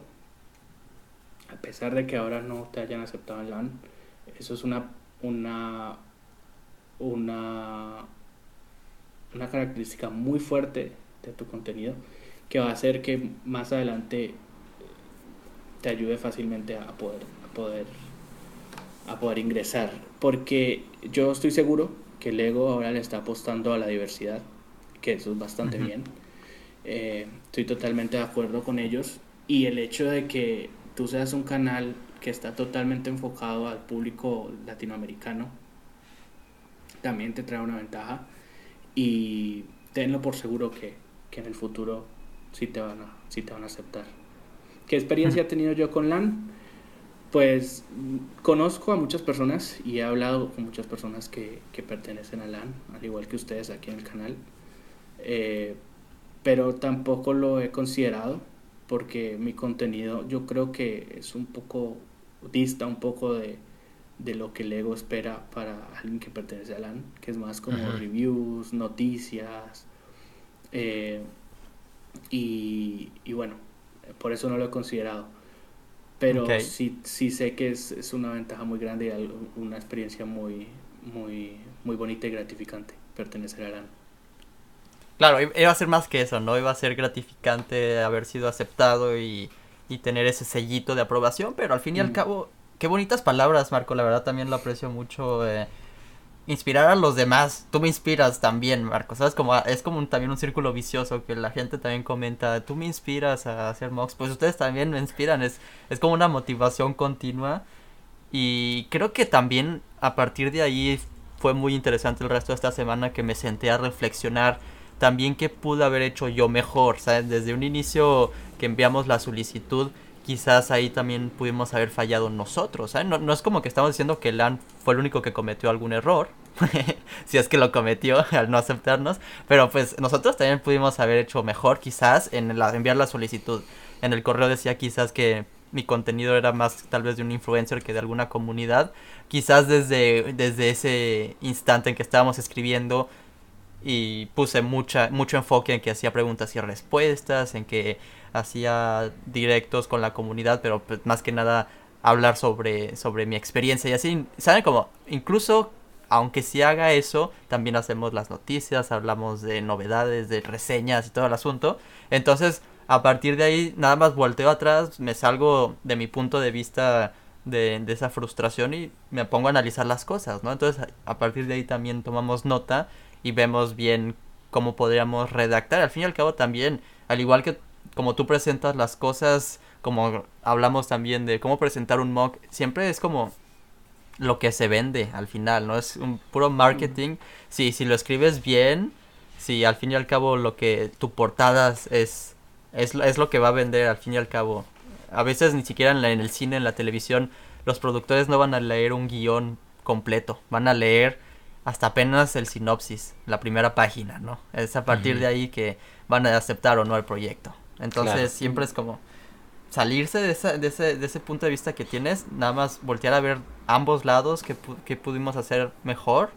a pesar de que ahora no te hayan aceptado en LAN, eso es una, una, una, una característica muy fuerte de tu contenido que va a hacer que más adelante te ayude fácilmente a poder, a poder a poder ingresar. Porque yo estoy seguro que Lego ahora le está apostando a la diversidad, que eso es bastante bien. Eh, estoy totalmente de acuerdo con ellos. Y el hecho de que tú seas un canal que está totalmente enfocado al público latinoamericano, también te trae una ventaja. Y tenlo por seguro que, que en el futuro sí te van a, sí te van a aceptar. ¿Qué experiencia he tenido yo con LAN? Pues conozco a muchas personas y he hablado con muchas personas que, pertenecen a LAN, al igual que ustedes aquí en el canal, eh, pero tampoco lo he considerado porque mi contenido yo creo que es un poco, dista un poco de, lo que el ego espera para alguien que pertenece a LAN, que es más como reviews, noticias, eh, y, y bueno, por eso no lo he considerado. Pero sí, sí sé que es, es, una ventaja muy grande y una experiencia muy, muy, muy bonita y gratificante pertenecer a LAN. Claro, iba a ser más que eso, ¿no? Iba a ser gratificante haber sido aceptado y, y tener ese sellito de aprobación, pero al fin y al mm. cabo, qué bonitas palabras, Marco, la verdad también lo aprecio mucho. Eh, inspirar a los demás. Tú me inspiras también, Marco. ¿Sabes? Como, es como también un círculo vicioso que la gente también comenta. Tú me inspiras a hacer mocks. Pues ustedes también me inspiran. Es, es como una motivación continua. Y creo que también a partir de ahí fue muy interesante el resto de esta semana que me senté a reflexionar también qué pude haber hecho yo mejor. ¿sabes? Desde un inicio que enviamos la solicitud quizás ahí también pudimos haber fallado nosotros. ¿eh? No, es como que estamos diciendo que Lan fue el único que cometió algún error, <laughs> si es que lo cometió <laughs> al no aceptarnos, pero pues nosotros también pudimos haber hecho mejor quizás en la, enviar la solicitud. En el correo decía quizás que mi contenido era más tal vez de un influencer que de alguna comunidad. Quizás desde, desde ese instante en que estábamos escribiendo y puse mucha, mucho enfoque en que hacía preguntas y respuestas, en que hacía directos con la comunidad, pero pues, más que nada hablar sobre, sobre mi experiencia y así, ¿saben? Como incluso aunque si haga eso, también hacemos las noticias, hablamos de novedades, de reseñas y todo el asunto. Entonces, a partir de ahí, nada más volteo atrás, me salgo de mi punto de vista de, de esa frustración y me pongo a analizar las cosas, ¿no? Entonces, a partir de ahí también tomamos nota y vemos bien cómo podríamos redactar. Al fin y al cabo, también, al igual que como tú presentas las cosas, como hablamos también de cómo presentar un mock, siempre es como lo que se vende al final, ¿no? Es un puro marketing. Sí, si lo escribes bien, si al fin y al cabo lo que tu portada es, es, es lo que va a vender al fin y al cabo. A veces ni siquiera en, en el cine, en la televisión, los productores no van a leer un guion completo, van a leer hasta apenas el sinopsis, la primera página, ¿no? Es a partir de ahí que van a aceptar o no el proyecto. Entonces siempre es como salirse de, de, ese, de ese punto de vista que tienes, nada más voltear a ver ambos lados que, que pudimos hacer mejor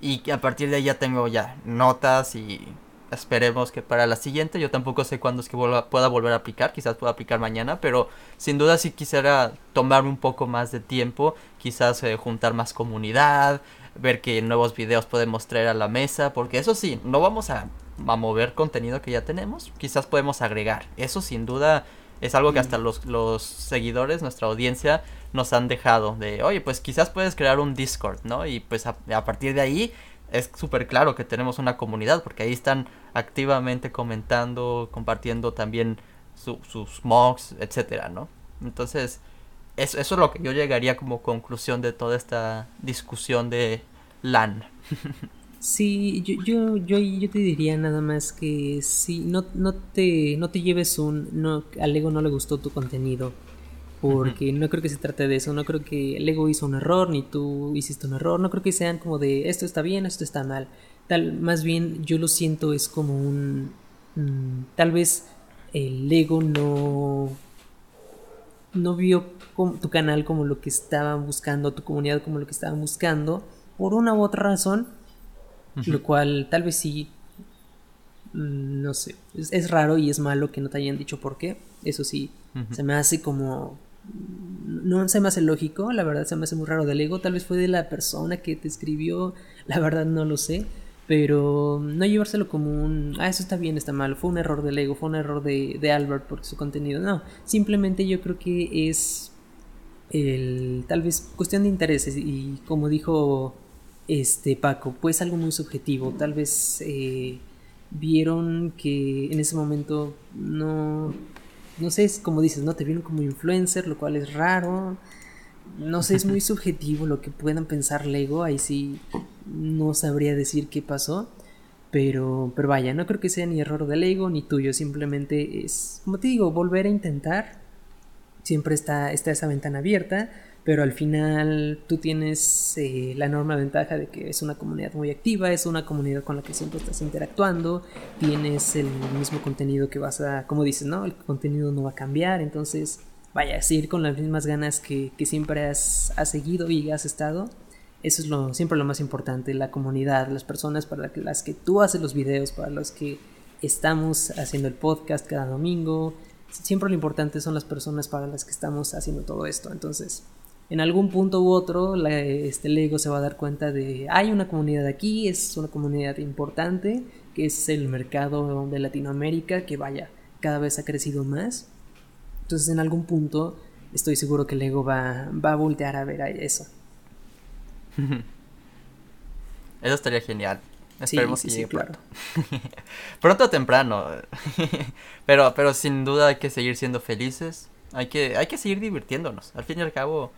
y que a partir de ahí ya tengo ya notas y esperemos que para la siguiente, yo tampoco sé cuándo es que pueda volver a aplicar, quizás pueda aplicar mañana, pero sin duda sí quisiera tomarme un poco más de tiempo, quizás eh, juntar más comunidad, ver qué nuevos videos podemos traer a la mesa, porque eso sí, no vamos a, a mover contenido que ya tenemos, quizás podemos agregar, eso sin duda es algo que hasta mm. los, los seguidores, nuestra audiencia, nos han dejado de, oye, pues quizás puedes crear un Discord, ¿no? Y pues a, a partir de ahí es súper claro que tenemos una comunidad porque ahí están activamente comentando, compartiendo también sus mocks, etcétera, ¿no? Entonces, eso, eso es lo que yo llegaría como conclusión de toda esta discusión de LAN. Sí, yo, yo, yo, yo te diría nada más que si no, no, te, no te lleves un... No, al Lego no le gustó tu contenido porque no creo que se trate de eso, no creo que Lego hizo un error, ni tú hiciste un error, no creo que sean como de esto está bien, esto está mal. Tal, más bien yo lo siento es como un... Mm, tal vez el Lego no... No vio tu canal como lo que estaban buscando, tu comunidad como lo que estaban buscando, por una u otra razón, lo cual tal vez sí mm, no sé, es, raro y es malo que no te hayan dicho por qué. Eso sí, se me hace como no se me hace lógico, la verdad se me hace muy raro del ego, tal vez fue de la persona que te escribió, la verdad no lo sé, pero no llevárselo como un, ah, eso está bien, está mal, fue un error del ego, fue un error de, de Albert por su contenido, no, simplemente yo creo que es el, tal vez cuestión de intereses y como dijo este Paco, pues algo muy subjetivo, tal vez eh, vieron que en ese momento no no sé, es como dices, ¿no? Te vieron como influencer, lo cual es raro. No sé, es muy <laughs> subjetivo lo que puedan pensar Lego, ahí sí no sabría decir qué pasó. Pero, pero vaya, no creo que sea ni error de Lego ni tuyo, simplemente es, como te digo, volver a intentar. Siempre está, está esa ventana abierta pero al final tú tienes eh, la enorme ventaja de que es una comunidad muy activa, es una comunidad con la que siempre estás interactuando, tienes el mismo contenido que vas a, como dices, ¿no? El contenido no va a cambiar, entonces vaya, seguir con las mismas ganas que, siempre has, seguido y has estado. Eso es lo, siempre lo más importante, la comunidad, las personas para las que tú haces los videos, para los que estamos haciendo el podcast cada domingo. Siempre lo importante son las personas para las que estamos haciendo todo esto. Entonces, en algún punto u otro este Lego se va a dar cuenta de hay una comunidad aquí, es una comunidad importante, que es el mercado de Latinoamérica, que vaya, cada vez ha crecido más. Entonces en algún punto estoy seguro que Lego va, va a voltear a ver a eso. <laughs> Eso estaría genial. Esperemos que llegue pronto. <laughs> pronto o temprano. <laughs> pero, pero sin duda hay que seguir siendo felices. Hay que, hay que seguir divirtiéndonos. Al fin y al cabo,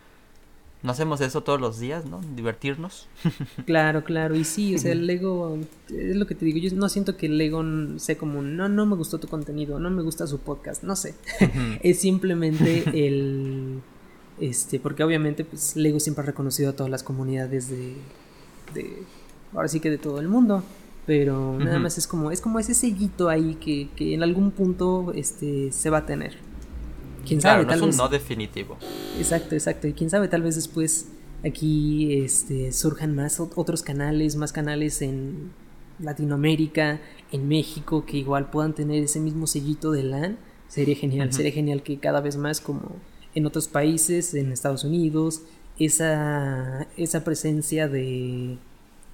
no hacemos eso todos los días, ¿no? Divertirnos. <laughs> Claro, claro. Y sí, o sea, el Lego, es lo que te digo, yo no siento que el Lego sea como, no, no me gustó tu contenido, no me gusta su podcast, no sé. <laughs> es simplemente el, este, porque obviamente, pues, Lego siempre ha reconocido a todas las comunidades de, de ahora sí que de todo el mundo. Pero nada más es como, es como ese sellito ahí que, que en algún punto, este, se va a tener quién sabe, tal es un no definitivo. Exacto, exacto. Y quién sabe, tal vez después aquí este, surjan más otros canales, más canales en Latinoamérica, en México, que igual puedan tener ese mismo sellito de LAN. Sería genial, sería genial que cada vez más como en otros países, en Estados Unidos, esa, esa presencia de,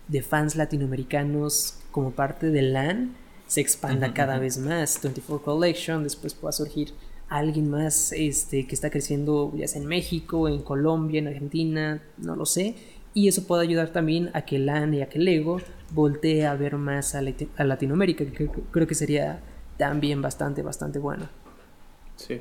de fans latinoamericanos como parte de LAN se expanda cada vez más. 24 Collection, después pueda surgir alguien más este, que está creciendo ya sea en México, en Colombia, en Argentina, no lo sé. Y eso puede ayudar también a que LAN y a que Lego voltee a ver más a, Latinoamérica, que creo que sería también bastante, bastante bueno. Sí.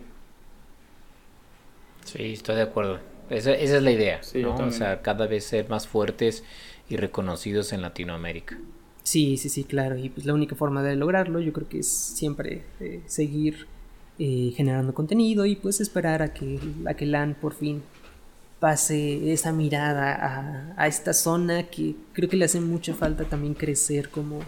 Sí, estoy de acuerdo. Esa, es la idea, O sea, cada vez ser más fuertes y reconocidos en Latinoamérica. Sí, sí, sí, claro. Y pues la única forma de lograrlo yo creo que es siempre eh, seguir eh, generando contenido y pues esperar a que, a que LAN por fin pase esa mirada a, esta zona que creo que le hace mucha falta también crecer como,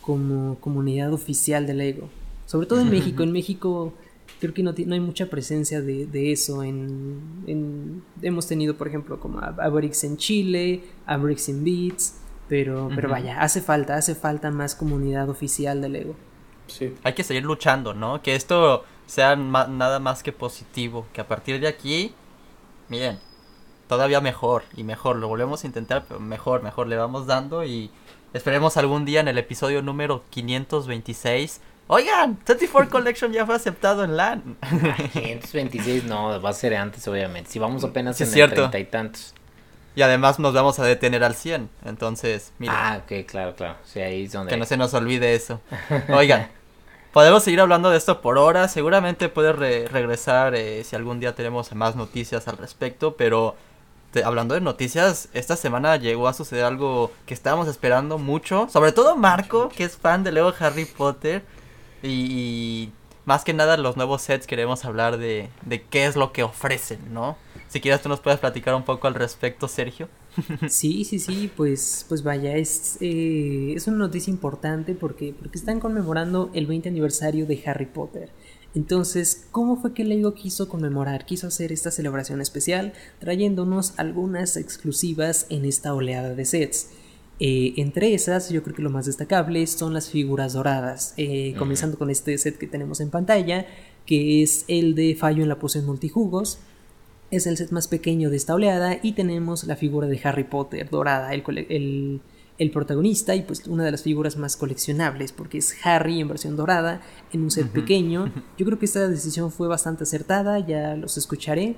como comunidad oficial de Lego. Sobre todo en México. En México creo que no, no hay mucha presencia de, eso. En, hemos tenido, por ejemplo, como Abrix en Chile, Abrix en Beats, pero, pero vaya, hace falta, hace falta más comunidad oficial de Lego. Sí. Hay que seguir luchando, ¿no? Que esto sea nada más que positivo. Que a partir de aquí, miren, todavía mejor y mejor. Lo volvemos a intentar, pero mejor, mejor le vamos dando y esperemos algún día en el episodio número 526 Oigan, 34 Collection ya fue aceptado en LAN. 526 no, va a ser antes, obviamente. Si vamos apenas en el 30 y tantos. Y además nos vamos a detener al 100. Entonces, mira. Ah, ok, claro, claro. Sí, ahí es donde. Que no se nos olvide eso. Oigan, <laughs> podemos seguir hablando de esto por horas. Seguramente puede regresar eh, si algún día tenemos más noticias al respecto. Pero hablando de noticias, esta semana llegó a suceder algo que estábamos esperando mucho. Sobre todo Marco, que es fan de Lego Harry Potter y, más que nada los nuevos sets queremos hablar de, de qué es lo que ofrecen, ¿no? Si quieres tú nos puedes platicar un poco al respecto, Sergio. <laughs> Sí, sí, sí, pues, pues vaya, es, eh, es una noticia importante porque, porque están conmemorando el 20 aniversario de Harry Potter. Entonces, ¿cómo fue que Lego quiso conmemorar, quiso hacer esta celebración especial, trayéndonos algunas exclusivas en esta oleada de sets? Eh, entre esas, yo creo que lo más destacable son las figuras doradas, eh, comenzando con este set que tenemos en pantalla, que es el de Fallo en la poción multijugos. Es el set más pequeño de esta oleada y tenemos la figura de Harry Potter dorada, el, el, protagonista y pues una de las figuras más coleccionables porque es Harry en versión dorada en un set pequeño. Yo creo que esta decisión fue bastante acertada, ya los escucharé,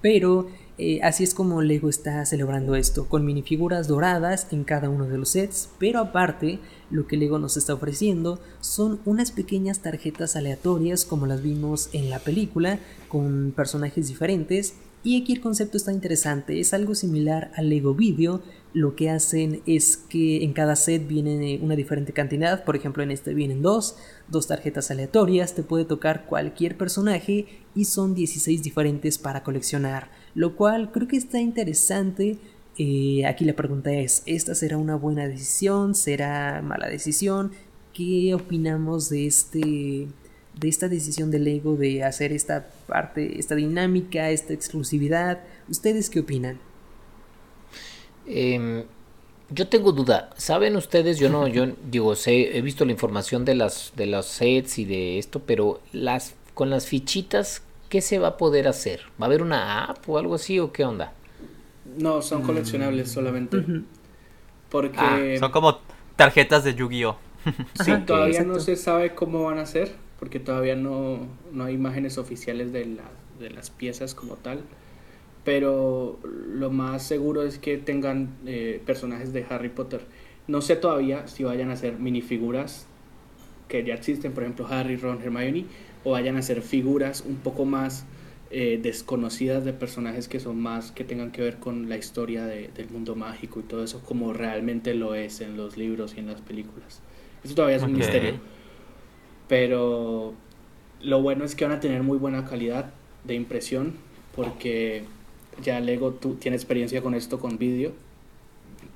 pero eh, así es como Lego está celebrando esto, con minifiguras doradas en cada uno de los sets, pero aparte lo que Lego nos está ofreciendo son unas pequeñas tarjetas aleatorias como las vimos en la película, con personajes diferentes. Y aquí el concepto está interesante, es algo similar al Lego Video, lo que hacen es que en cada set viene una diferente cantidad, por ejemplo en este vienen dos, dos tarjetas aleatorias, te puede tocar cualquier personaje y son 16 diferentes para coleccionar lo cual creo que está interesante. Eh, aquí la pregunta es, ¿esta será una buena decisión? ¿Será mala decisión? ¿Qué opinamos de este de esta decisión del Lego de hacer esta parte, esta dinámica, esta exclusividad? ¿Ustedes qué opinan? Em, yo tengo duda. ¿Saben ustedes? Yo no, yo digo, sé, he visto la información de las de los sets y de esto, pero las con las fichitas ¿qué se va a poder hacer? ¿Va a haber una app o algo así o qué onda? No, son coleccionables mm. solamente. Porque... Ah, son como tarjetas de Yu-Gi-Oh! sí, todavía no se sabe cómo van a ser, porque todavía no, no hay imágenes oficiales de, la, de las piezas como tal. Pero lo más seguro es que tengan eh, personajes de Harry Potter. No sé todavía si vayan a ser minifiguras que ya existen, por ejemplo Harry, Ron, Hermione, o vayan a ser figuras un poco más eh, desconocidas de personajes que son más que tengan que ver con la historia del mundo mágico y todo eso como realmente lo es en los libros y en las películas. Eso todavía es un misterio. Pero lo bueno es que van a tener muy buena calidad de impresión porque ya Lego tú, tiene experiencia con esto con vídeo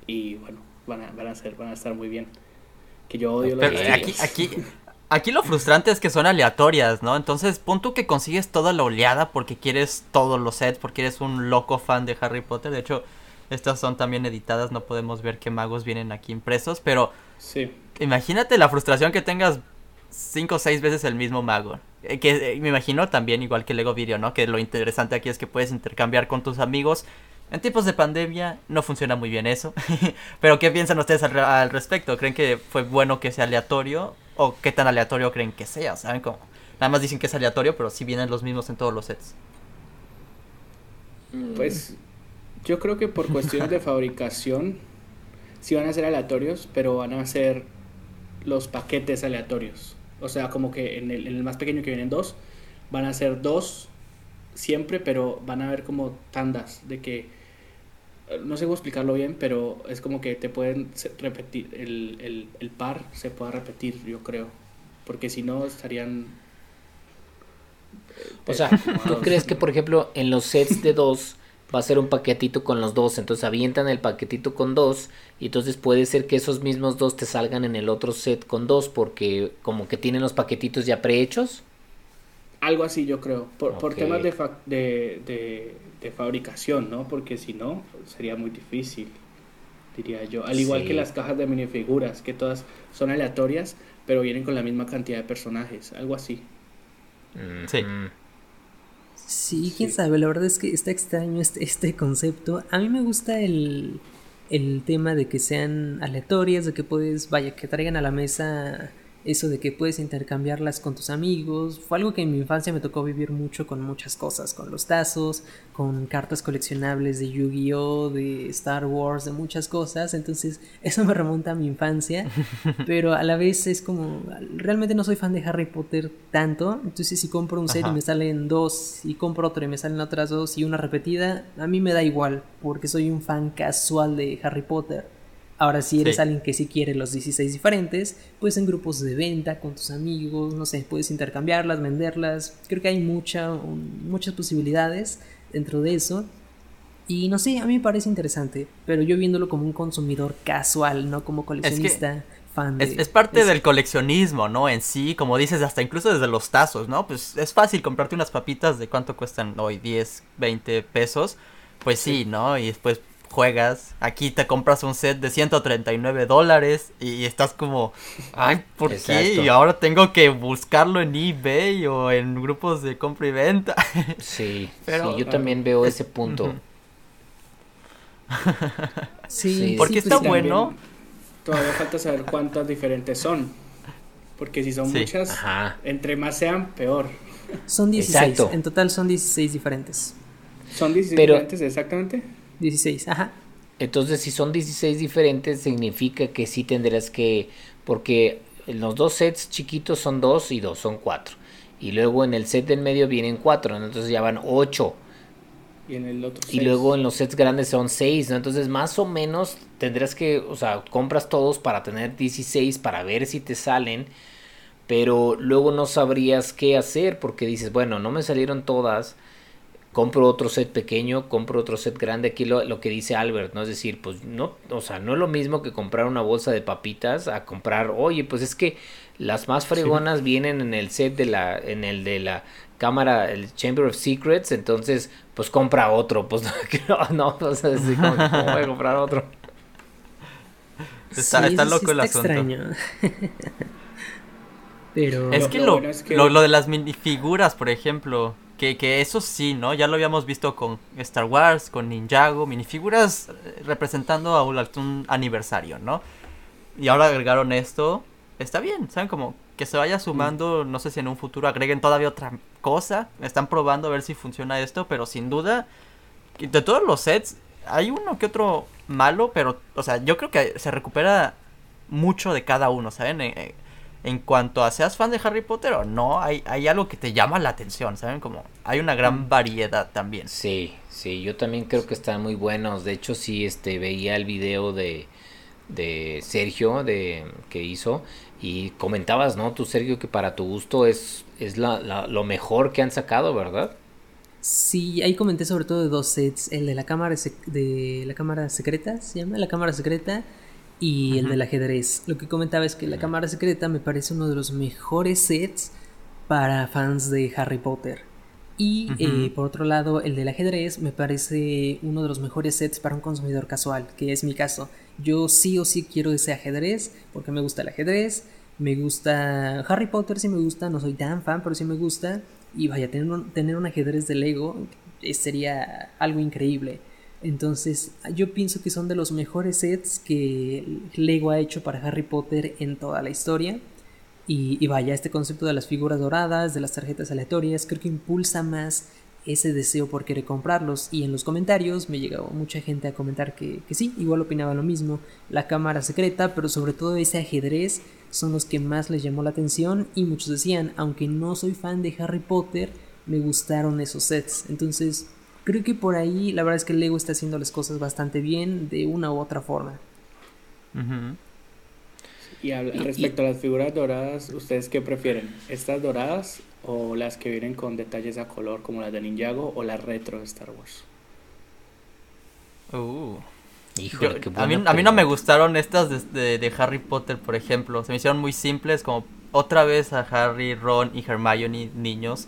y bueno, van a, van a, ser, van a estar muy bien. Que yo odio los aquí, aquí, Aquí lo frustrante es que son aleatorias, ¿no? Entonces, punto que consigues toda la oleada porque quieres todos los sets, porque eres un loco fan de Harry Potter. De hecho, estas son también editadas, no podemos ver qué magos vienen aquí impresos, pero sí. imagínate la frustración que tengas cinco o seis veces el mismo mago. Eh, que eh, me imagino también igual que Lego Video, ¿no? Que lo interesante aquí es que puedes intercambiar con tus amigos. En tiempos de pandemia no funciona muy bien eso. <laughs> pero ¿qué piensan ustedes al respecto? ¿Creen que fue bueno que sea aleatorio? O qué tan aleatorio creen que sea, ¿saben? Como, nada más dicen que es aleatorio, pero sí vienen los mismos en todos los sets. Pues yo creo que por cuestiones de <laughs> fabricación sí van a ser aleatorios, pero van a ser los paquetes aleatorios. O sea, como que en el, más pequeño que vienen dos, van a ser dos siempre, pero van a haber como tandas de que no sé cómo explicarlo bien, pero es como que te pueden repetir, el, el, par se pueda repetir, yo creo, porque si no estarían... O sea, ¿tú <laughs> crees que, por ejemplo, en los sets de dos va a ser un paquetito con los dos, entonces avientan el paquetito con dos y entonces puede ser que esos mismos dos te salgan en el otro set con dos porque como que tienen los paquetitos ya prehechos. Algo así yo creo, por, por temas de, fa- de, de, de fabricación, ¿no? Porque si no, sería muy difícil, diría yo. Al igual Sí. que las cajas de minifiguras, que todas son aleatorias, pero vienen con la misma cantidad de personajes, algo así. Sí. Ujú. Sí, quién Sí. sabe, la verdad es que está extraño este, este concepto. A mí me gusta el, el tema de que sean aleatorias, de que puedes, vaya, que traigan a la mesa eso de que puedes intercambiarlas con tus amigos. Fue algo que en mi infancia me tocó vivir mucho con muchas cosas, con los tazos, con cartas coleccionables de Yu-Gi-Oh, de Star Wars, de muchas cosas. Entonces, <laughs> eso me remonta a mi infancia, <laughs> pero a la vez es como, realmente no soy fan de Harry Potter tanto. Entonces, si compro un set Ajá. y me salen dos, y compro otro y me salen otras dos y una repetida, a mí me da igual, porque soy un fan casual de Harry Potter. Ahora, si eres Sí. alguien que sí quiere los 16 diferentes, pues en grupos de venta, con tus amigos, no sé, puedes intercambiarlas, venderlas. Creo que hay mucha, muchas posibilidades dentro de eso. Y no sé, a mí me parece interesante, pero yo viéndolo como un consumidor casual, no como coleccionista, fan de... Es, es parte es- del coleccionismo, ¿no? En sí, como dices, hasta incluso desde los tazos, ¿no? Pues es fácil comprarte unas papitas de cuánto cuestan hoy, 10, 20 pesos. Pues sí, ¿no? Y después juegas, aquí te compras un set de 139 dólares y estás como, ay, ¿por qué? Y ahora tengo que buscarlo en eBay o en grupos de compra y venta. <laughs> Sí, Pero- sí, yo también veo ese punto. <laughs> Sí, Sí. Porque pues, está bueno. Todavía falta saber cuántas diferentes son. Porque si son Sí. muchas, Ajá. entre más sean, peor. Son 16, Exacto. en total son 16 diferentes. ¿Son 16 Pero- diferentes exactamente? 16, ajá. Entonces, si son 16 diferentes, significa que sí tendrás que. Porque en los dos sets chiquitos son dos y dos, son cuatro. Y luego en el set del medio vienen cuatro, ¿no? entonces ya van ocho. Y en el otro Y luego en los sets grandes son seis, ¿no? Entonces, más o menos tendrás que. O sea, compras todos para tener 16 para ver si te salen. Pero luego no sabrías qué hacer porque dices, bueno, no me salieron todas. Compro otro set pequeño, compro otro set grande. Aquí lo, lo que dice Albert, ¿no? Es decir, pues no, o sea, no es lo mismo que comprar una bolsa de papitas a comprar, oye, pues es que las más fregonas vienen en el set de la, en el de la cámara, el Chamber of Secrets, entonces, pues compra otro, pues <laughs> no, no, o sea, así como, ¿cómo voy a comprar otro? Está, Sí, está sí loco el asunto. extraño. <laughs> Pero Es que lo lo, bueno es que- lo, lo de las minifiguras, por ejemplo, que, que eso sí, ¿no? Ya lo habíamos visto con Star Wars, con Ninjago, minifiguras eh, representando a un, un aniversario, ¿no? Y ahora agregaron esto, está bien, ¿saben? Como que se vaya sumando, no sé si en un futuro agreguen todavía otra cosa, están probando a ver si funciona esto, pero sin duda, de todos los sets, hay uno que otro malo, pero, o sea, yo creo que se recupera mucho de cada uno, ¿saben? Eh, eh, en cuanto a seas fan de Harry Potter o no, hay, hay algo que te llama la atención, ¿saben? Como hay una gran variedad también. Sí, sí, yo también creo que están muy buenos. De hecho, sí, este, veía el video de, de Sergio de, que hizo y comentabas, ¿no? Tú, Sergio, que para tu gusto es, es la, la- lo mejor que han sacado, ¿verdad? sí, ahí comenté sobre todo de dos sets, el de la cámara sec- de la cámara secreta, se llama la cámara secreta y el del ajedrez. Lo que comentaba es que la cámara secreta me parece uno de los mejores sets para fans de Harry Potter. Y eh, por otro lado, el del ajedrez me parece uno de los mejores sets para un consumidor casual, que es mi caso. Yo sí o sí quiero ese ajedrez porque me gusta el ajedrez, me gusta Harry Potter, sí me gusta, no soy tan fan, pero sí me gusta. Y vaya, tener un, tener un ajedrez de Lego eh, sería algo increíble. Entonces, yo pienso que son de los mejores sets que Lego ha hecho para Harry Potter en toda la historia. Y, vaya, este concepto de las figuras doradas, de las tarjetas aleatorias, creo que impulsa más ese deseo por querer comprarlos. Y en los comentarios me llegó mucha gente a comentar que, que sí, igual opinaba lo mismo. La cámara secreta, pero sobre todo ese ajedrez, son los que más les llamó la atención. Y muchos decían, aunque no soy fan de Harry Potter, me gustaron esos sets. Entonces, creo que por ahí la verdad es que Lego está haciendo las cosas bastante bien de una u otra forma. Y respecto a las figuras doradas, ¿ustedes qué prefieren? ¿Estas doradas o las que vienen con detalles a color como las de Ninjago o las retro de Star Wars? Uh. Híjole, Yo- qué a, mí, a mí no me gustaron estas de, de- de Harry Potter, por ejemplo. Se me hicieron muy simples, como otra vez a Harry, Ron y Hermione niños.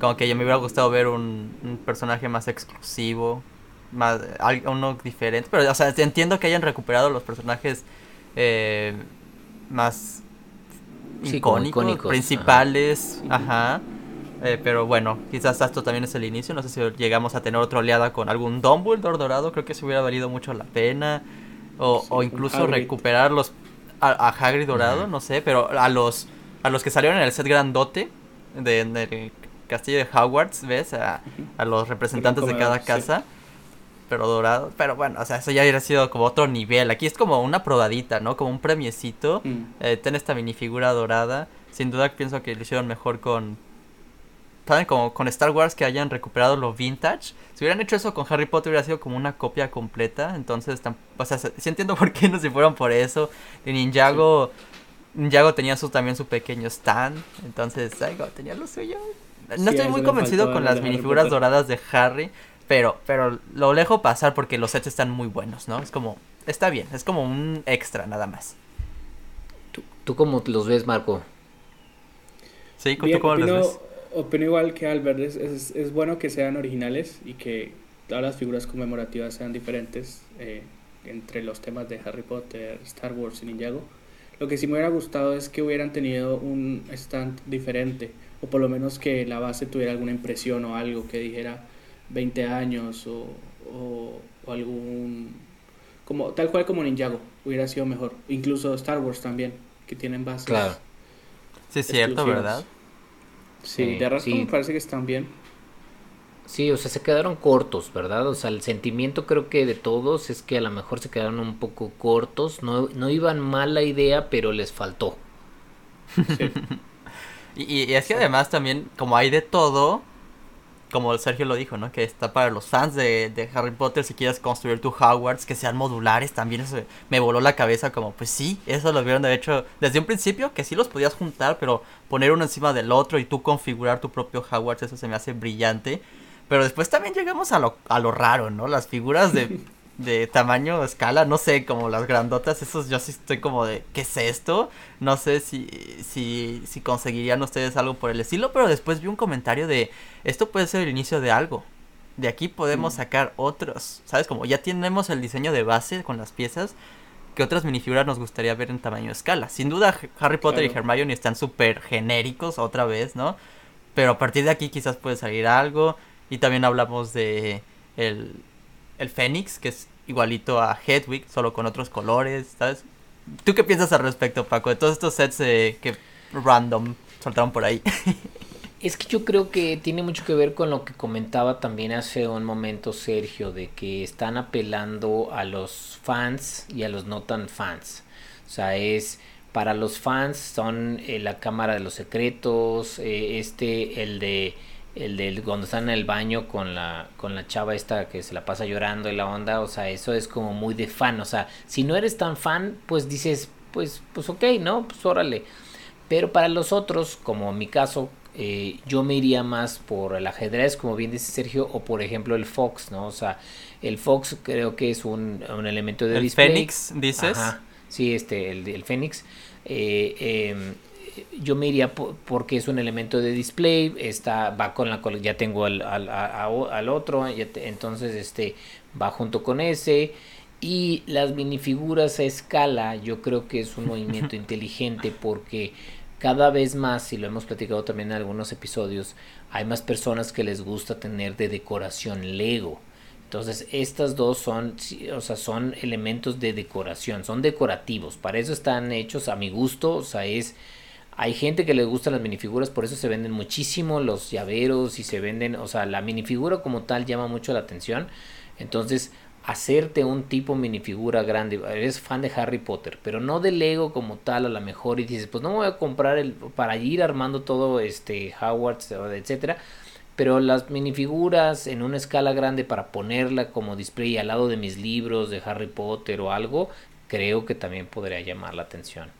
Como que yo me hubiera gustado ver un, un personaje más exclusivo, más uno diferente. Pero, o sea, entiendo que hayan recuperado los personajes eh, más Sí, icónicos, icónicos, principales, ajá. Eh, pero bueno, quizás esto también es el inicio. No sé si llegamos a tener otra oleada con algún Dumbledore dorado. Creo que se hubiera valido mucho la pena. O, Sí, o incluso recuperar los, a, a Hagrid dorado, no sé. Pero a los a los que salieron en el set grandote de, en el castillo de Hogwarts, ¿ves? A, a los representantes de cada sí. casa. Pero dorado. Pero bueno, o sea, eso ya hubiera sido como otro nivel. Aquí es como una probadita, ¿no? Como un premiecito. Mm. Eh, ten esta minifigura dorada. Sin duda pienso que lo hicieron mejor con. ¿Saben? Como con Star Wars que hayan recuperado lo vintage. Si hubieran hecho eso con Harry Potter hubiera sido como una copia completa. Entonces, o sea, sí entiendo <laughs> por qué no se fueron por eso. Y Ninjago. Ninjago tenía su, también su pequeño stand. Entonces, algo tenía lo suyo. No Sí, estoy muy convencido con las minifiguras Potter. doradas de Harry. Pero, pero lo dejo pasar porque los sets están muy buenos, ¿no? Es como. Está bien, es como un extra nada más. ¿Tú, tú cómo los ves, Marco? ¿Sí? ¿Tú Bien, cómo los ves? opino igual que Albert, es, es, es bueno que sean originales y que todas las figuras conmemorativas sean diferentes eh, entre los temas de Harry Potter, Star Wars y Ninjago. Lo que sí me hubiera gustado es que hubieran tenido un stand diferente, o por lo menos que la base tuviera alguna impresión o algo que dijera 20 años o, o, o algún... Como, tal cual como Ninjago, hubiera sido mejor. Incluso Star Wars también, que tienen bases. Claro. Sí, es cierto. ¿verdad? Sí, Sí, de resto sí. me parece que están bien. Sí, o sea, se quedaron cortos, ¿verdad? O sea, el sentimiento creo que de todos es que a lo mejor se quedaron un poco cortos. No, no iban mal la idea, pero les faltó. Y, y es que además también, como hay de todo, como Sergio lo dijo, ¿no? Que está para los fans de, de Harry Potter, si quieres construir tu Hogwarts, que sean modulares, también eso me voló la cabeza como, pues sí, eso lo vieron de hecho desde un principio, que sí los podías juntar, pero poner uno encima del otro y tú configurar tu propio Hogwarts, eso se me hace brillante. Pero después también llegamos a lo, a lo raro, ¿no? Las figuras de, <laughs> de tamaño, escala, no sé, como las grandotas, esos yo sí estoy como de, ¿qué es esto? No sé si, si, si conseguirían ustedes algo por el estilo, pero después vi un comentario de, esto puede ser el inicio de algo. De aquí podemos Mm. sacar otros, ¿sabes? Como ya tenemos el diseño de base con las piezas, ¿qué otras minifiguras nos gustaría ver en tamaño escala? Sin duda, Harry Potter y. Hermione están súper genéricos otra vez, ¿no? Pero a partir de aquí quizás puede salir algo. Y también hablamos de el, el Fénix, que es igualito a Hedwig, solo con otros colores, ¿sabes? ¿Tú qué piensas al respecto, Paco? De todos estos sets eh, que random soltaron por ahí. <laughs> Es que yo creo que tiene mucho que ver con lo que comentaba también hace un momento Sergio, de que están apelando a los fans y a los no tan fans. O sea, es para los fans son eh, la cámara de los secretos, eh, este, el de el de cuando están en el baño con la con la chava esta que se la pasa llorando y la onda, o sea, eso es como muy de fan, o sea, si no eres tan fan, pues dices, pues pues ok, ¿no? Pues órale. Pero para los otros, como en mi caso, eh, yo me iría más por el ajedrez, como bien dice Sergio, o por ejemplo el Fox, ¿no? O sea, el Fox creo que es un, un elemento de el display. Fénix, dices. Ajá, sí, este, el, el Fénix. Eh, eh, yo me iría po- porque es un elemento de display, está, va con la ya tengo al, al, a- a- al otro, te- entonces este va junto con ese. Y las minifiguras a escala, yo creo que es un <laughs> movimiento inteligente porque cada vez más, y lo hemos platicado también en algunos episodios, hay más personas que les gusta tener de decoración Lego. Entonces, estas dos son, o sea, son elementos de decoración, son decorativos, para eso están hechos a mi gusto, o sea, es hay gente que le gustan las minifiguras, por eso se venden muchísimo los llaveros y se venden, o sea, la minifigura como tal llama mucho la atención. Entonces, hacerte un tipo minifigura grande, eres fan de Harry Potter, pero no de Lego como tal a lo mejor y dices, pues no me voy a comprar el para ir armando todo este Hogwarts, etcétera, pero las minifiguras en una escala grande para ponerla como display al lado de mis libros de Harry Potter o algo, creo que también podría llamar la atención.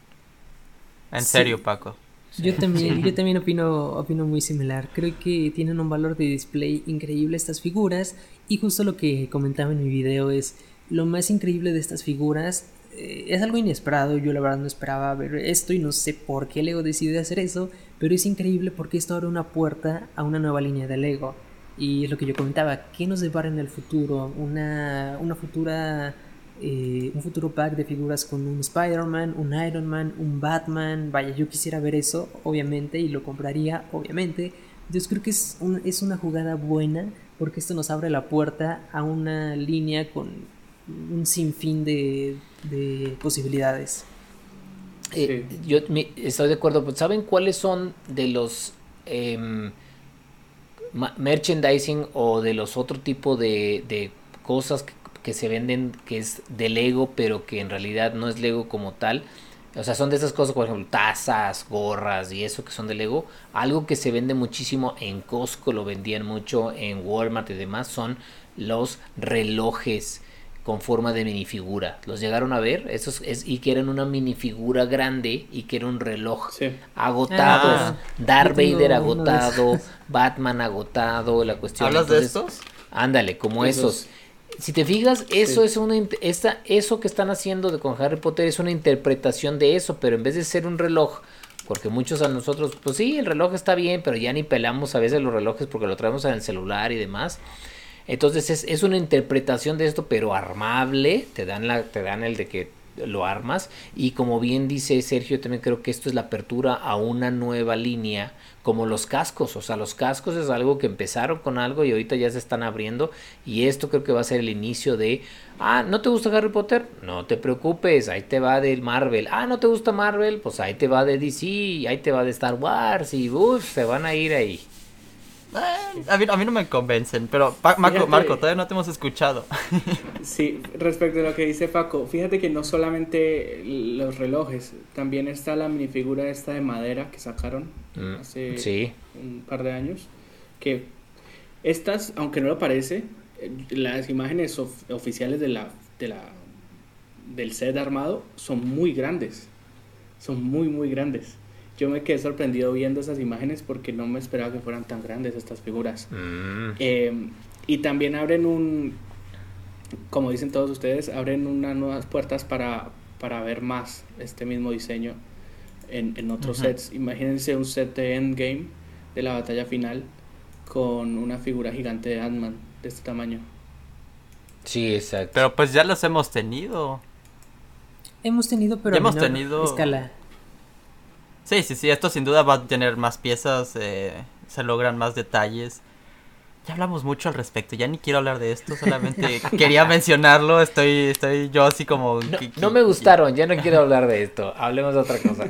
En Sí. serio, Paco. Yo también, yo <laughs> también opino, opino muy similar. Creo que tienen un valor de display increíble estas figuras. Y justo lo que comentaba en mi video es lo más increíble de estas figuras. eh, es algo inesperado, yo la verdad no esperaba ver esto y no sé por qué Lego decidió hacer eso, pero es increíble porque esto abre una puerta a una nueva línea de Lego. Y es lo que yo comentaba, ¿qué nos depara en el futuro? Una, una futura eh, un futuro pack de figuras con un Spider-Man, un Iron Man, un Batman. Vaya, yo quisiera ver eso, obviamente, y lo compraría, obviamente. Entonces creo que es, un- es una jugada buena porque esto nos abre la puerta a una línea con un sinfín de, de posibilidades. Eh, Yo me- estoy de acuerdo. pues, ¿Saben cuáles son de los em, merchandising o de los otro tipo de, de cosas que, que se venden que es de Lego, pero que en realidad no es Lego como tal? O sea, son de esas cosas, por ejemplo, tazas, gorras y eso que son de Lego. Algo que se vende muchísimo en Costco, lo vendían mucho en Walmart y demás, son los relojes con forma de minifigura. ¿Los llegaron a ver? Esos es, y que eran una minifigura grande y que era un reloj Sí. agotados. Ah. Darth Vader agotado. Batman agotado, la cuestión. ¿Hablas de estos? Ándale, como Esos. esos. Si te fijas, eso Sí. es una esta, eso que están haciendo de, con Harry Potter es una interpretación de eso, pero en vez de ser un reloj, porque muchos a nosotros, pues sí, el reloj está bien, pero ya ni pelamos a veces los relojes porque lo traemos en el celular y demás. Entonces es, es una interpretación de esto, pero armable, te dan la, te dan el de que lo armas. Y como bien dice Sergio, también creo que esto es la apertura a una nueva línea, como los cascos. O sea, los cascos es algo que empezaron con algo y ahorita ya se están abriendo. Y esto creo que va a ser el inicio de, ah, ¿no te gusta Harry Potter? No te preocupes, ahí te va del Marvel. Ah, ¿no te gusta Marvel? Pues ahí te va de DC, ahí te va de Star Wars y uff, se van a ir ahí. Eh, a, mí, a mí no me convencen, pero Pa- Marco, Fíjate. Marco, todavía no te hemos escuchado. <laughs> Sí, respecto a lo que dice Paco, fíjate que no solamente los relojes, también está la minifigura esta de madera que sacaron Mm, hace sí. un par de años, que estas, aunque no lo parece, eh, las imágenes of- oficiales de la, de la, del set armado son muy grandes, son muy, muy grandes. Yo me quedé sorprendido viendo esas imágenes porque no me esperaba que fueran tan grandes estas figuras. Mm. Eh, y también abren un, como dicen todos ustedes, abren unas nuevas puertas para, para ver más este mismo diseño en, en otros sets. Imagínense un set de Endgame de la batalla final con una figura gigante de Ant-Man de este tamaño. Sí, exacto. Pero pues ya los hemos tenido. Hemos tenido, pero hemos menor tenido- escala. Sí, sí, sí, esto sin duda va a tener más piezas, eh, se logran más detalles. Ya hablamos mucho al respecto, ya ni quiero hablar de esto, solamente <laughs> quería mencionarlo, estoy, estoy yo así como... No, no me gustaron, ya no <laughs> quiero hablar de esto. Hablemos de otra cosa.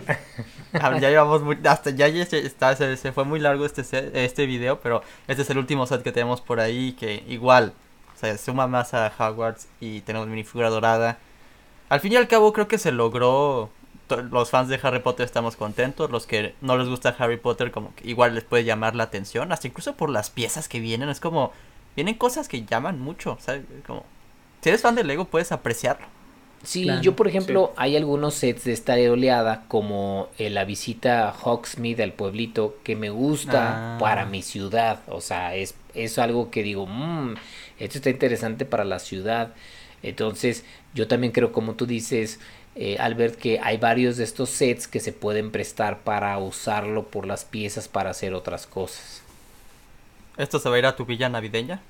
Ah, Ya llevamos muy, hasta ya, ya se, está, se, se fue muy largo este set- este video, pero este es el último set que tenemos por ahí que igual se suma más a Hogwarts y tenemos minifigura dorada. Al fin y al cabo creo que se logró, los fans de Harry Potter estamos contentos, los que no les gusta Harry Potter como que igual les puede llamar la atención, hasta incluso por las piezas que vienen, es como vienen cosas que llaman mucho, ¿sabes? Como si eres fan de Lego puedes apreciarlo. Sí, Claro, yo por ejemplo, hay algunos sets de esta oleada, como eh, la visita a Hogsmeade al pueblito, que me gusta Ah. para mi ciudad. O sea, es, es algo que digo, mmm, esto está interesante para la ciudad. Entonces, yo también creo, como tú dices, eh, Albert, que hay varios de estos sets que se pueden prestar para usarlo por las piezas para hacer otras cosas. ¿Esto se va a ir a tu villa navideña?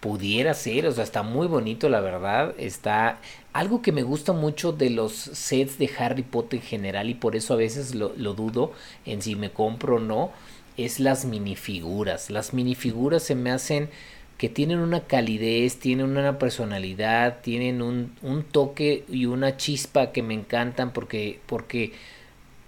Pudiera ser, o sea, está muy bonito, la verdad. Está algo que me gusta mucho de los sets de Harry Potter en general y por eso a veces lo, lo dudo en si me compro o no, es las minifiguras. Las minifiguras se me hacen que tienen una calidez, tienen una personalidad, tienen un, un toque y una chispa que me encantan porque, porque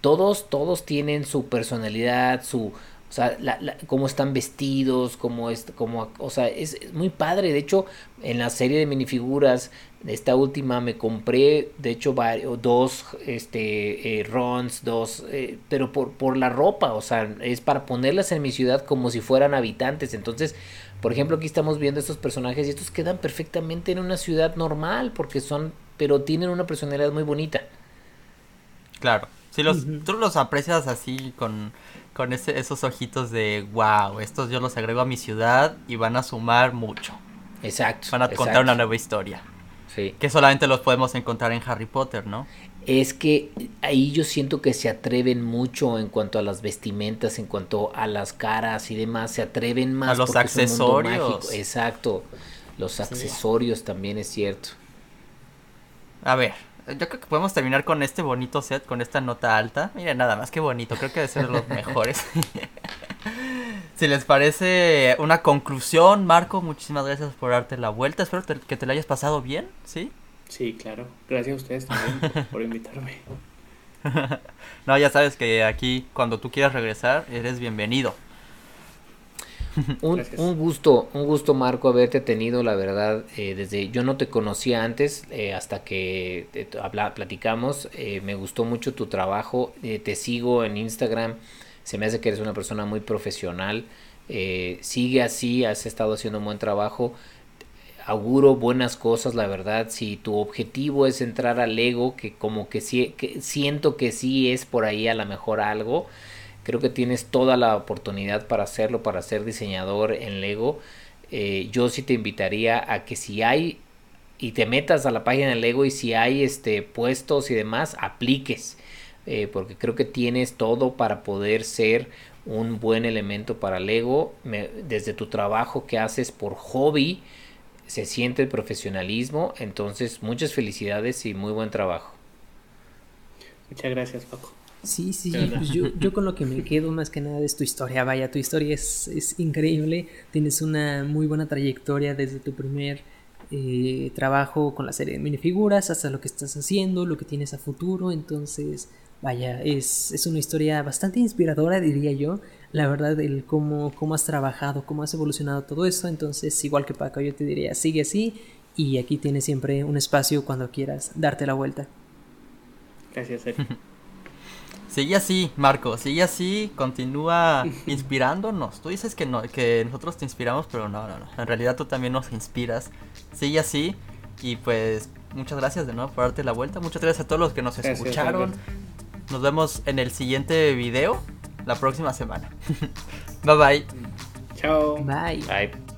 todos, todos tienen su personalidad, su, o sea, la, la- cómo están vestidos, cómo es, cómo, o sea, es, es muy padre. De hecho, en la serie de minifiguras, esta última me compré, de hecho, varios, dos, este, eh, Rons, dos, eh, pero por, por la ropa, o sea, es para ponerlas en mi ciudad como si fueran habitantes. Entonces, por ejemplo, aquí estamos viendo estos personajes y estos quedan perfectamente en una ciudad normal porque son, pero tienen una personalidad muy bonita. Claro. Si los, tú los aprecias así con, con ese, esos ojitos de wow, estos yo los agrego a mi ciudad y van a sumar mucho. Exacto. Van a contar una nueva historia. Sí. Que solamente los podemos encontrar en Harry Potter, ¿no? Es que ahí yo siento que se atreven mucho en cuanto a las vestimentas, en cuanto a las caras y demás, se atreven más. A los accesorios. Exacto. Los accesorios también es cierto. A ver, yo creo que podemos terminar con este bonito set, con esta nota alta. Miren, nada más que bonito, creo que debe ser de los mejores. <laughs> si les parece una conclusión, Marco, muchísimas gracias por darte la vuelta. Espero que te la hayas pasado bien, ¿sí? Sí, claro. Gracias a ustedes también <laughs> por invitarme. <laughs> no, ya sabes que aquí, cuando tú quieras regresar, eres bienvenido. <laughs> un, un, gusto, un gusto Marco haberte tenido, la verdad, eh, desde yo no te conocía antes, eh, hasta que te, habla, platicamos, eh, me gustó mucho tu trabajo, te sigo en Instagram, se me hace que eres una persona muy profesional, sigue así, has estado haciendo un buen trabajo, auguro buenas cosas, la verdad, si tu objetivo es entrar al ego, que como que, sí, que siento que sí es por ahí a lo mejor algo, Creo que tienes toda la oportunidad para hacerlo, para ser diseñador en Lego. Eh, yo sí te invitaría a que si hay y te metas a la página de Lego y si hay este puestos y demás, apliques. Eh, porque creo que tienes todo para poder ser un buen elemento para Lego. desde tu trabajo que haces por hobby, se siente el profesionalismo. Entonces, muchas felicidades y muy buen trabajo. Muchas gracias, Paco. Sí, sí, pues yo, yo <laughs> con lo que me quedo más que nada es tu historia, vaya, tu historia es, es increíble, tienes una muy buena trayectoria desde tu primer eh, trabajo con la serie de minifiguras hasta lo que estás haciendo, lo que tienes a futuro, entonces, vaya, es, es una historia bastante inspiradora, diría yo, la verdad, el cómo, cómo has trabajado, cómo has evolucionado todo eso, entonces, igual que Paco, yo te diría, sigue así y aquí tienes siempre un espacio cuando quieras darte la vuelta. Gracias, Sergio. <laughs> Sigue así, Marco, sigue así, continúa <laughs> inspirándonos. Tú dices que no, que nosotros te inspiramos, pero no, no, no. En realidad tú también nos inspiras. Sigue así y pues muchas gracias de nuevo por darte la vuelta. Muchas gracias a todos los que nos escucharon. Nos vemos en el siguiente video la próxima semana. <laughs> bye bye. Chao. Bye. Bye.